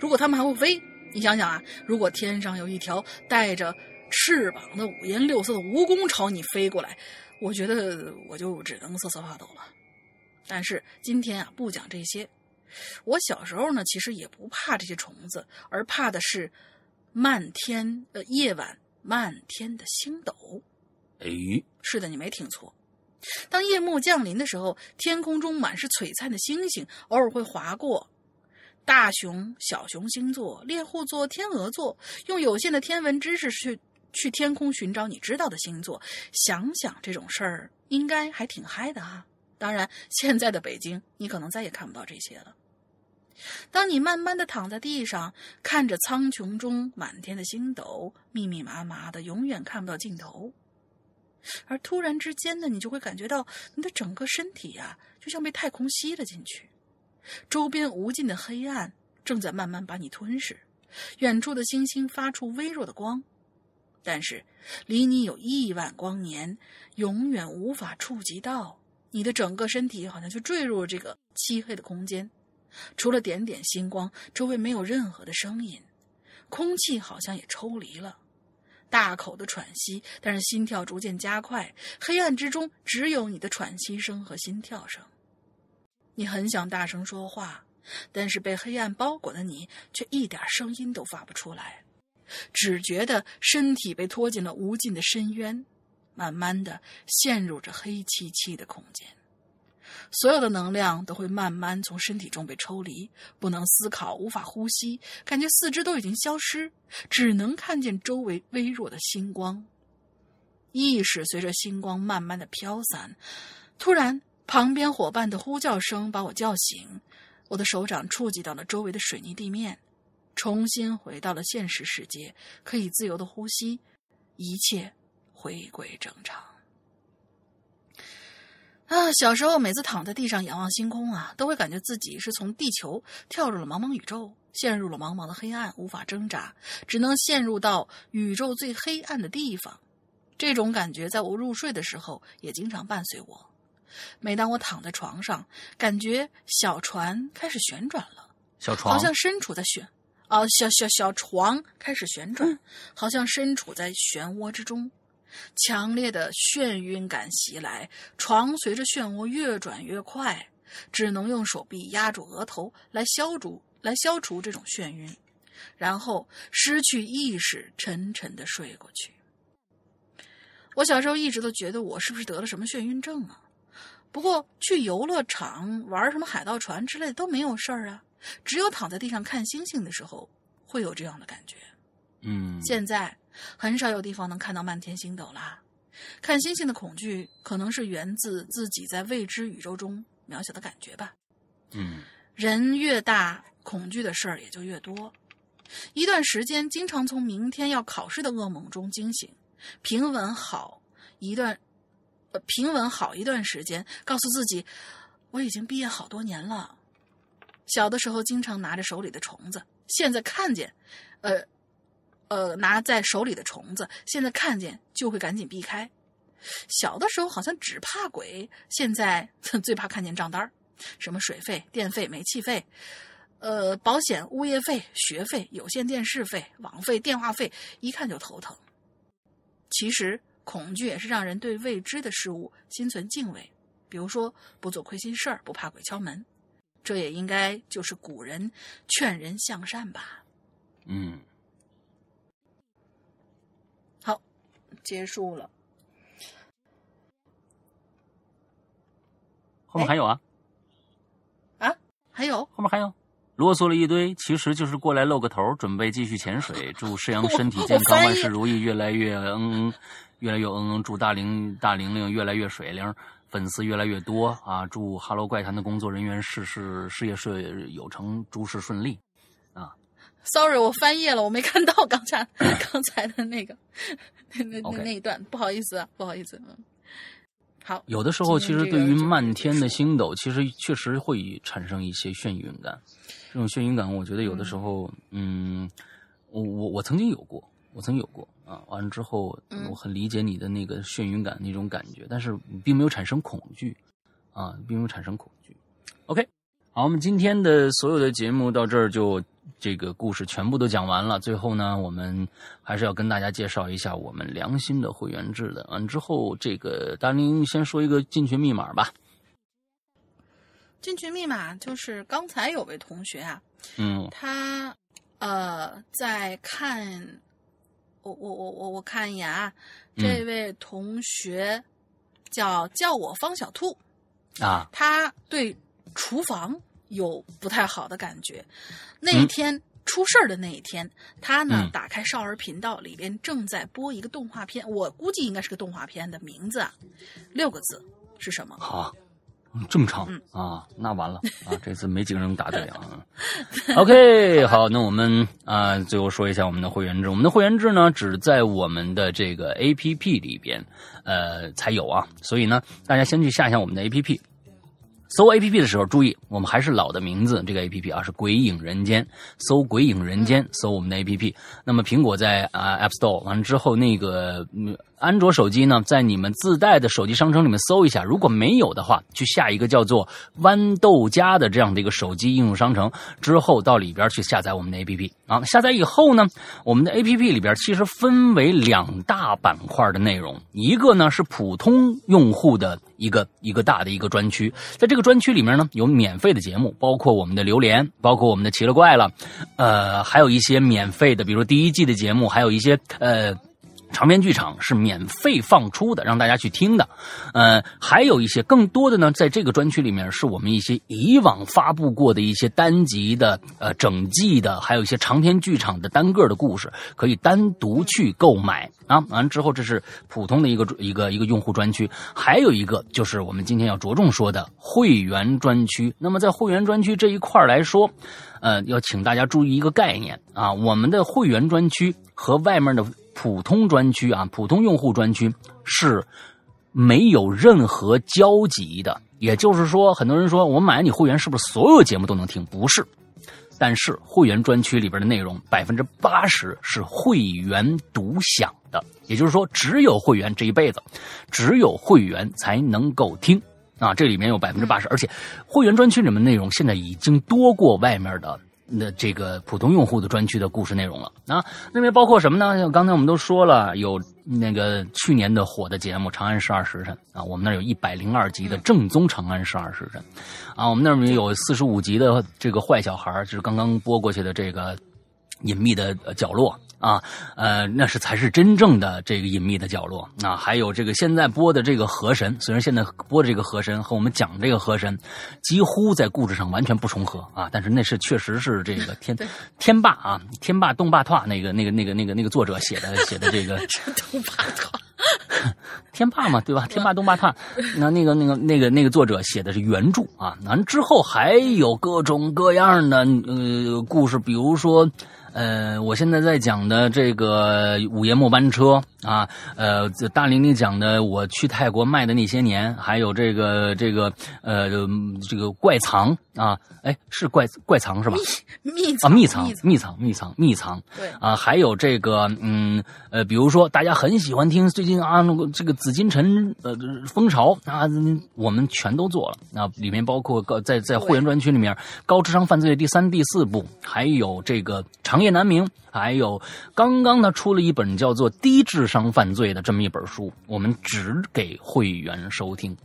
如果它们还会飞，你想想啊，如果天上有一条带着……翅膀的五颜六色的蜈蚣朝你飞过来，我觉得我就只能瑟瑟发抖了。但是今天啊，不讲这些。我小时候呢，其实也不怕这些虫子，而怕的是漫天呃夜晚漫天的星斗。哎，是的，你没听错。当夜幕降临的时候，天空中满是璀璨的星星，偶尔会划过大熊、小熊星座、猎户座、天鹅座，用有限的天文知识去。去天空寻找你知道的星座，想想这种事儿，应该还挺嗨的啊！当然，现在的北京，你可能再也看不到这些了。当你慢慢的躺在地上，看着苍穹中满天的星斗，密密麻麻的，永远看不到尽头。而突然之间呢，你就会感觉到你的整个身体呀，就像被太空吸了进去，周边无尽的黑暗正在慢慢把你吞噬。远处的星星发出微弱的光。但是，离你有亿万光年，永远无法触及到你的整个身体，好像就坠入了这个漆黑的空间。除了点点星光，周围没有任何的声音，空气好像也抽离了。大口的喘息，但是心跳逐渐加快。黑暗之中，只有你的喘息声和心跳声。你很想大声说话，但是被黑暗包裹的你，却一点声音都发不出来。只觉得身体被拖进了无尽的深渊，慢慢的陷入着黑漆漆的空间。所有的能量都会慢慢从身体中被抽离，不能思考，无法呼吸，感觉四肢都已经消失，只能看见周围微弱的星光。意识随着星光慢慢的飘散，突然，旁边伙伴的呼叫声把我叫醒，我的手掌触及到了周围的水泥地面，重新回到了现实世界，可以自由的呼吸，一切回归正常。啊，小时候每次躺在地上仰望星空啊，都会感觉自己是从地球跳入了茫茫宇宙，陷入了茫茫的黑暗，无法挣扎，只能陷入到宇宙最黑暗的地方。这种感觉在我入睡的时候也经常伴随我。每当我躺在床上，感觉小船开始旋转了，小船好像身处在旋，哦，小小小床开始旋转，好像身处在漩涡之中。强烈的眩晕感袭来，床随着漩涡越转越快，只能用手臂压住额头来消除来消除这种眩晕，然后失去意识，沉沉的睡过去。我小时候一直都觉得我是不是得了什么眩晕症啊？不过去游乐场玩什么海盗船之类的都没有事儿啊，只有躺在地上看星星的时候会有这样的感觉。嗯，现在很少有地方能看到漫天星斗啦。看星星的恐惧，可能是源自自己在未知宇宙中渺小的感觉吧。嗯人越大，恐惧的事儿也就越多。一段时间，经常从明天要考试的噩梦中惊醒，平稳好一段，呃，平稳好一段时间，告诉自己我已经毕业好多年了。小的时候经常拿着手里的虫子，现在看见，呃，呃，拿在手里的虫子，现在看见就会赶紧避开。小的时候好像只怕鬼，现在 <laughs> 最怕看见账单什么水费、电费、煤气费，呃，保险、物业费、学费、有线电视费、网费、电话费，一看就头疼。其实，恐惧也是让人对未知的事物心存敬畏，比如说不做亏心事儿，不怕鬼敲门，这也应该就是古人劝人向善吧。嗯，好，结束了。后面还有啊，啊，还有后面还有，啰嗦了一堆，其实就是过来露个头，准备继续潜水。祝世阳身体健康，万事如意，越来越嗯嗯，越来越嗯嗯。祝大玲大玲玲越来越水灵，粉丝越来越多啊！祝哈喽怪谈的工作人员事事事业顺有成，诸事顺利啊。Sorry，我翻页了，我没看到刚才 <laughs> 刚才的那个那那那一段，不好意思啊，不好意思。嗯，好，有的时候，其实对于漫天的星斗，其实确实会产生一些眩晕感。这种眩晕感，我觉得有的时候，嗯，我我我曾经有过，我曾经有过啊。完了之后，嗯我很理解你的那个眩晕感那种感觉，但是并没有产生恐惧啊，并没有产生恐惧。OK，好，我们今天的所有的节目到这儿就这个故事全部都讲完了。最后呢，我们还是要跟大家介绍一下我们良心的会员制的。完之后，这个大林先说一个进群密码吧。进群密码就是刚才有位同学啊，嗯他呃在看，我我我我我看一眼啊，嗯。这位同学叫叫我方小兔，啊，他对厨房有不太好的感觉。那嗯。一天、出事儿的那一天，他呢、嗯。打开少儿频道，里边正在播一个动画片，我估计应该是个动画片的名字啊，六个字是什么？好，嗯这么长、嗯啊，那完了啊，这次没几个人答对啊。OK，<laughs> 好，那我们啊、最后说一下我们的会员制。我们的会员制呢，只在我们的这个 APP 里边呃才有啊，所以呢，大家先去下一下我们的 APP。搜 A P P 的时候，注意，我们还是老的名字，这个 A P P 啊是《鬼影人间》，搜《鬼影人间》，搜我们的 A P P。那么苹果在啊、App Store 完了之后，那个嗯安卓手机呢，在你们自带的手机商城里面搜一下，如果没有的话，去下一个叫做豌豆荚的这样的一个手机应用商城，之后到里边去下载我们的 A P P 啊。下载以后呢，我们的 A P P 里边其实分为两大板块的内容，一个呢是普通用户的一个一个大的一个专区，在这个专区里面呢，有免费的节目，包括我们的榴莲，包括我们的奇了怪了，呃，还有一些免费的，比如第一季的节目，还有一些呃。长篇剧场是免费放出的，让大家去听的。呃，还有一些更多的呢，在这个专区里面，是我们一些以往发布过的一些单集的、呃整季的，还有一些长篇剧场的单个的故事，可以单独去购买啊。完之后，这是普通的一个一个一个用户专区，还有一个就是我们今天要着重说的会员专区。那么在会员专区这一块来说，呃，要请大家注意一个概念啊，我们的会员专区和外面的。普通专区啊，普通用户专区是没有任何交集的。也就是说，很多人说我买了你会员，是不是所有节目都能听？不是。但是会员专区里边的内容，百分之八十是会员独享的。也就是说，只有会员这一辈子，只有会员才能够听啊。这里面有百分之八十，而且会员专区里面内容现在已经多过外面的。那这个普通用户的专区的故事内容了啊，那边包括什么呢？像刚才我们都说了，有那个去年的火的节目《长安十二时辰》啊，我们那儿有一百零二集的正宗《长安十二时辰》，啊，我们那儿有四十五集的这个坏小孩，就是刚刚播过去的这个隐秘的角落。啊，呃，那是才是真正的这个隐秘的角落啊！还有这个现在播的这个河神，虽然现在播的这个河神和我们讲这个河神几乎在故事上完全不重合啊，但是那是确实是这个 <laughs> 天天霸啊，天霸动霸拓那个那个那个那个那个作者写的写的这个 <laughs> 动霸拓，<laughs> 天霸嘛，对吧？天霸东霸拓，那那个那个那个那个作者写的是原著啊，完之后还有各种各样的呃故事，比如说。呃，我现在在讲的这个《午夜末班车》啊，呃，大玲玲讲的我去泰国卖的那些年，还有这个这个呃这个怪藏啊，哎，是怪怪藏是吧？秘啊，秘藏，秘藏，秘藏，秘藏。对啊，还有这个嗯呃，比如说大家很喜欢听最近啊那个这个紫禁城呃蜂巢啊，我们全都做了啊，里面包括高在在会员专区里面高智商犯罪第三、第四部，还有这个长。夜难明，还有刚刚呢出了一本叫做《低智商犯罪》的这么一本书，我们只给会员收听。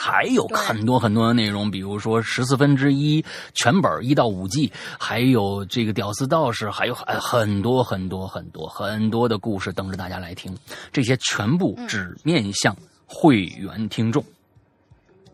还有很多很多的内容，比如说十四分之一全本一到五季，还有这个屌丝道士，还有很很多很多很多很多的故事等着大家来听。这些全部只面向会员听众。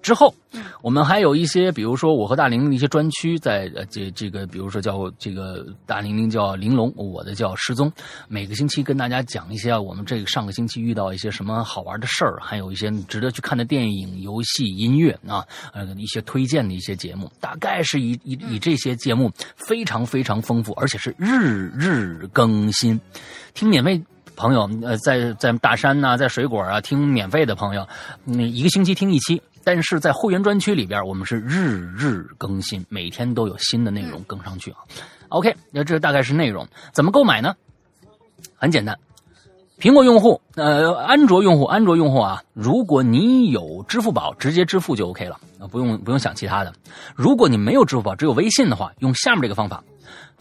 之后，我们还有一些，比如说我和大玲的一些专区，在呃这这个，比如说叫这个大玲玲叫玲珑，我的叫失踪。每个星期跟大家讲一下我们这个上个星期遇到一些什么好玩的事儿，还有一些值得去看的电影、游戏、音乐啊，呃一些推荐的一些节目，大概是以以以这些节目非常非常丰富，而且是日日更新。听免费朋友呃在在大山呐，在水果啊听免费的朋友，那一个星期听一期。但是在会员专区里边，我们是日日更新，每天都有新的内容更上去啊。OK，那这大概是内容，怎么购买呢？很简单，苹果用户，呃，安卓用户，安卓用户啊，如果你有支付宝，直接支付就 OK 了，不用不用想其他的。如果你没有支付宝，只有微信的话，用下面这个方法。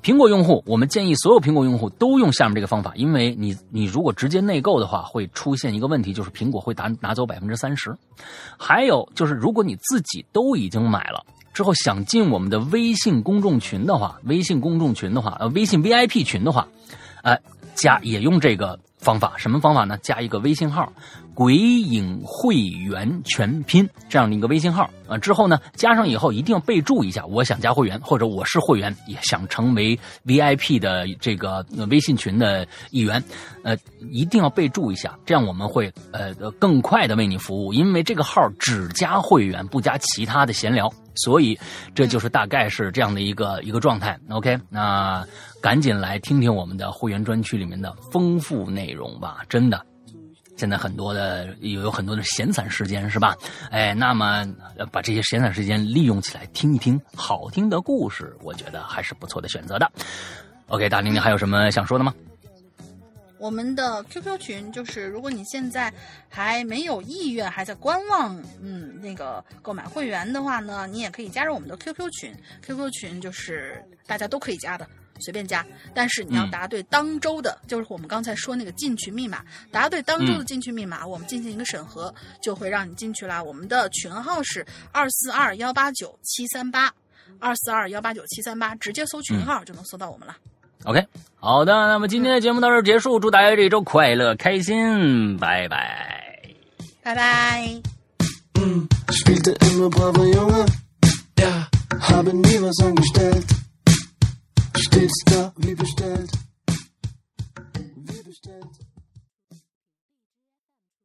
苹果用户，我们建议所有苹果用户都用下面这个方法，因为你你如果直接内购的话，会出现一个问题，就是苹果会拿拿走百分之三十。还有就是，如果你自己都已经买了之后，想进我们的微信公众群的话，微信公众群的话，呃，微信 VIP 群的话，呃，加也用这个方法，什么方法呢？加一个微信号。鬼影会员全拼这样的一个微信号啊，之后呢，加上以后一定要备注一下，我想加会员，或者我是会员，也想成为 VIP 的这个微信群的一员，呃，一定要备注一下，这样我们会呃更快的为你服务，因为这个号只加会员，不加其他的闲聊，所以这就是大概是这样的一个 <laughs> 一个状态。OK，那赶紧来听听我们的会员专区里面的丰富内容吧，真的。现在很多的有有很多的闲散时间是吧？哎，那么把这些闲散时间利用起来，听一听好听的故事，我觉得还是不错的选择的。OK，大玲玲还有什么想说的吗？我们的 QQ 群就是，如果你现在还没有意愿，还在观望，嗯，那个购买会员的话呢，你也可以加入我们的 QQ 群。QQ 群就是大家都可以加的。随便加，但是你要答对当周的，就是我们刚才说那个进群密码。答对当周的进群密码，我们进行一个审核，就会让你进去了。我们的群号是二四二幺八九七三八，二四二幺八九七三八，直接搜群号就能搜到我们了。OK，好的，那么今天的节目到这儿结束，祝大家这一周快乐开心，拜拜。拜拜。spielte Stets da wie bestellt.